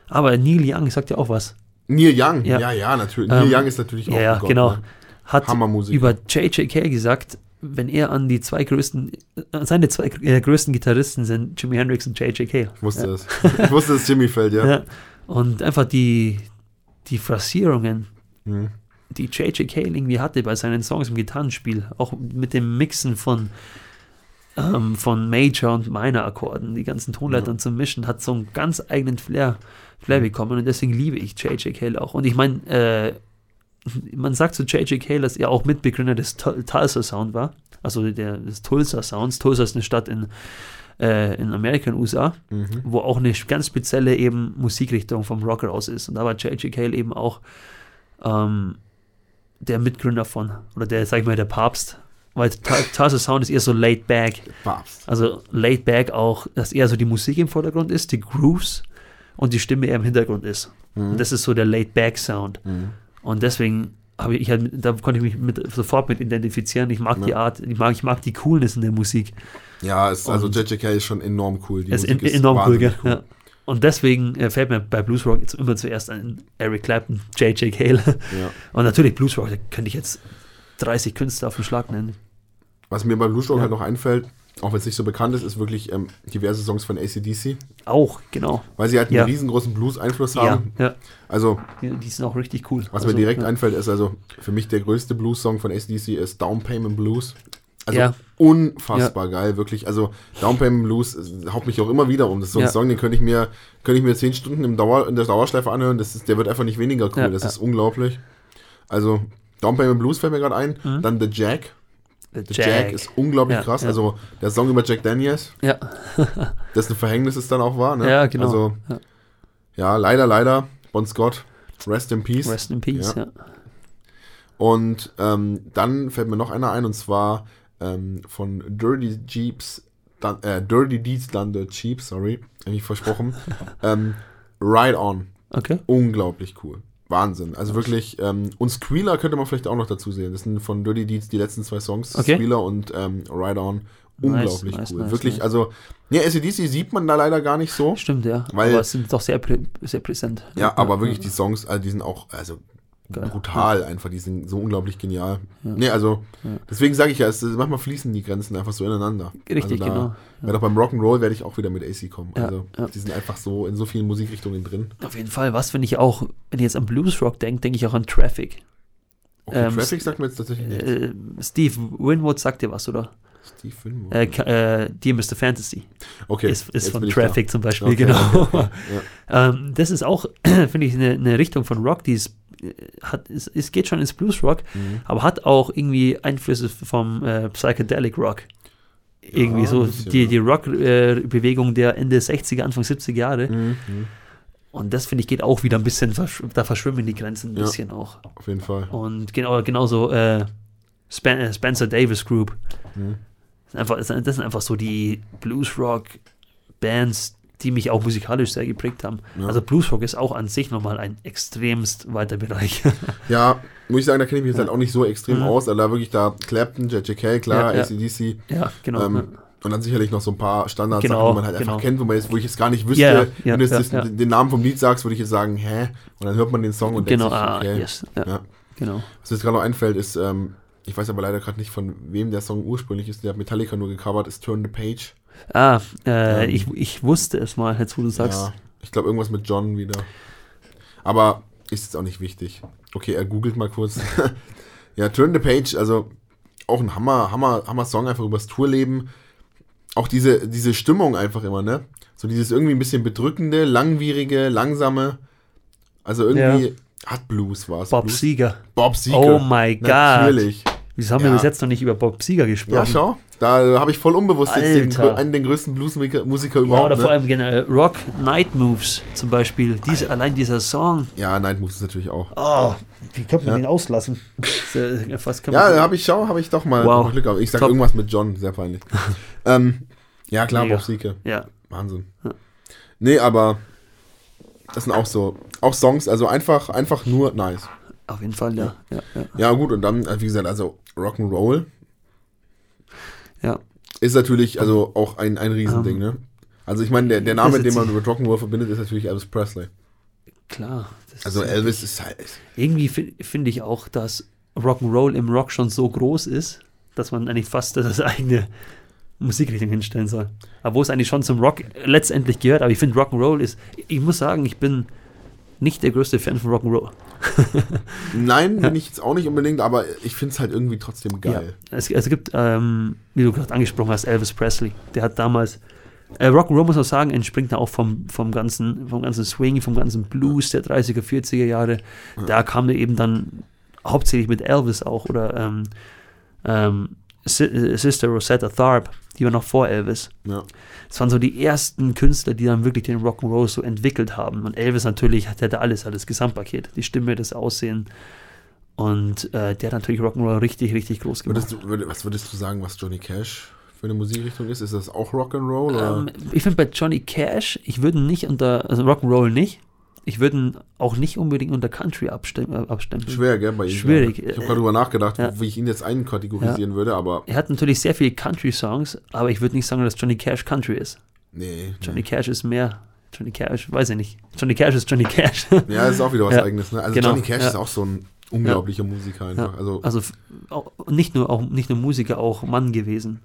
Speaker 1: Aber Neil Young sagt ja auch was.
Speaker 2: Neil Young, ja,
Speaker 1: Ja.
Speaker 2: ja, natürlich.
Speaker 1: Ähm,
Speaker 2: Neil Young ist natürlich auch
Speaker 1: Ja, ja,
Speaker 2: ein Gott,
Speaker 1: genau.
Speaker 2: ne?
Speaker 1: Hat über JJK gesagt, wenn er an die zwei größten, seine zwei äh, größten Gitarristen sind Jimi Hendrix und JJK.
Speaker 2: Ich wusste das. Ich wusste, dass Jimmy fällt, ja.
Speaker 1: Ja. Und einfach die, die Phrasierungen,
Speaker 2: Mhm.
Speaker 1: die JJK irgendwie hatte bei seinen Songs im Gitarrenspiel, auch mit dem Mixen von, ähm, von Major und Minor Akkorden, die ganzen Tonleitern zu mischen, hat so einen ganz eigenen Flair, Flair
Speaker 2: Mhm.
Speaker 1: bekommen und deswegen liebe ich JJK auch. Und ich meine, äh, man sagt zu JJK, dass er auch Mitbegründer des Tul- Tulsa Sound war, also der, des Tulsa Sounds. Tulsa ist eine Stadt in, äh, in Amerika, in den USA
Speaker 2: Mhm.
Speaker 1: wo auch eine ganz spezielle eben Musikrichtung vom Rock raus ist. Und da war J.J. Cale eben auch ähm, der Mitgründer von, oder der, sag ich mal, der Papst. Weil Tulsa Sound ist eher so laid back. Also laid back auch, dass eher so die Musik im Vordergrund ist, die Grooves und die Stimme eher im Hintergrund ist.
Speaker 2: Mhm.
Speaker 1: Und das ist so der laid back Sound.
Speaker 2: Mhm.
Speaker 1: Und deswegen habe ich halt, da konnte ich mich mit, sofort mit identifizieren. Ich mag
Speaker 2: Ja.
Speaker 1: die Art, ich mag, ich mag die Coolness in der Musik.
Speaker 2: Ja, ist, also JJK ist schon enorm cool. Die
Speaker 1: Es ist
Speaker 2: Musik
Speaker 1: en- enorm cool, gell? Ja. Und deswegen äh, fällt mir bei Blues Rock jetzt immer zuerst ein Eric Clapton, J.J. Cale.
Speaker 2: Ja.
Speaker 1: Und natürlich Blues Rock, da könnte ich jetzt 30 Künstler auf den Schlag nennen.
Speaker 2: Was mir bei Blues Rock
Speaker 1: Ja.
Speaker 2: halt noch einfällt, auch wenn es nicht so bekannt ist, ist wirklich ähm, diverse Songs von ACDC,
Speaker 1: Auch, genau.
Speaker 2: weil sie halt einen
Speaker 1: Ja.
Speaker 2: riesengroßen Blues-Einfluss
Speaker 1: Ja,
Speaker 2: haben.
Speaker 1: ja,
Speaker 2: Also,
Speaker 1: die, die sind auch richtig cool.
Speaker 2: was
Speaker 1: also,
Speaker 2: mir direkt
Speaker 1: ja.
Speaker 2: einfällt, ist also für mich der größte Blues-Song von ACDC ist Down Payment Blues. Also
Speaker 1: Ja.
Speaker 2: unfassbar geil, wirklich. Also Down Payment Blues äh, haut mich auch immer wieder um. Das ist so ein
Speaker 1: Ja.
Speaker 2: Song, den könnte ich mir, könnte ich mir zehn Stunden im Dauer, in der Dauerschleife anhören. Das ist, der wird einfach nicht weniger cool.
Speaker 1: Ja,
Speaker 2: das
Speaker 1: ja.
Speaker 2: ist unglaublich. Also Down Payment Blues fällt mir gerade ein.
Speaker 1: Mhm.
Speaker 2: Dann The Jack.
Speaker 1: The
Speaker 2: The Jack, ist unglaublich
Speaker 1: Ja,
Speaker 2: krass.
Speaker 1: ja.
Speaker 2: Also der Song über Jack Daniels,
Speaker 1: Ja, (laughs)
Speaker 2: dessen Verhängnis es dann auch war. Ne?
Speaker 1: ja genau.
Speaker 2: Also
Speaker 1: ja.
Speaker 2: ja, leider, leider. Bon Scott, rest in peace.
Speaker 1: Rest in Peace,
Speaker 2: Ja. Und ähm, dann fällt mir noch einer ein und zwar ähm, von Dirty Jeeps, Dun äh, Dirty Deeds Done the Cheap, sorry, hab ich versprochen. (laughs) ähm, Ride On,
Speaker 1: Okay.
Speaker 2: unglaublich cool. Wahnsinn. Also wirklich, ähm, und Squealer könnte man vielleicht auch noch dazu sehen. Das sind von Dirty Deeds die letzten zwei Songs.
Speaker 1: Okay.
Speaker 2: Squealer und ähm, Ride On. Unglaublich
Speaker 1: nice,
Speaker 2: cool.
Speaker 1: nice,
Speaker 2: wirklich,
Speaker 1: nice.
Speaker 2: also, ja, ACDC sieht man da leider gar nicht so.
Speaker 1: Stimmt, ja.
Speaker 2: Weil-
Speaker 1: aber es sind doch sehr, prä sehr präsent.
Speaker 2: Ja, aber wirklich die Songs, also die sind auch, also
Speaker 1: Geil.
Speaker 2: brutal einfach, die sind so unglaublich genial.
Speaker 1: Ja.
Speaker 2: Nee, also,
Speaker 1: Ja.
Speaker 2: deswegen sage ich ja, es, manchmal fließen die Grenzen einfach so ineinander.
Speaker 1: Richtig,
Speaker 2: also da,
Speaker 1: genau.
Speaker 2: Weil auch beim Rock'n'Roll werde ich auch wieder mit AC kommen.
Speaker 1: Ja,
Speaker 2: Also,
Speaker 1: ja.
Speaker 2: die sind einfach so in so vielen Musikrichtungen drin.
Speaker 1: Auf jeden Fall. Was, wenn ich auch, wenn ich jetzt an Blues Rock denke, denke ich auch an Traffic.
Speaker 2: Okay,
Speaker 1: Ähm,
Speaker 2: Traffic sagt mir jetzt tatsächlich nicht.
Speaker 1: Äh, Steve Winwood sagt dir was, oder?
Speaker 2: Steve Winwood.
Speaker 1: Äh, äh, Dear Mr. Fantasy
Speaker 2: okay,
Speaker 1: ist, ist von Traffic zum Beispiel,
Speaker 2: Okay,
Speaker 1: genau.
Speaker 2: okay, Ja. (laughs)
Speaker 1: ähm, das ist auch, (clears throat) finde ich, eine, eine Richtung von Rock, die ist, äh, hat, es, es geht schon ins Blues Rock,
Speaker 2: Mhm.
Speaker 1: aber hat auch irgendwie Einflüsse vom äh, Psychedelic Rock. Irgendwie
Speaker 2: Ja,
Speaker 1: so die, die Rock-Bewegung der Ende 60er, Anfang 70er Jahre.
Speaker 2: Mhm, mhm.
Speaker 1: Und das finde ich geht auch wieder ein bisschen, versch da verschwimmen die Grenzen ein
Speaker 2: Ja.
Speaker 1: bisschen auch.
Speaker 2: Auf jeden Fall.
Speaker 1: Und genau, genauso äh, Spen äh, Spencer Davis Group.
Speaker 2: Mhm.
Speaker 1: Das, sind einfach, das sind das sind einfach so die Bluesrock-Bands, die mich auch musikalisch sehr geprägt haben.
Speaker 2: Ja.
Speaker 1: Also Bluesrock ist auch an sich nochmal ein extremst weiter Bereich. (laughs)
Speaker 2: Ja, muss ich sagen, da kenne ich mich jetzt halt auch nicht so extrem
Speaker 1: Mhm.
Speaker 2: aus. Da wirklich da Clapton, JJK, klar,
Speaker 1: Ja, ja.
Speaker 2: ACDC.
Speaker 1: ja, genau.
Speaker 2: Ähm, und dann sicherlich noch so ein paar Standards,
Speaker 1: Genau,
Speaker 2: die man halt
Speaker 1: genau.
Speaker 2: einfach kennt, wo, man jetzt, wo ich jetzt gar nicht wüsste,
Speaker 1: Ja, ja,
Speaker 2: wenn du jetzt
Speaker 1: ja, ja.
Speaker 2: den Namen vom Lied sagst, würde ich jetzt sagen, hä? Und dann hört man den Song und
Speaker 1: genau,
Speaker 2: denkt sich,
Speaker 1: ah,
Speaker 2: okay.
Speaker 1: yes. Ja,
Speaker 2: Ja.
Speaker 1: genau.
Speaker 2: Was mir jetzt gerade noch einfällt, ist, ähm, ich weiß aber leider gerade nicht, von wem der Song ursprünglich ist, der hat Metallica nur gecovert, ist Turn the Page.
Speaker 1: Ah, äh,
Speaker 2: Ähm,
Speaker 1: ich, ich wusste es mal, jetzt wo du sagst.
Speaker 2: Ja, ich glaube irgendwas mit John wieder. Aber ist jetzt auch nicht wichtig. Okay, er googelt mal kurz. (laughs) ja, Turn the Page, also auch ein Hammer, Hammer, Hammer Song einfach übers Tourleben. Auch diese, diese Stimmung einfach immer, ne? So dieses irgendwie ein bisschen bedrückende, langwierige, langsame. Also irgendwie hat Blues war es.
Speaker 1: Bob
Speaker 2: Blues?
Speaker 1: Sieger.
Speaker 2: Bob Seger.
Speaker 1: Oh my God.
Speaker 2: Natürlich.
Speaker 1: Wieso haben
Speaker 2: Ja.
Speaker 1: wir bis jetzt noch nicht über Bob Sieger gesprochen?
Speaker 2: Ja, schau. Da habe ich voll unbewusst jetzt den,
Speaker 1: Alter.
Speaker 2: einen der größten Bluesmusiker Musiker
Speaker 1: Ja,
Speaker 2: überhaupt.
Speaker 1: oder vor
Speaker 2: ne?
Speaker 1: allem generell Rock Night Moves zum Beispiel. Diese, allein dieser Song.
Speaker 2: ja, Night Moves ist natürlich auch.
Speaker 1: Oh, wie könnte man
Speaker 2: Ja.
Speaker 1: den auslassen? (laughs) Fast kann
Speaker 2: Ja,
Speaker 1: man-
Speaker 2: da habe ich, schau, habe ich doch mal
Speaker 1: Wow.
Speaker 2: Glück gehabt. Ich sag
Speaker 1: Top.
Speaker 2: irgendwas mit John, sehr peinlich. (laughs) ähm, ja, klar,
Speaker 1: Mega.
Speaker 2: Bob Sieke.
Speaker 1: ja.
Speaker 2: Wahnsinn.
Speaker 1: Ja.
Speaker 2: Nee, aber das sind auch so, auch Songs, also einfach, einfach nur nice.
Speaker 1: Auf jeden Fall, ja. Ja, ja.
Speaker 2: Ja, gut, und dann, äh, wie gesagt, also Rock'n'Roll
Speaker 1: ja.
Speaker 2: ist natürlich also auch ein, ein Riesending, ne? Also ich meine, der, der Name, den man mit Rock'n'Roll verbindet, ist natürlich Elvis Presley.
Speaker 1: Klar. Das
Speaker 2: Also
Speaker 1: ist-
Speaker 2: Elvis ist halt,
Speaker 1: Irgendwie fi- finde ich auch, dass Rock'n'Roll im Rock schon so groß ist, dass man eigentlich fast das eigene Musikrichtung hinstellen soll. Aber wo es eigentlich schon zum Rock letztendlich gehört, aber ich finde Rock'n'Roll ist, ich muss sagen, ich bin nicht der größte Fan von Rock'n'Roll. (laughs)
Speaker 2: nein, bin ich jetzt auch nicht unbedingt, aber ich finde es halt irgendwie trotzdem geil.
Speaker 1: Ja. Es, es gibt, ähm, wie du gerade angesprochen hast, Elvis Presley. Der hat damals, äh, Rock'n'Roll muss man sagen, entspringt da auch vom, vom, ganzen, vom ganzen Swing, vom ganzen Blues der 30er, 40er Jahre. Da kam er eben dann hauptsächlich mit Elvis auch oder ähm, ähm, äh, Sister Rosetta Tharpe, die war noch vor Elvis.
Speaker 2: Ja.
Speaker 1: Das waren so die ersten Künstler, die dann wirklich den Rock'n'Roll so entwickelt haben. Und Elvis natürlich, der hatte alles, alles Gesamtpaket. Die Stimme, das Aussehen. Und äh, der hat natürlich Rock'n'Roll richtig, richtig groß gemacht.
Speaker 2: Würdest du, was würdest du sagen, was Johnny Cash für eine Musikrichtung ist? Ist das auch Rock'n'Roll?
Speaker 1: Ähm, ich finde bei Johnny Cash, ich würde nicht unter, also Rock'n'Roll nicht, ich würde ihn auch nicht unbedingt unter Country abstem äh, abstempeln.
Speaker 2: Schwer, gell, bei ihm.
Speaker 1: Schwierig.
Speaker 2: Ich habe gerade drüber nachgedacht,
Speaker 1: Ja.
Speaker 2: wie ich ihn jetzt einkategorisieren würde, aber
Speaker 1: Er hat natürlich sehr viele Country-Songs, aber ich würde nicht sagen, dass Johnny Cash Country ist.
Speaker 2: nee.
Speaker 1: Johnny
Speaker 2: nee.
Speaker 1: Cash ist mehr, Johnny Cash, weiß ich nicht. Johnny Cash ist Johnny Cash.
Speaker 2: Ja, das ist auch wieder was (laughs)
Speaker 1: Ja.
Speaker 2: eigenes. Ne? Also
Speaker 1: Genau,
Speaker 2: Johnny Cash
Speaker 1: ja.
Speaker 2: ist auch so ein unglaublicher Musiker einfach.
Speaker 1: Ja.
Speaker 2: Also,
Speaker 1: Also auch, nicht, nur, auch, nicht nur Musiker, auch Mann gewesen.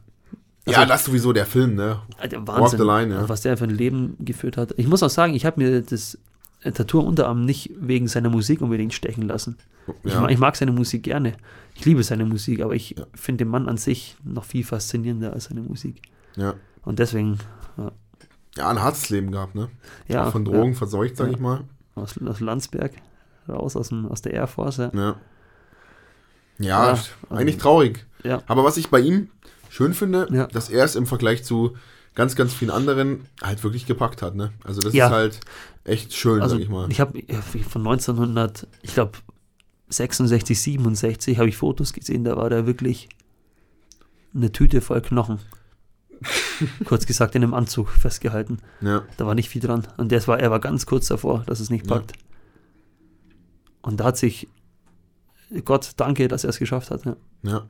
Speaker 2: ja, das sowieso der Film, ne? Walk
Speaker 1: Wahnsinn,
Speaker 2: the Line, ja.
Speaker 1: was der für ein Leben geführt hat. Ich muss auch sagen, ich habe mir das äh, Tattoo am Unterarm nicht wegen seiner Musik unbedingt stechen lassen. Ich,
Speaker 2: Ja.
Speaker 1: mag, ich mag seine Musik gerne. Ich liebe seine Musik, aber ich
Speaker 2: Ja.
Speaker 1: finde den Mann an sich noch viel faszinierender als seine Musik.
Speaker 2: ja.
Speaker 1: Und deswegen,
Speaker 2: ja, ein hartes Leben gehabt, ne?
Speaker 1: ja.
Speaker 2: Auch von Drogen verseucht, sag
Speaker 1: Ja.
Speaker 2: ich mal.
Speaker 1: Ja, aus, aus Landsberg, raus aus, dem, aus der Air Force. Ja.
Speaker 2: Ja. Ja,
Speaker 1: Ja,
Speaker 2: eigentlich
Speaker 1: ähm,
Speaker 2: traurig.
Speaker 1: Ja.
Speaker 2: Aber was ich bei ihm schön finde,
Speaker 1: Ja.
Speaker 2: dass er es im Vergleich zu ganz, ganz vielen anderen halt wirklich gepackt hat, ne? Also das
Speaker 1: Ja.
Speaker 2: ist halt echt schön,
Speaker 1: Also
Speaker 2: sag ich mal.
Speaker 1: ich habe von 1900, ich glaube 66, 67 habe ich Fotos gesehen, da war der wirklich eine Tüte voll Knochen. (laughs) kurz gesagt in einem Anzug festgehalten.
Speaker 2: Ja.
Speaker 1: Da war nicht viel dran. Und das war, er war ganz kurz davor, dass es nicht
Speaker 2: Ja.
Speaker 1: packt. Und da hat sich Gott danke, dass er es geschafft hat. Ja.
Speaker 2: Ja.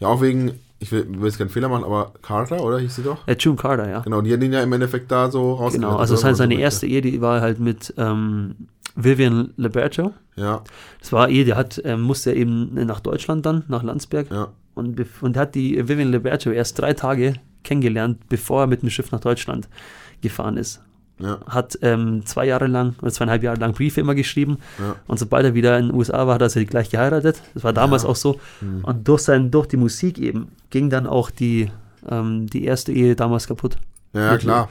Speaker 2: Ja, auch wegen, ich will, will jetzt keinen Fehler machen, aber Carter, oder hieß sie doch?
Speaker 1: Äh, June Carter, ja.
Speaker 2: Genau, die hat ihn ja im Endeffekt da so rausgerettet.
Speaker 1: Genau, also
Speaker 2: oder?
Speaker 1: seine, seine
Speaker 2: so
Speaker 1: erste Ehe, die war halt mit ähm, Vivian Liberto.
Speaker 2: Ja,
Speaker 1: Das war Ehe, der hat, ähm, musste eben nach Deutschland dann, nach Landsberg.
Speaker 2: ja,
Speaker 1: Und, und hat die Vivian Liberto erst drei Tage kennengelernt, bevor er mit dem Schiff nach Deutschland gefahren ist.
Speaker 2: Ja,
Speaker 1: Hat ähm, zwei Jahre lang oder zweieinhalb Jahre lang Briefe immer geschrieben.
Speaker 2: ja.
Speaker 1: Und sobald er wieder in den USA war, hat er sie gleich geheiratet. Das war damals
Speaker 2: Ja.
Speaker 1: auch so.
Speaker 2: Hm.
Speaker 1: Und durch, sein, durch die Musik eben ging dann auch die, ähm, die erste Ehe damals kaputt.
Speaker 2: Ja,
Speaker 1: Wirklich.
Speaker 2: klar.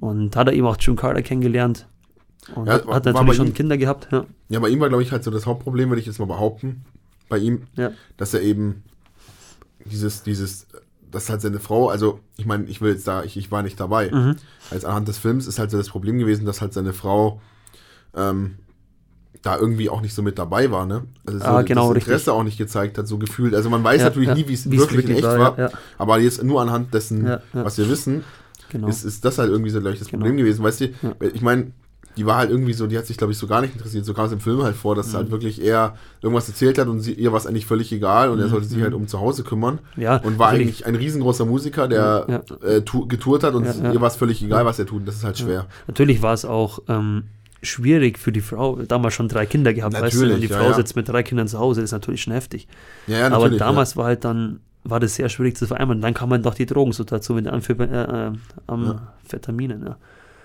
Speaker 1: Und hat er eben auch June Carter kennengelernt. Und hat, hat natürlich schon
Speaker 2: ihm-
Speaker 1: Kinder gehabt. Ja.
Speaker 2: Bei ihm war, glaube ich, halt so das Hauptproblem, würde ich jetzt mal behaupten, bei ihm, dass er eben dieses, dieses dass halt seine Frau, also ich meine, ich will jetzt da, ich, ich war nicht dabei.
Speaker 1: Mhm.
Speaker 2: Als anhand des Films ist halt so das Problem gewesen, dass halt seine Frau ähm, da irgendwie auch nicht so mit dabei war, ne? Also so
Speaker 1: Ah, genau,
Speaker 2: das Interesse
Speaker 1: richtig.
Speaker 2: auch nicht gezeigt hat, so gefühlt. Also man weiß
Speaker 1: Ja,
Speaker 2: natürlich
Speaker 1: ja.
Speaker 2: nie, wie es wirklich, in echt war,
Speaker 1: ja,
Speaker 2: aber jetzt nur anhand dessen, was wir wissen,
Speaker 1: genau.
Speaker 2: ist, ist das halt irgendwie so, glaube ich, das
Speaker 1: Genau.
Speaker 2: Problem gewesen. Weißt du, ich meine, die war halt irgendwie so, die hat sich, glaube ich, so gar nicht interessiert. So kam es im Film halt vor, dass es
Speaker 1: Mhm.
Speaker 2: halt wirklich eher irgendwas erzählt hat und sie, ihr war es eigentlich völlig egal und er sollte sich halt um zu Hause kümmern.
Speaker 1: Mhm. ja,
Speaker 2: Und war
Speaker 1: natürlich.
Speaker 2: eigentlich ein riesengroßer Musiker, der
Speaker 1: Ja,
Speaker 2: Äh, getourt hat und
Speaker 1: Ja, ja.
Speaker 2: ihr war es völlig egal, was er tut. Das ist halt schwer.
Speaker 1: Natürlich war es auch ähm, schwierig für die Frau, damals schon drei Kinder gehabt, weißt du, und
Speaker 2: Natürlich,
Speaker 1: die
Speaker 2: ja,
Speaker 1: Frau
Speaker 2: ja.
Speaker 1: sitzt mit drei Kindern zu Hause, das ist natürlich schon heftig.
Speaker 2: Ja, ja,
Speaker 1: Aber
Speaker 2: natürlich.
Speaker 1: damals war halt dann, war das sehr schwierig zu vereinbaren. Dann kam man doch die Drogensituation mit den äh, äh, Amphetaminen,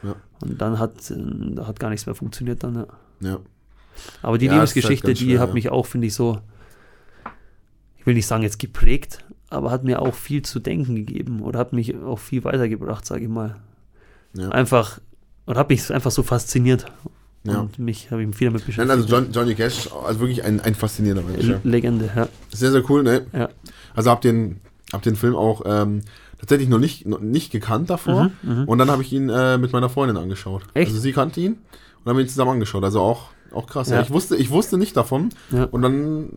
Speaker 1: ja. Und dann hat, äh, hat gar nichts mehr funktioniert dann, ja.
Speaker 2: ja.
Speaker 1: Aber die
Speaker 2: Ja, ist halt
Speaker 1: Lebensgeschichte,
Speaker 2: ganz
Speaker 1: die
Speaker 2: schwer,
Speaker 1: hat mich auch, finde ich, so, ich will nicht sagen jetzt geprägt, aber hat mir auch viel zu denken gegeben oder hat mich auch viel weitergebracht, sage ich mal. Einfach, und hat mich einfach so fasziniert.
Speaker 2: Ja.
Speaker 1: Und mich habe ich viel damit
Speaker 2: Nein,
Speaker 1: beschäftigt.
Speaker 2: also John, Johnny Cash also wirklich ein, ein faszinierender Mensch.
Speaker 1: Legende, ja.
Speaker 2: Sehr, sehr cool, ne?
Speaker 1: Ja.
Speaker 2: Also hab den, hab den Film auch ähm, tatsächlich noch nicht, noch nicht gekannt davor.
Speaker 1: Mhm, mhm.
Speaker 2: Und dann habe ich ihn äh, mit meiner Freundin angeschaut.
Speaker 1: Echt?
Speaker 2: Also sie kannte ihn und haben ihn zusammen angeschaut. Also auch, auch krass. Ja.
Speaker 1: Ja.
Speaker 2: Ich, wusste, ich wusste nicht davon.
Speaker 1: Ja.
Speaker 2: Und dann,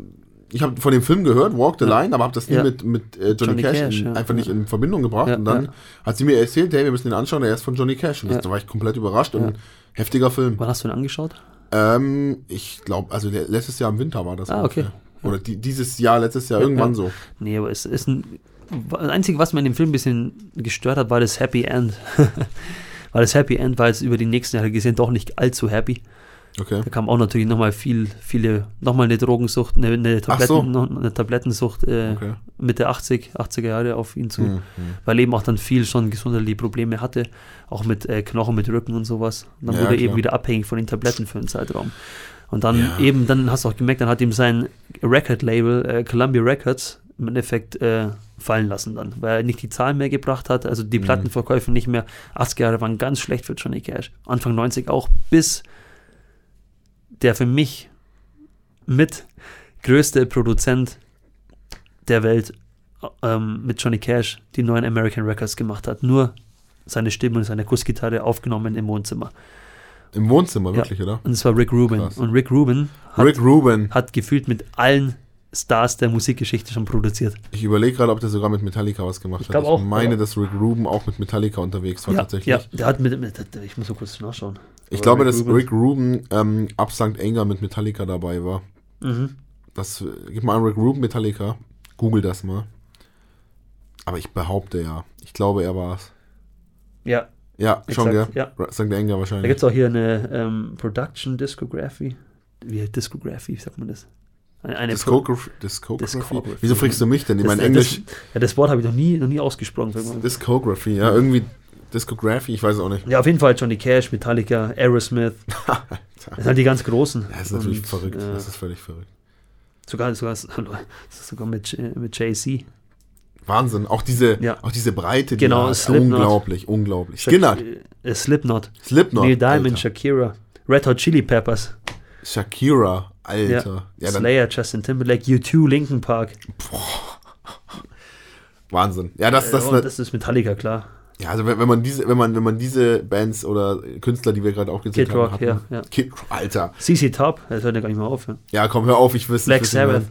Speaker 2: ich habe von dem Film gehört, Walk the. Line, aber habe das nie mit, mit äh, Johnny,
Speaker 1: Johnny
Speaker 2: Cash,
Speaker 1: Cash,
Speaker 2: in, einfach nicht in Verbindung gebracht. Und dann hat sie mir erzählt, hey, wir müssen ihn anschauen, der ist von Johnny Cash. Und das, da war ich komplett überrascht. Und heftiger Film.
Speaker 1: Wann hast du ihn angeschaut?
Speaker 2: Ähm, ich glaube, also letztes Jahr im Winter war das.
Speaker 1: Ah, okay.
Speaker 2: Oder die, dieses Jahr, letztes Jahr,
Speaker 1: Ja,
Speaker 2: irgendwann so.
Speaker 1: Nee, aber es ist ein. Das Einzige, was mir in dem Film ein bisschen gestört hat, war das Happy End. (laughs) Weil das Happy End war jetzt über die nächsten Jahre gesehen doch nicht allzu happy.
Speaker 2: Okay.
Speaker 1: Da kam auch natürlich nochmal viel, viele, nochmal eine Drogensucht, eine, eine, Tabletten,
Speaker 2: so.
Speaker 1: noch eine Tablettensucht äh,
Speaker 2: Okay.
Speaker 1: Mitte 80, 80er Jahre auf ihn zu.
Speaker 2: Hm, hm.
Speaker 1: Weil eben auch dann viel schon gesundheitliche Probleme hatte, auch mit äh, Knochen, mit Rücken und sowas. Und dann
Speaker 2: Ja,
Speaker 1: wurde er eben wieder abhängig von den Tabletten für einen Zeitraum. Und dann
Speaker 2: Ja.
Speaker 1: eben, dann hast du auch gemerkt, dann hat ihm sein Record-Label, äh, Columbia Records, im Endeffekt äh, fallen lassen dann, weil er nicht die Zahlen mehr gebracht hat, also die
Speaker 2: Mhm.
Speaker 1: Plattenverkäufe nicht mehr. 80er Jahre waren ganz schlecht für Johnny Cash. Anfang 90 auch, bis der für mich mit größte Produzent der Welt ähm, mit Johnny Cash die neuen American Records gemacht hat. Nur seine Stimme und seine Kussgitarre aufgenommen im Wohnzimmer.
Speaker 2: Im Wohnzimmer,
Speaker 1: Ja.
Speaker 2: wirklich, oder?
Speaker 1: Und es war Rick Rubin.
Speaker 2: Krass.
Speaker 1: Und Rick Rubin hat,
Speaker 2: Rick Rubin.
Speaker 1: hat gefühlt mit allen Stars der Musikgeschichte schon produziert.
Speaker 2: Ich überlege gerade, ob der sogar mit Metallica was gemacht
Speaker 1: Ich
Speaker 2: hat. ich
Speaker 1: auch,
Speaker 2: meine,
Speaker 1: aber-
Speaker 2: dass Rick Rubin auch mit Metallica unterwegs war,
Speaker 1: ja,
Speaker 2: tatsächlich.
Speaker 1: ja, der hat mit, mit, ich muss so kurz nachschauen.
Speaker 2: Ich
Speaker 1: Aber
Speaker 2: glaube, dass
Speaker 1: Rubin-
Speaker 2: Rick Rubin ähm, ab St. Anger mit Metallica dabei war.
Speaker 1: Mhm.
Speaker 2: Das, gib mal an Rick Rubin Metallica. Google das mal. Aber ich behaupte ja. Ich glaube, er war es.
Speaker 1: Ja,
Speaker 2: Ja, schon, gell?
Speaker 1: exakt. Ja.
Speaker 2: St. Anger
Speaker 1: Da
Speaker 2: wahrscheinlich.
Speaker 1: gibt es auch hier eine ähm, Production Discography. Wie Discography, sagt man das? Eine,
Speaker 2: Discography. Discography. Wieso fragst du mich denn? Ich
Speaker 1: Das-
Speaker 2: meine,
Speaker 1: das-
Speaker 2: Englisch.
Speaker 1: Ja, das Wort habe ich noch nie, noch nie ausgesprochen.
Speaker 2: Discography, ja, irgendwie Discography, ich weiß auch nicht.
Speaker 1: Ja, auf jeden Fall Johnny Cash, Metallica, Aerosmith. (laughs) Das sind halt die ganz großen.
Speaker 2: Das ist natürlich
Speaker 1: Und,
Speaker 2: verrückt.
Speaker 1: äh,
Speaker 2: Das ist völlig verrückt.
Speaker 1: sogar, sogar, (laughs) sogar mit, mit JC.
Speaker 2: Wahnsinn. Auch diese,
Speaker 1: Ja.
Speaker 2: auch diese Breite,
Speaker 1: Genau,
Speaker 2: die hat.
Speaker 1: Slipknot.
Speaker 2: unglaublich, unglaublich. Skinner,
Speaker 1: Äh, Slipknot.
Speaker 2: Slipknot,
Speaker 1: Neil Diamond,
Speaker 2: Alter.
Speaker 1: Shakira. Red Hot Chili Peppers.
Speaker 2: Shakira, Alter. Ja, dann,
Speaker 1: Slayer, Justin Timberlake, U2, Linkin Park.
Speaker 2: Wahnsinn. Ja, das, das,
Speaker 1: Äh, das ist Metallica, klar.
Speaker 2: ja, also wenn, wenn man diese, wenn man, wenn man diese Bands oder Künstler, die wir gerade aufgezählt
Speaker 1: Kid
Speaker 2: haben,
Speaker 1: Rock,
Speaker 2: hatten,
Speaker 1: ja, ja.
Speaker 2: Kid, Alter.
Speaker 1: CC Top, das hört ja gar nicht mehr auf. Ja,
Speaker 2: Ja, komm, hör auf, ich wüsste
Speaker 1: Black. Sabbath.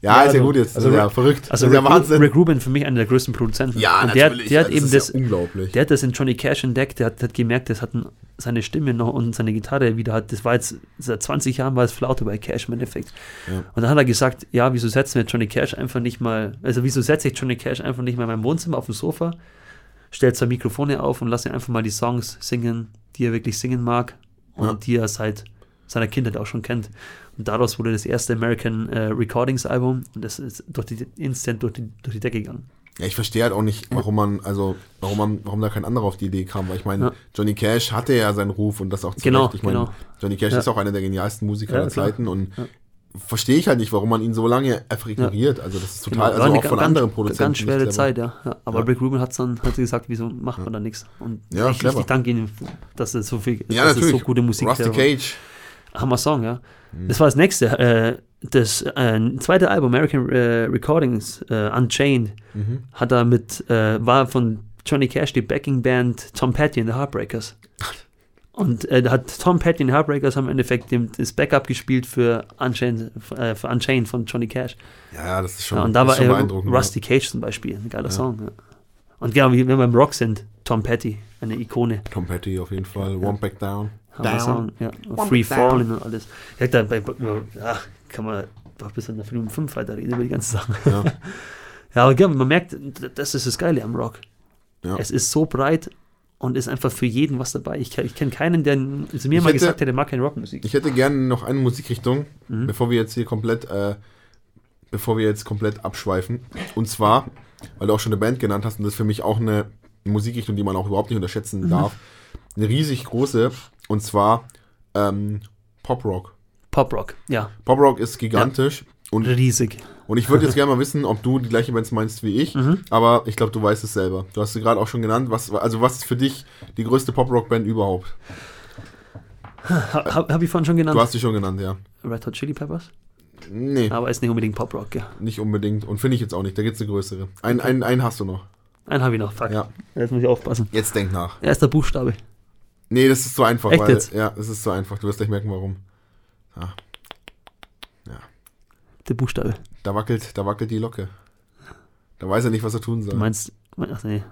Speaker 2: Ja,
Speaker 1: Ja,
Speaker 2: ist ja
Speaker 1: also-
Speaker 2: gut jetzt.
Speaker 1: also
Speaker 2: ja,
Speaker 1: Rick-
Speaker 2: verrückt.
Speaker 1: Also
Speaker 2: ist ja
Speaker 1: Rick,
Speaker 2: Wahnsinn.
Speaker 1: Rick Rubin für mich einer der größten Produzenten.
Speaker 2: ja,
Speaker 1: und der,
Speaker 2: natürlich.
Speaker 1: der hat
Speaker 2: das
Speaker 1: eben das,
Speaker 2: unglaublich.
Speaker 1: der hat das in Johnny Cash entdeckt, der hat, hat gemerkt, das hat ein, seine Stimme noch und seine Gitarre wieder hat, das war jetzt, seit 20 Jahren war es Flaute bei Cash im Endeffekt.
Speaker 2: Ja.
Speaker 1: Und dann hat er gesagt, ja, wieso setzen wir Johnny Cash einfach nicht mal, also wieso setze ich Johnny Cash einfach nicht mal in meinem Wohnzimmer auf dem Sofa, stellt zwei Mikrofone auf und lasse ihn einfach mal die Songs singen, die er wirklich singen mag und die er seit seiner Kindheit auch schon kennt. Und daraus wurde das erste American äh, Recordings Album und das ist durch die, instant durch die, durch die Decke gegangen.
Speaker 2: Ja, ich verstehe halt auch nicht, warum man, also, warum man, warum da kein anderer auf die Idee kam, weil ich meine,
Speaker 1: Ja.
Speaker 2: Johnny Cash hatte ja seinen Ruf und das auch zu
Speaker 1: Genau,
Speaker 2: Recht. Ich meine,
Speaker 1: genau.
Speaker 2: Johnny Cash
Speaker 1: Ja.
Speaker 2: ist auch einer der genialsten Musiker
Speaker 1: Ja, klar.
Speaker 2: Zeiten und
Speaker 1: Ja.
Speaker 2: verstehe ich halt nicht, warum man ihn so lange ignoriert. Also das ist total,
Speaker 1: Genau,
Speaker 2: also auch von
Speaker 1: ganz,
Speaker 2: anderen Produzenten.
Speaker 1: Ganz schwere. Zeit, ja. Aber. Rick Rubin hat dann hat gesagt, wieso macht man da nichts? Und
Speaker 2: Ja,
Speaker 1: ich, ich, danke Ihnen, dass es so viel,
Speaker 2: Ja,
Speaker 1: dass es
Speaker 2: natürlich.
Speaker 1: so gute Musik
Speaker 2: Rusty
Speaker 1: war. Hammer Song, ja. Das war das nächste. Äh, das äh, zweite Album, American äh, Recordings, äh, Unchained,
Speaker 2: Mhm.
Speaker 1: hat er mit, äh, war von Johnny Cash die Backing Band Tom Petty and the Heartbreakers. (laughs) Und äh, da hat Tom Petty und die Heartbreakers haben im Endeffekt dem, das Backup gespielt für Unchained, äh, für Unchained von Johnny Cash.
Speaker 2: Ja, das ist schon,
Speaker 1: ja, und da war
Speaker 2: beeindruckend.
Speaker 1: Rusty Cage zum Beispiel, ein geiler
Speaker 2: Ja.
Speaker 1: Song. Ja. Und genau, wie wenn wir beim Rock sind, Tom Petty, eine Ikone.
Speaker 2: Tom Petty auf jeden Fall. One Back Down. Down.
Speaker 1: Ja. Free. Falling und alles. Ja, da bei, ja, kann man doch bis an der Film 5 weiterreden über die ganzen Sachen.
Speaker 2: Ja. (laughs)
Speaker 1: Ja, aber man merkt, das ist das Geile am Rock.
Speaker 2: Ja.
Speaker 1: Es ist so breit und ist einfach für jeden was dabei. Ich, ich kenne keinen, der zu mir
Speaker 2: Ich
Speaker 1: mal
Speaker 2: hätte-
Speaker 1: gesagt hätte, der mag keine Rockmusik.
Speaker 2: Ich hätte gerne noch eine Musikrichtung,
Speaker 1: Mhm.
Speaker 2: bevor wir jetzt hier komplett, äh, bevor wir jetzt komplett abschweifen. Und zwar, weil du auch schon eine Band genannt hast, und das ist für mich auch eine Musikrichtung, die man auch überhaupt nicht unterschätzen
Speaker 1: Mhm.
Speaker 2: darf. Eine riesig große, und zwar ähm, Pop-Rock.
Speaker 1: Pop-Rock, ja,
Speaker 2: Pop-Rock ist gigantisch. Und,
Speaker 1: riesig.
Speaker 2: und ich würde jetzt (laughs) gerne mal wissen, ob du die gleiche Bands meinst wie ich,
Speaker 1: Mhm.
Speaker 2: aber ich glaube, du weißt es selber. Du hast sie gerade auch schon genannt. Was, also was ist für dich die größte Pop-Rock-Band überhaupt?
Speaker 1: Ha, hab, hab ich vorhin schon genannt?
Speaker 2: Du hast sie schon genannt, ja.
Speaker 1: Red Hot Chili Peppers?
Speaker 2: Nee,
Speaker 1: Aber ist nicht unbedingt Pop-Rock, ja.
Speaker 2: nicht unbedingt. Und finde ich jetzt auch nicht. Da gibt es eine größere. Einen, einen, einen hast du noch.
Speaker 1: Einen habe ich noch, fuck.
Speaker 2: Ja.
Speaker 1: Jetzt muss ich aufpassen.
Speaker 2: Jetzt denk nach.
Speaker 1: Erster Buchstabe.
Speaker 2: Nee, das ist zu einfach.
Speaker 1: Echt
Speaker 2: weil,
Speaker 1: jetzt?
Speaker 2: Ja, das ist zu einfach. Du wirst gleich merken, warum. Ja,
Speaker 1: Der Buchstabe.
Speaker 2: da wackelt, da wackelt die Locke. Da weiß er nicht, was er tun
Speaker 1: Du
Speaker 2: soll.
Speaker 1: meinst, ach nee.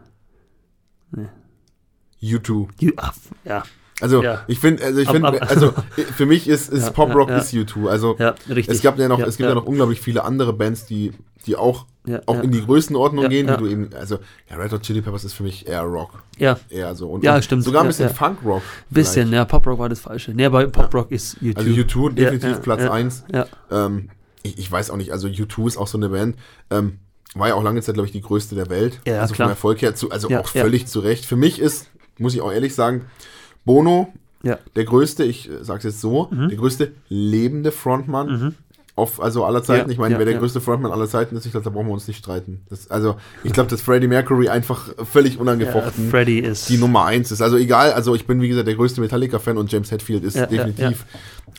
Speaker 2: U2.
Speaker 1: You, ach, ja,
Speaker 2: Also,
Speaker 1: Ja.
Speaker 2: ich finde, also ich finde, also (laughs) für mich ist, ist
Speaker 1: Ja,
Speaker 2: Pop Rock
Speaker 1: ja, ja.
Speaker 2: ist U2. Also
Speaker 1: ja,
Speaker 2: es gab ja noch,
Speaker 1: Ja,
Speaker 2: es gibt ja.
Speaker 1: ja.
Speaker 2: noch unglaublich viele andere Bands, die, die auch,
Speaker 1: ja,
Speaker 2: auch
Speaker 1: ja.
Speaker 2: in die Größenordnung
Speaker 1: Ja,
Speaker 2: gehen, wie du eben, also ja, Red Hot Chili Peppers ist für mich eher Rock.
Speaker 1: ja,
Speaker 2: Eher so. Und,
Speaker 1: Ja, stimmt.
Speaker 2: Sogar ein bisschen. Funk-Rock.
Speaker 1: bisschen, ja, Pop-Rock war das Falsche. Nee, aber Pop-Rock ist YouTube.
Speaker 2: Also U2 definitiv Platz
Speaker 1: ja,
Speaker 2: 1.
Speaker 1: Ja,
Speaker 2: Ähm, ich, ich weiß auch nicht, also U2 ist auch so eine Band, ähm, war ja auch lange Zeit, glaube ich, die größte der Welt.
Speaker 1: Ja,
Speaker 2: also
Speaker 1: klar.
Speaker 2: vom Erfolg her, zu, also auch völlig zu Recht. Für mich ist, muss ich auch ehrlich sagen, Bono
Speaker 1: ja,
Speaker 2: der größte, ich sage es jetzt so,
Speaker 1: Mhm.
Speaker 2: der größte lebende Frontmann auf, also aller Zeiten.
Speaker 1: Ja,
Speaker 2: ich meine,
Speaker 1: ja,
Speaker 2: wer der
Speaker 1: ja.
Speaker 2: größte Frontmann aller Zeiten ist, ich glaube, da brauchen wir uns nicht streiten. Das, also, ich glaube, dass Freddie Mercury einfach völlig unangefochten
Speaker 1: Freddy ist.
Speaker 2: die Nummer eins ist. Also egal, also ich bin wie gesagt der größte Metallica-Fan und James Hetfield ist definitiv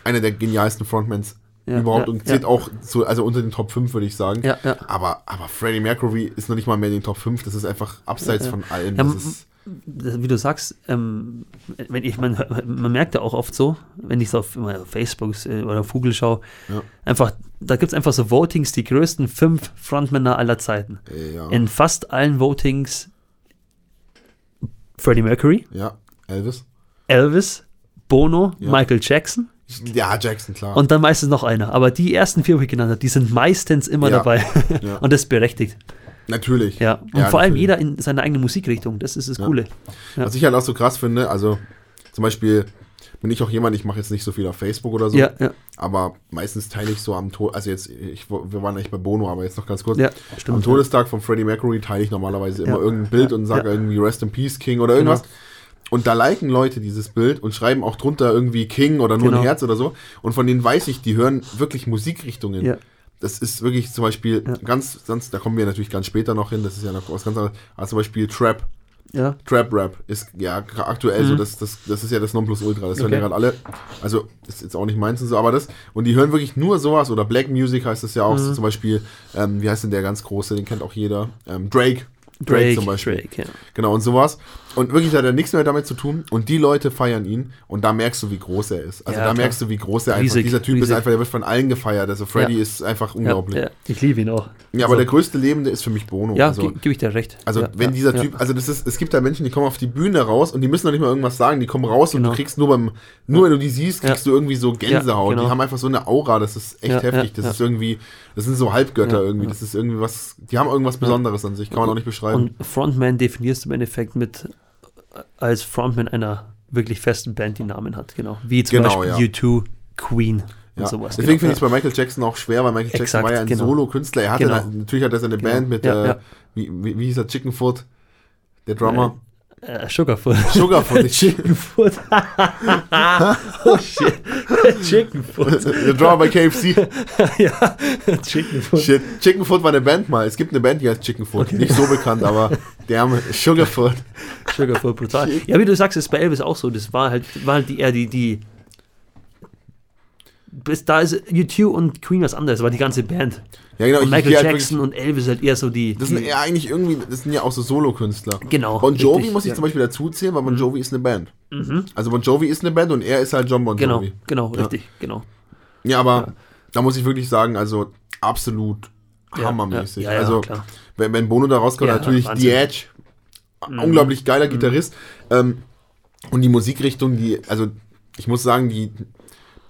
Speaker 2: einer der genialsten Frontmans überhaupt und zählt auch zu, also unter den Top 5, würde ich sagen. Aber, aber Freddie Mercury ist noch nicht mal mehr in den Top 5, das ist einfach abseits von allem.
Speaker 1: Wie du sagst, ähm, wenn ich, man, man merkt ja auch oft so, wenn ich so auf, Facebook äh, oder auf Google schaue,
Speaker 2: Ja.
Speaker 1: einfach, da gibt es einfach so Votings, die größten fünf Frontmänner aller Zeiten.
Speaker 2: ja.
Speaker 1: In fast allen Votings Freddie Mercury,
Speaker 2: ja, Elvis.
Speaker 1: Elvis, Bono,
Speaker 2: Ja.
Speaker 1: Michael Jackson
Speaker 2: Ja, Jackson, klar.
Speaker 1: und dann meistens noch einer. Aber die ersten vier, die ich genannt habe, die sind meistens immer dabei. (laughs) Und das ist berechtigt.
Speaker 2: Natürlich.
Speaker 1: Ja. Und
Speaker 2: Ja,
Speaker 1: vor allem
Speaker 2: natürlich.
Speaker 1: jeder in seiner eigenen Musikrichtung. Das ist das
Speaker 2: Ja.
Speaker 1: Coole. Ja.
Speaker 2: Was ich halt auch so krass finde, also zum Beispiel bin ich auch jemand, ich mache jetzt nicht so viel auf Facebook oder so,
Speaker 1: Ja, ja,
Speaker 2: aber meistens teile ich so am Tod, also jetzt, ich, wir waren eigentlich bei Bono, aber jetzt noch ganz kurz.
Speaker 1: ja,
Speaker 2: Am
Speaker 1: stimmt.
Speaker 2: Todestag von Freddie Mercury teile ich normalerweise immer
Speaker 1: Ja.
Speaker 2: irgendein Bild
Speaker 1: Ja.
Speaker 2: und sage
Speaker 1: Ja.
Speaker 2: irgendwie Rest in Peace King oder irgendwas.
Speaker 1: Genau.
Speaker 2: Und da liken Leute dieses Bild und schreiben auch drunter irgendwie King oder nur
Speaker 1: Genau.
Speaker 2: ein Herz oder so. Und von denen weiß ich, die hören wirklich Musikrichtungen. Das ist wirklich zum Beispiel
Speaker 1: Ja.
Speaker 2: ganz, ganz, da kommen wir natürlich ganz später noch hin, das ist ja noch was ganz anderes. Aber zum Beispiel Trap.
Speaker 1: Ja,
Speaker 2: Trap Rap ist ja aktuell so, das, das, das ist ja das Nonplusultra. Das hören ja
Speaker 1: Mhm. Okay.
Speaker 2: gerade alle. Also ist jetzt auch nicht meins und so, aber das. Und die hören wirklich nur sowas oder Black Music heißt es ja auch.
Speaker 1: Mhm.
Speaker 2: So zum Beispiel, ähm, wie heißt denn der ganz große, den kennt auch jeder. Ähm, Drake. Drake,
Speaker 1: Drake,
Speaker 2: zum Beispiel.
Speaker 1: Drake, ja.
Speaker 2: Genau, und sowas. Und wirklich hat er nichts mehr damit zu tun. Und die Leute feiern ihn. Und da merkst du, wie groß er ist. Also
Speaker 1: Ja,
Speaker 2: da
Speaker 1: klar.
Speaker 2: merkst du, wie groß er einfach
Speaker 1: Riesig,
Speaker 2: Dieser Typ ist
Speaker 1: riesig.
Speaker 2: einfach, der wird von allen gefeiert. Also Freddy
Speaker 1: Ja.
Speaker 2: ist einfach
Speaker 1: Ja,
Speaker 2: unglaublich. Ja,
Speaker 1: ja, ich liebe ihn auch.
Speaker 2: aber
Speaker 1: Also,
Speaker 2: der größte Lebende ist für mich Bono.
Speaker 1: Ja,
Speaker 2: also,
Speaker 1: ge- gebe ich dir recht.
Speaker 2: also
Speaker 1: ja,
Speaker 2: wenn
Speaker 1: ja,
Speaker 2: dieser
Speaker 1: ja.
Speaker 2: Typ, also das ist, es gibt da Menschen, die kommen auf die Bühne raus und die müssen noch nicht mal irgendwas sagen, die kommen raus und
Speaker 1: Genau.
Speaker 2: du kriegst nur beim, nur wenn du die siehst, kriegst
Speaker 1: Ja.
Speaker 2: du irgendwie so Gänsehaut.
Speaker 1: genau.
Speaker 2: Die haben einfach so eine Aura, das ist echt
Speaker 1: Ja,
Speaker 2: heftig.
Speaker 1: ja,
Speaker 2: das
Speaker 1: ja.
Speaker 2: ist irgendwie, das sind so Halbgötter
Speaker 1: Ja,
Speaker 2: irgendwie,
Speaker 1: ja.
Speaker 2: das ist irgendwie was, die haben irgendwas Besonderes an sich, kann man auch nicht beschreiben.
Speaker 1: Und Frontman definierst du im Endeffekt mit als Frontman einer wirklich festen Band, die Namen hat, genau. Wie zum
Speaker 2: Genau,
Speaker 1: Beispiel
Speaker 2: ja.
Speaker 1: U2, Queen und
Speaker 2: Ja.
Speaker 1: sowas.
Speaker 2: Deswegen finde
Speaker 1: genau.
Speaker 2: ich es bei Michael Jackson auch schwer, weil Michael Jackson
Speaker 1: Exakt,
Speaker 2: war ja ein
Speaker 1: genau.
Speaker 2: Solo-Künstler. Er hatte
Speaker 1: Genau.
Speaker 2: na- natürlich hat er seine
Speaker 1: Genau.
Speaker 2: Band mit,
Speaker 1: Ja,
Speaker 2: äh. Wie, wie, wie hieß er, Chickenfoot, der Drummer.
Speaker 1: Äh, Sugarfoot. (laughs)
Speaker 2: Sugarfoot, (laughs)
Speaker 1: Chickenfoot. (laughs) oh shit. Chickenfoot.
Speaker 2: der Drummer bei KFC.
Speaker 1: ja, Chickenfoot.
Speaker 2: Shit. Chickenfoot war eine Band mal. Es gibt eine Band, die heißt Chickenfoot. Nicht so bekannt, aber der Arme Sugarfoot.
Speaker 1: Sugarfoot, brutal. Ja, wie du sagst, ist bei Elvis auch so. Das war halt, war halt die, eher die, die, bis da ist U2 und Queen was anderes, aber die ganze Band.
Speaker 2: Ja, genau.
Speaker 1: Und
Speaker 2: ich-
Speaker 1: Michael
Speaker 2: ich halt
Speaker 1: Jackson und Elvis halt eher so die.
Speaker 2: Das sind ja eigentlich irgendwie, das sind ja auch so Solo-Künstler.
Speaker 1: Genau,
Speaker 2: Bon Jovi
Speaker 1: richtig,
Speaker 2: muss ich
Speaker 1: ja. Mhm.
Speaker 2: zum Beispiel dazu zählen, weil Bon Jovi ist eine Band. Also Bon Jovi ist eine Band und er ist halt John Bon
Speaker 1: genau,
Speaker 2: Jovi.
Speaker 1: genau,
Speaker 2: Ja.
Speaker 1: richtig, genau.
Speaker 2: Ja, aber da muss ich wirklich sagen, also absolut
Speaker 1: Ja,
Speaker 2: hammermäßig.
Speaker 1: ja, ja, ja,
Speaker 2: also wenn, wenn Bono da rauskommt,
Speaker 1: Ja,
Speaker 2: natürlich
Speaker 1: Wahnsinn.
Speaker 2: The Edge, unglaublich geiler Gitarrist. Ähm, und die Musikrichtung, die, also ich muss sagen, die,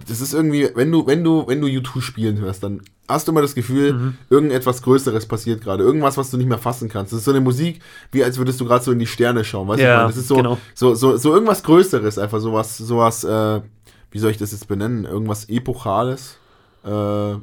Speaker 2: das ist irgendwie, wenn du, wenn du, wenn du U2 spielen hörst, dann hast du immer das Gefühl,
Speaker 1: Mhm.
Speaker 2: irgendetwas Größeres passiert gerade, irgendwas, was du nicht mehr fassen kannst. Das ist so eine Musik, wie als würdest du gerade so in die Sterne schauen, weißt du?
Speaker 1: Ja,
Speaker 2: ich meine? Das ist so,
Speaker 1: genau.
Speaker 2: so, so, so irgendwas Größeres, einfach sowas, sowas, äh, wie soll ich das jetzt benennen? Irgendwas Epochales, äh,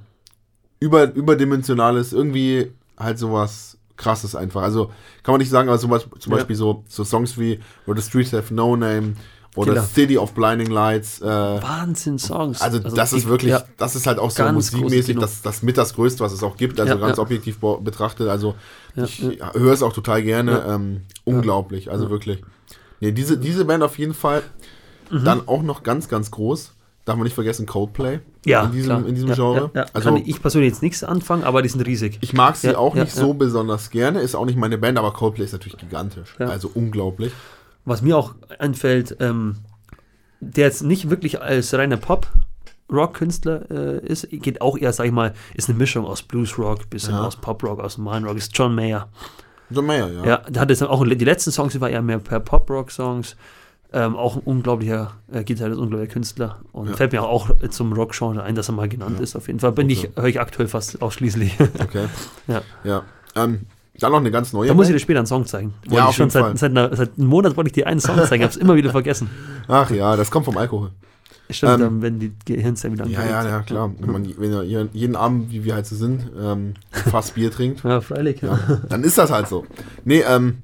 Speaker 2: über, überdimensionales, irgendwie halt sowas krasses einfach. Also kann man nicht sagen, aber sowas, zum
Speaker 1: Ja.
Speaker 2: Beispiel so, so Songs wie Where the Streets Have No Name oder
Speaker 1: Killer.
Speaker 2: City of Blinding Lights. Äh,
Speaker 1: Wahnsinn-Songs.
Speaker 2: also, das ist
Speaker 1: ich-
Speaker 2: wirklich,
Speaker 1: ja,
Speaker 2: das ist halt auch so
Speaker 1: Ganz
Speaker 2: musikmäßig das, das mit das Größte, was es auch gibt, also
Speaker 1: Ja,
Speaker 2: ganz
Speaker 1: ja.
Speaker 2: objektiv betrachtet. Also ich höre es auch total gerne. Ähm, unglaublich, also wirklich. Nee, diese, diese Band auf jeden Fall.
Speaker 1: Mhm.
Speaker 2: Dann auch noch ganz, ganz groß. Darf man nicht vergessen, Coldplay.
Speaker 1: ja,
Speaker 2: in diesem,
Speaker 1: klar.
Speaker 2: in diesem
Speaker 1: ja,
Speaker 2: Genre.
Speaker 1: Ja, ja.
Speaker 2: Also
Speaker 1: Kann ich persönlich jetzt nichts anfangen, aber die sind riesig.
Speaker 2: ich mag sie auch nicht so besonders gerne, ist auch nicht meine Band, aber Coldplay ist natürlich gigantisch.
Speaker 1: Ja.
Speaker 2: Also unglaublich.
Speaker 1: Was mir auch einfällt, ähm, der jetzt nicht wirklich als reiner Pop-Rock-Künstler äh, ist, geht auch eher, sag ich mal, ist eine Mischung aus Blues-Rock, bisschen
Speaker 2: Ja.
Speaker 1: aus Pop-Rock, aus Rock, ist John Mayer.
Speaker 2: So mehr, ja.
Speaker 1: Ja, der hat jetzt auch die letzten Songs, die war eher mehr per Pop-Rock-Songs. Ähm, auch ein unglaublicher äh, Gitarrist, unglaublicher Künstler. Und
Speaker 2: Ja.
Speaker 1: fällt mir auch zum Rock-Genre ein, dass er mal genannt ist, auf jeden Fall. Bin ich, höre ich aktuell fast ausschließlich.
Speaker 2: Okay. (laughs)
Speaker 1: Ja.
Speaker 2: Ja. Ähm, dann noch eine ganz neue.
Speaker 1: da muss ich dir später einen Song zeigen. Wollte
Speaker 2: Ja,
Speaker 1: ich
Speaker 2: auf
Speaker 1: schon
Speaker 2: jeden Fall.
Speaker 1: seit, seit, einer, seit einem Monat wollte ich dir einen Song zeigen, habe es immer wieder vergessen. (laughs)
Speaker 2: Ach ja, das kommt vom Alkohol.
Speaker 1: Stimmt,
Speaker 2: Ähm,
Speaker 1: werden die Gehirnzellen wieder
Speaker 2: Ja, ja,
Speaker 1: angeregt.
Speaker 2: ja, klar. Wenn man wenn jeden- Abend, wie wir halt so sind, ähm, Fass Bier trinkt,
Speaker 1: Ja, freilich. Ja.
Speaker 2: ja, dann ist das halt so. Nee, ähm,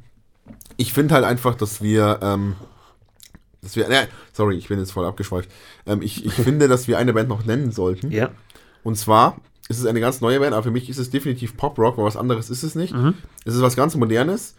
Speaker 2: ich finde halt einfach, dass wir, ähm, dass wir, äh, sorry, ich bin jetzt voll abgeschweift. Ähm, ich, ich finde, dass wir eine Band noch nennen sollten.
Speaker 1: ja.
Speaker 2: Und zwar ist es eine ganz neue Band, aber für mich ist es definitiv Pop-Rock, weil was anderes ist es nicht.
Speaker 1: Mhm.
Speaker 2: Es ist was ganz Modernes.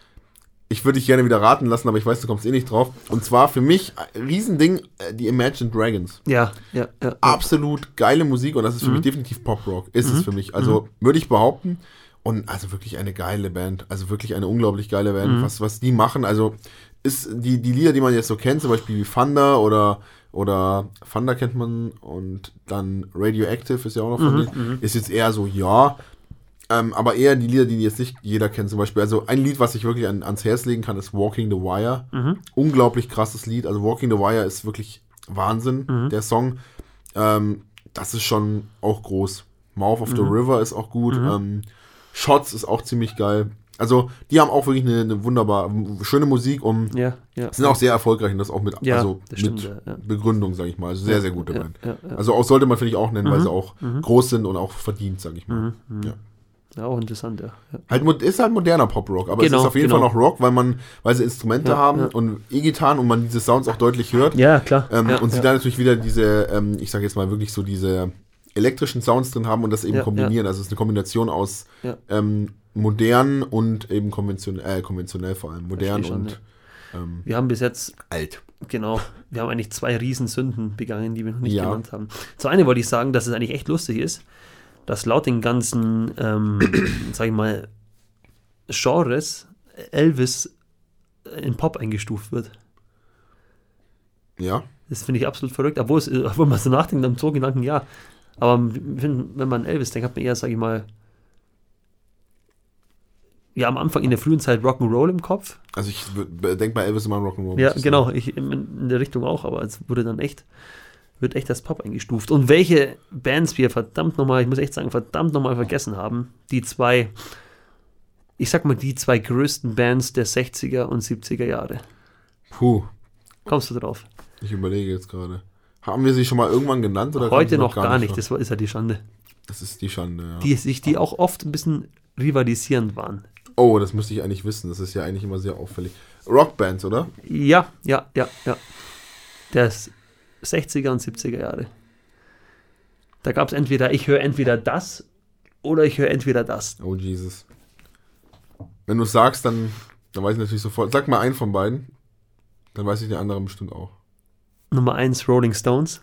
Speaker 2: Ich würde dich gerne wieder raten lassen, aber ich weiß, du kommst eh nicht drauf. Und zwar für mich Riesending, äh, die Imagine Dragons.
Speaker 1: Ja, ja, ja.
Speaker 2: Absolut geile Musik und das ist für
Speaker 1: Mhm.
Speaker 2: mich definitiv Pop-Rock. Ist es für mich. Also würde ich behaupten. Und also wirklich eine geile Band. Also wirklich eine unglaublich geile Band.
Speaker 1: Mhm.
Speaker 2: Was, was die machen, also ist die, die Lieder, die man jetzt so kennt, zum Beispiel wie Thunder oder, oder Thunder kennt man und dann Radioactive ist ja auch noch
Speaker 1: Mhm,
Speaker 2: von denen, ist jetzt eher so, ja, ähm, aber eher die Lieder, die jetzt nicht jeder kennt, zum Beispiel. Also ein Lied, was ich wirklich an, ans Herz legen kann, ist Walking the Wire.
Speaker 1: Mhm.
Speaker 2: Unglaublich krasses Lied. Also Walking the Wire ist wirklich Wahnsinn,
Speaker 1: Mhm.
Speaker 2: der Song. Ähm, das ist schon auch groß. Mouth of the
Speaker 1: Mhm.
Speaker 2: River ist auch gut. Ähm, Shots ist auch ziemlich geil. Also, die haben auch wirklich eine, eine wunderbar schöne Musik und
Speaker 1: ja, ja.
Speaker 2: sind auch sehr erfolgreich und das auch mit, also
Speaker 1: stimmt,
Speaker 2: mit
Speaker 1: ja.
Speaker 2: Begründung, sage ich mal. Also sehr, sehr gute Band. Also auch sollte man, finde ich, auch nennen, weil
Speaker 1: Mhm.
Speaker 2: sie auch groß sind und auch verdient, sage ich mal. Ja.
Speaker 1: ja, auch interessant, ja.
Speaker 2: Halt, ist halt moderner Pop-Rock, aber
Speaker 1: Genau,
Speaker 2: es ist auf jeden
Speaker 1: genau.
Speaker 2: Fall noch Rock, weil man, weil sie Instrumente
Speaker 1: Ja,
Speaker 2: haben
Speaker 1: ja.
Speaker 2: und E-Gitarren und man diese Sounds auch deutlich hört.
Speaker 1: Ja, klar.
Speaker 2: Ähm,
Speaker 1: ja,
Speaker 2: und sie da natürlich wieder diese, ähm, ich sage jetzt mal wirklich so diese elektrischen Sounds drin haben und das eben kombinieren. Also es ist eine Kombination aus ähm, modern und eben konventionell, äh, konventionell vor allem. Modern
Speaker 1: schon,
Speaker 2: und ähm,
Speaker 1: Wir haben bis jetzt,
Speaker 2: alt.
Speaker 1: genau, wir haben eigentlich zwei Riesensünden begangen, die wir noch nicht
Speaker 2: Ja.
Speaker 1: genannt haben. Zu eine wollte ich sagen, dass es eigentlich echt lustig ist, dass laut den ganzen, ähm, (coughs) sag ich mal, Genres Elvis in Pop eingestuft wird.
Speaker 2: Ja.
Speaker 1: Das finde ich absolut verrückt, obwohl, es, obwohl man so nachdenkt, am so Gedanken, ja. Aber wenn, wenn man an Elvis denkt, hat man eher, sag ich mal, ja, am Anfang in der frühen Zeit Rock'n'Roll im Kopf.
Speaker 2: Also ich denke bei Elvis immer Rock'n'Roll.
Speaker 1: Ja, genau, ich, in, der Richtung auch, aber es wurde dann echt, wird echt als Pop eingestuft. Und welche Bands wir verdammt nochmal, ich muss echt sagen, verdammt nochmal vergessen haben, die zwei, ich sag mal, die zwei größten Bands der 60er und 70er Jahre.
Speaker 2: Puh,
Speaker 1: Kommst du drauf?
Speaker 2: ich überlege jetzt gerade. Haben wir sie schon mal irgendwann genannt? Oder
Speaker 1: Heute
Speaker 2: kannten
Speaker 1: noch gar nicht,
Speaker 2: vor?
Speaker 1: das ist ja die Schande.
Speaker 2: Das ist die Schande, ja.
Speaker 1: Die sich, die auch oft ein bisschen rivalisierend waren.
Speaker 2: Oh, das müsste ich eigentlich wissen. Das ist ja eigentlich immer sehr auffällig. Rockbands, oder?
Speaker 1: Ja, ja, ja, ja. Der 60er und 70er Jahre. Da gab es entweder, ich höre entweder das oder ich höre entweder das.
Speaker 2: Oh, Jesus. Wenn du es sagst, dann, dann weiß ich natürlich sofort. Sag mal einen von beiden. Dann weiß ich den anderen bestimmt auch.
Speaker 1: Nummer 1 Rolling Stones.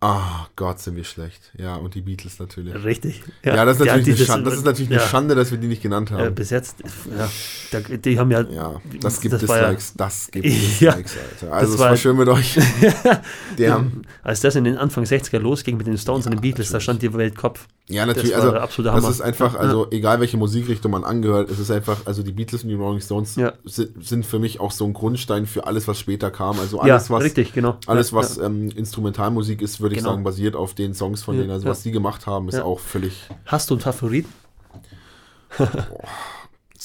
Speaker 2: Ah, Gott, sind wir schlecht. Ja, und die Beatles natürlich.
Speaker 1: Richtig.
Speaker 2: Ja, das, ist natürlich
Speaker 1: die-
Speaker 2: eine Schande, das ist natürlich eine
Speaker 1: ja,
Speaker 2: Schande, dass wir die nicht genannt haben.
Speaker 1: bis jetzt, ja, da, die haben ja,
Speaker 2: Ja, das gibt
Speaker 1: das ja-
Speaker 2: Dislikes, das gibt (laughs)
Speaker 1: Ja,
Speaker 2: Dislikes, Alter. Also, es
Speaker 1: war-
Speaker 2: war schön mit euch. (laughs) Haben,
Speaker 1: als das in den Anfang 60er losging mit den Stones
Speaker 2: Ja,
Speaker 1: und den Beatles, da
Speaker 2: natürlich.
Speaker 1: stand die Welt Kopf.
Speaker 2: Ja, natürlich, also,
Speaker 1: der absolute
Speaker 2: das ist einfach,
Speaker 1: Ja.
Speaker 2: also, egal welche Musikrichtung man angehört, es ist einfach, also, die Beatles und die Rolling Stones
Speaker 1: Ja.
Speaker 2: sind, sind für mich auch so ein Grundstein für alles, was später kam. Also,
Speaker 1: Ja,
Speaker 2: alles, was,
Speaker 1: richtig, genau.
Speaker 2: alles,
Speaker 1: ja,
Speaker 2: was
Speaker 1: ja.
Speaker 2: ähm, Instrumentalmusik ist, würde ich
Speaker 1: Genau.
Speaker 2: sagen, basiert auf den Songs von
Speaker 1: Ja,
Speaker 2: denen. Also,
Speaker 1: ja.
Speaker 2: was die gemacht haben, ist
Speaker 1: Ja.
Speaker 2: auch völlig
Speaker 1: Hast du einen Favorit? (laughs)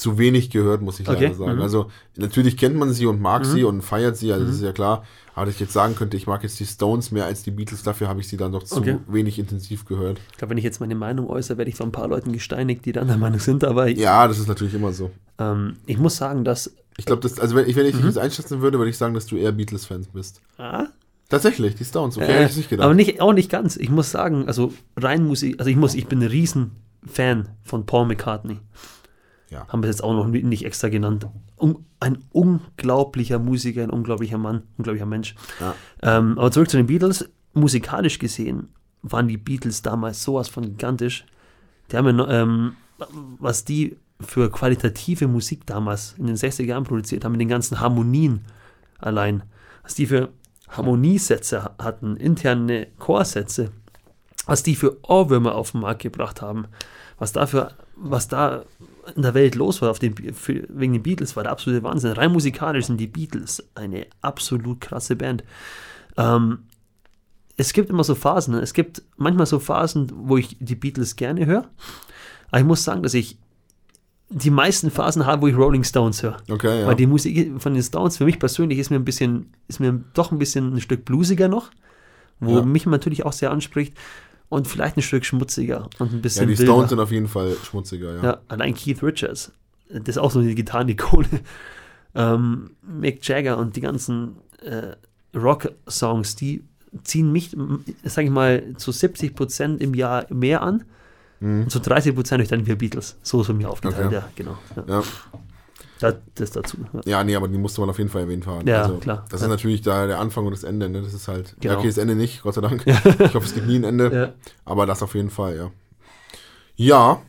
Speaker 2: zu wenig gehört, muss ich
Speaker 1: Okay,
Speaker 2: leider sagen.
Speaker 1: mhm.
Speaker 2: Also natürlich kennt man sie und mag sie und feiert sie,
Speaker 1: Mhm.
Speaker 2: also das ist ja klar. Aber dass ich jetzt sagen könnte, ich mag jetzt die Stones mehr als die Beatles, dafür habe ich sie dann doch zu
Speaker 1: Okay.
Speaker 2: wenig intensiv gehört.
Speaker 1: Ich glaube, wenn ich jetzt meine Meinung äußere, werde ich von ein paar Leuten gesteinigt, die dann der Meinung sind, aber
Speaker 2: Ja, das ist natürlich immer so.
Speaker 1: ähm, ich muss sagen, dass.
Speaker 2: Ich glaube, also wenn ich, wenn ich
Speaker 1: Mhm.
Speaker 2: dich jetzt einschätzen würde, würde ich sagen, dass du eher Beatles-Fans bist.
Speaker 1: Ah,
Speaker 2: Tatsächlich, die Stones, okay,
Speaker 1: äh,
Speaker 2: hätte ich nicht gedacht.
Speaker 1: aber nicht, auch nicht ganz. Ich muss sagen, also rein Musik, also ich muss, ich bin ein Riesen-Fan von Paul McCartney.
Speaker 2: Ja.
Speaker 1: Haben wir jetzt auch noch nicht extra genannt. Un, ein unglaublicher Musiker, ein unglaublicher Mann, unglaublicher Mensch.
Speaker 2: Ja.
Speaker 1: Ähm, aber zurück zu den Beatles. Musikalisch gesehen waren die Beatles damals sowas von gigantisch. Die haben ja, ähm, was die für qualitative Musik damals in den 60er Jahren produziert haben, mit den ganzen Harmonien allein, was die für Harmoniesätze hatten, interne Chorsätze, was die für Ohrwürmer auf den Markt gebracht haben, was dafür, was da in der Welt los war auf den, für, wegen den Beatles, war der absolute Wahnsinn. Rein musikalisch sind die Beatles eine absolut krasse Band. Ähm, es gibt immer so Phasen. ne? Es gibt manchmal so Phasen, wo ich die Beatles gerne höre. Aber ich muss sagen, dass ich die meisten Phasen habe, wo ich Rolling Stones höre.
Speaker 2: Okay, ja.
Speaker 1: Weil die Musik von den Stones für mich persönlich ist mir ein bisschen, ist mir doch ein bisschen ein Stück bluesiger noch, wo
Speaker 2: Ja.
Speaker 1: mich natürlich auch sehr anspricht und vielleicht ein Stück schmutziger und ein
Speaker 2: ja,
Speaker 1: bisschen
Speaker 2: die
Speaker 1: wilder.
Speaker 2: Stones sind auf jeden Fall schmutziger, ja.
Speaker 1: Ja, allein Keith Richards, das ist auch so eine Gitarrenikone. (laughs) Ähm, Mick Jagger und die ganzen äh, Rock-Songs, die ziehen mich, sage ich mal, zu 70 Prozent im Jahr mehr an.
Speaker 2: Mhm.
Speaker 1: Und zu 30 Prozent durch dann wir Beatles. So ist es mir aufgeteilt,
Speaker 2: Okay.
Speaker 1: ja, genau. Ja.
Speaker 2: Ja.
Speaker 1: Das, das dazu. Ja.
Speaker 2: Ja, nee, aber die musste man auf jeden Fall erwähnt haben.
Speaker 1: Ja,
Speaker 2: also,
Speaker 1: klar.
Speaker 2: Das
Speaker 1: Ja.
Speaker 2: ist natürlich da der Anfang und das Ende, ne? Das ist halt.
Speaker 1: Genau.
Speaker 2: Ja, okay, das Ende nicht, Gott sei Dank. (laughs) Ich hoffe, es gibt nie ein Ende.
Speaker 1: Ja.
Speaker 2: Aber das auf jeden Fall, ja. Ja,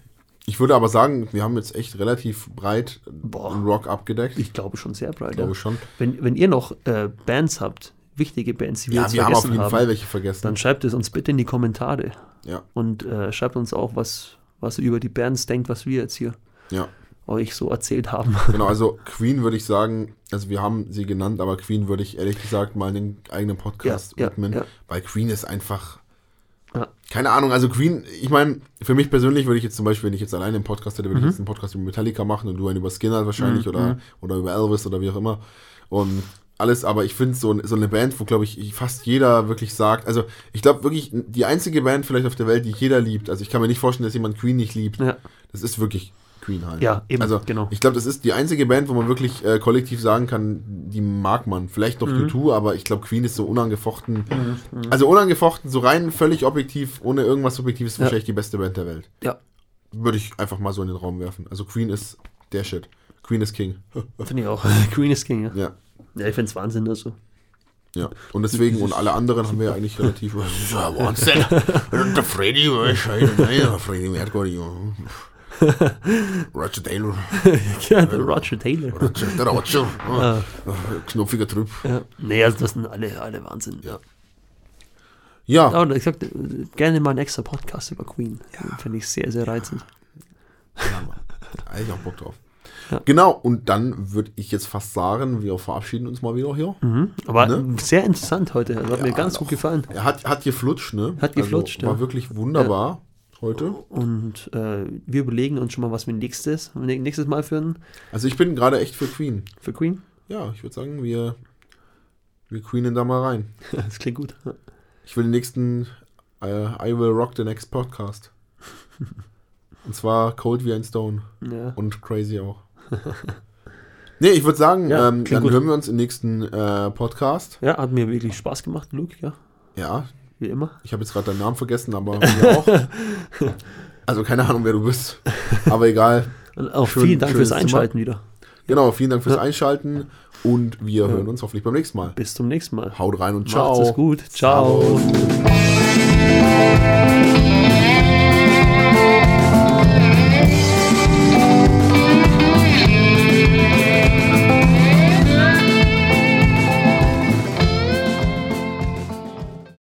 Speaker 2: ich würde aber sagen, wir haben jetzt echt relativ breit
Speaker 1: Boah.
Speaker 2: Rock abgedeckt. Ich
Speaker 1: Ich glaube schon sehr breit.
Speaker 2: glaube
Speaker 1: Ja.
Speaker 2: schon.
Speaker 1: Wenn, wenn ihr noch äh, Bands habt, wichtige Bands, die wir
Speaker 2: Ja,
Speaker 1: jetzt
Speaker 2: wir haben auf
Speaker 1: vergessen
Speaker 2: jeden
Speaker 1: haben,
Speaker 2: Fall welche vergessen.
Speaker 1: dann schreibt es uns bitte in die Kommentare.
Speaker 2: Ja,
Speaker 1: Und äh, schreibt uns auch, was, was ihr über die Bands denkt, was wir jetzt hier
Speaker 2: ja.
Speaker 1: Euch so erzählt haben. (laughs)
Speaker 2: Genau, also Queen würde ich sagen, also wir haben sie genannt, aber Queen würde ich ehrlich gesagt mal einen eigenen Podcast
Speaker 1: Ja, ja,
Speaker 2: widmen,
Speaker 1: ja.
Speaker 2: weil Queen ist einfach.
Speaker 1: Ja.
Speaker 2: Keine Ahnung, also Queen, ich meine, für mich persönlich würde ich jetzt zum Beispiel, wenn ich jetzt alleine einen Podcast hätte, würde
Speaker 1: Mhm.
Speaker 2: ich jetzt einen Podcast über Metallica machen und du einen über Skinner wahrscheinlich oder, oder über Elvis oder wie auch immer. Und alles, aber ich finde so, so eine Band, wo, glaube ich, fast jeder wirklich sagt, also ich glaube wirklich, die einzige Band vielleicht auf der Welt, die jeder liebt, also ich kann mir nicht vorstellen, dass jemand Queen nicht liebt,
Speaker 1: Ja,
Speaker 2: das ist wirklich Queen halt.
Speaker 1: Ja, eben,
Speaker 2: Also,
Speaker 1: genau.
Speaker 2: ich glaube, das ist die einzige Band, wo man wirklich äh, kollektiv sagen kann, die mag man. Vielleicht noch
Speaker 1: Mhm.
Speaker 2: U2, aber ich glaube, Queen ist so unangefochten. Also unangefochten, so rein völlig objektiv, ohne irgendwas Subjektives,
Speaker 1: Ja.
Speaker 2: wahrscheinlich die beste Band der Welt.
Speaker 1: ja
Speaker 2: Würde ich einfach mal so in den Raum werfen. Also Queen ist der Shit. Queen ist King. (laughs)
Speaker 1: finde ich auch. (laughs) Queen is King, ja.
Speaker 2: Ja.
Speaker 1: Ja, ich finde es Wahnsinn, also.
Speaker 2: Ja, und deswegen, und alle anderen haben wir ja eigentlich relativ. (laughs) Wahnsinn. Der Freddy, der Freddy Mercury. Roger Taylor. (laughs)
Speaker 1: ja, der Roger Taylor.
Speaker 2: Roger, der Roger. (laughs)
Speaker 1: Ah,
Speaker 2: Knopfiger Typ.
Speaker 1: ja. Nee, also das sind alle, alle Wahnsinn. Ja.
Speaker 2: Ja,
Speaker 1: Aber ich sagte, gerne mal einen extra Podcast über Queen. Finde ich sehr, sehr reizend.
Speaker 2: eigentlich auch Bock drauf.
Speaker 1: Ja.
Speaker 2: Genau, und dann würde ich jetzt fast sagen, wir verabschieden uns mal wieder hier.
Speaker 1: Mhm. Aber
Speaker 2: Ne?
Speaker 1: sehr interessant heute. Also hat mir
Speaker 2: Ja,
Speaker 1: ganz
Speaker 2: doch.
Speaker 1: gut gefallen.
Speaker 2: Er hat, hat geflutscht, ne?
Speaker 1: Hat geflutscht,
Speaker 2: also, War
Speaker 1: ja.
Speaker 2: wirklich wunderbar heute.
Speaker 1: Und äh, wir überlegen uns schon mal, was wir nächstes, nächstes Mal führen
Speaker 2: Also ich bin gerade echt für Queen.
Speaker 1: für Queen.
Speaker 2: Ja, ich würde sagen, wir, wir queenen da mal rein. (laughs)
Speaker 1: Das klingt gut.
Speaker 2: Ich will den nächsten äh, I Will Rock the Next Podcast. (laughs) Und zwar Cold wie ein Stone.
Speaker 1: Ja.
Speaker 2: Und Crazy auch. (laughs) nee, ich würde sagen,
Speaker 1: Ja,
Speaker 2: ähm, dann
Speaker 1: gut.
Speaker 2: hören wir uns im nächsten äh, Podcast.
Speaker 1: ja, hat mir wirklich Spaß gemacht, Luke, ja,
Speaker 2: Ja,
Speaker 1: wie immer.
Speaker 2: Ich habe jetzt gerade deinen Namen vergessen, aber (laughs) auch. Also keine Ahnung, wer du bist. Aber egal.
Speaker 1: Auch
Speaker 2: Schön,
Speaker 1: vielen Dank fürs Zimmer. Einschalten wieder.
Speaker 2: Genau, vielen Dank fürs. Einschalten und wir ja. hören uns hoffentlich beim nächsten Mal.
Speaker 1: Bis zum nächsten Mal.
Speaker 2: Haut rein und ciao.
Speaker 1: Macht's gut. ciao.
Speaker 2: ciao.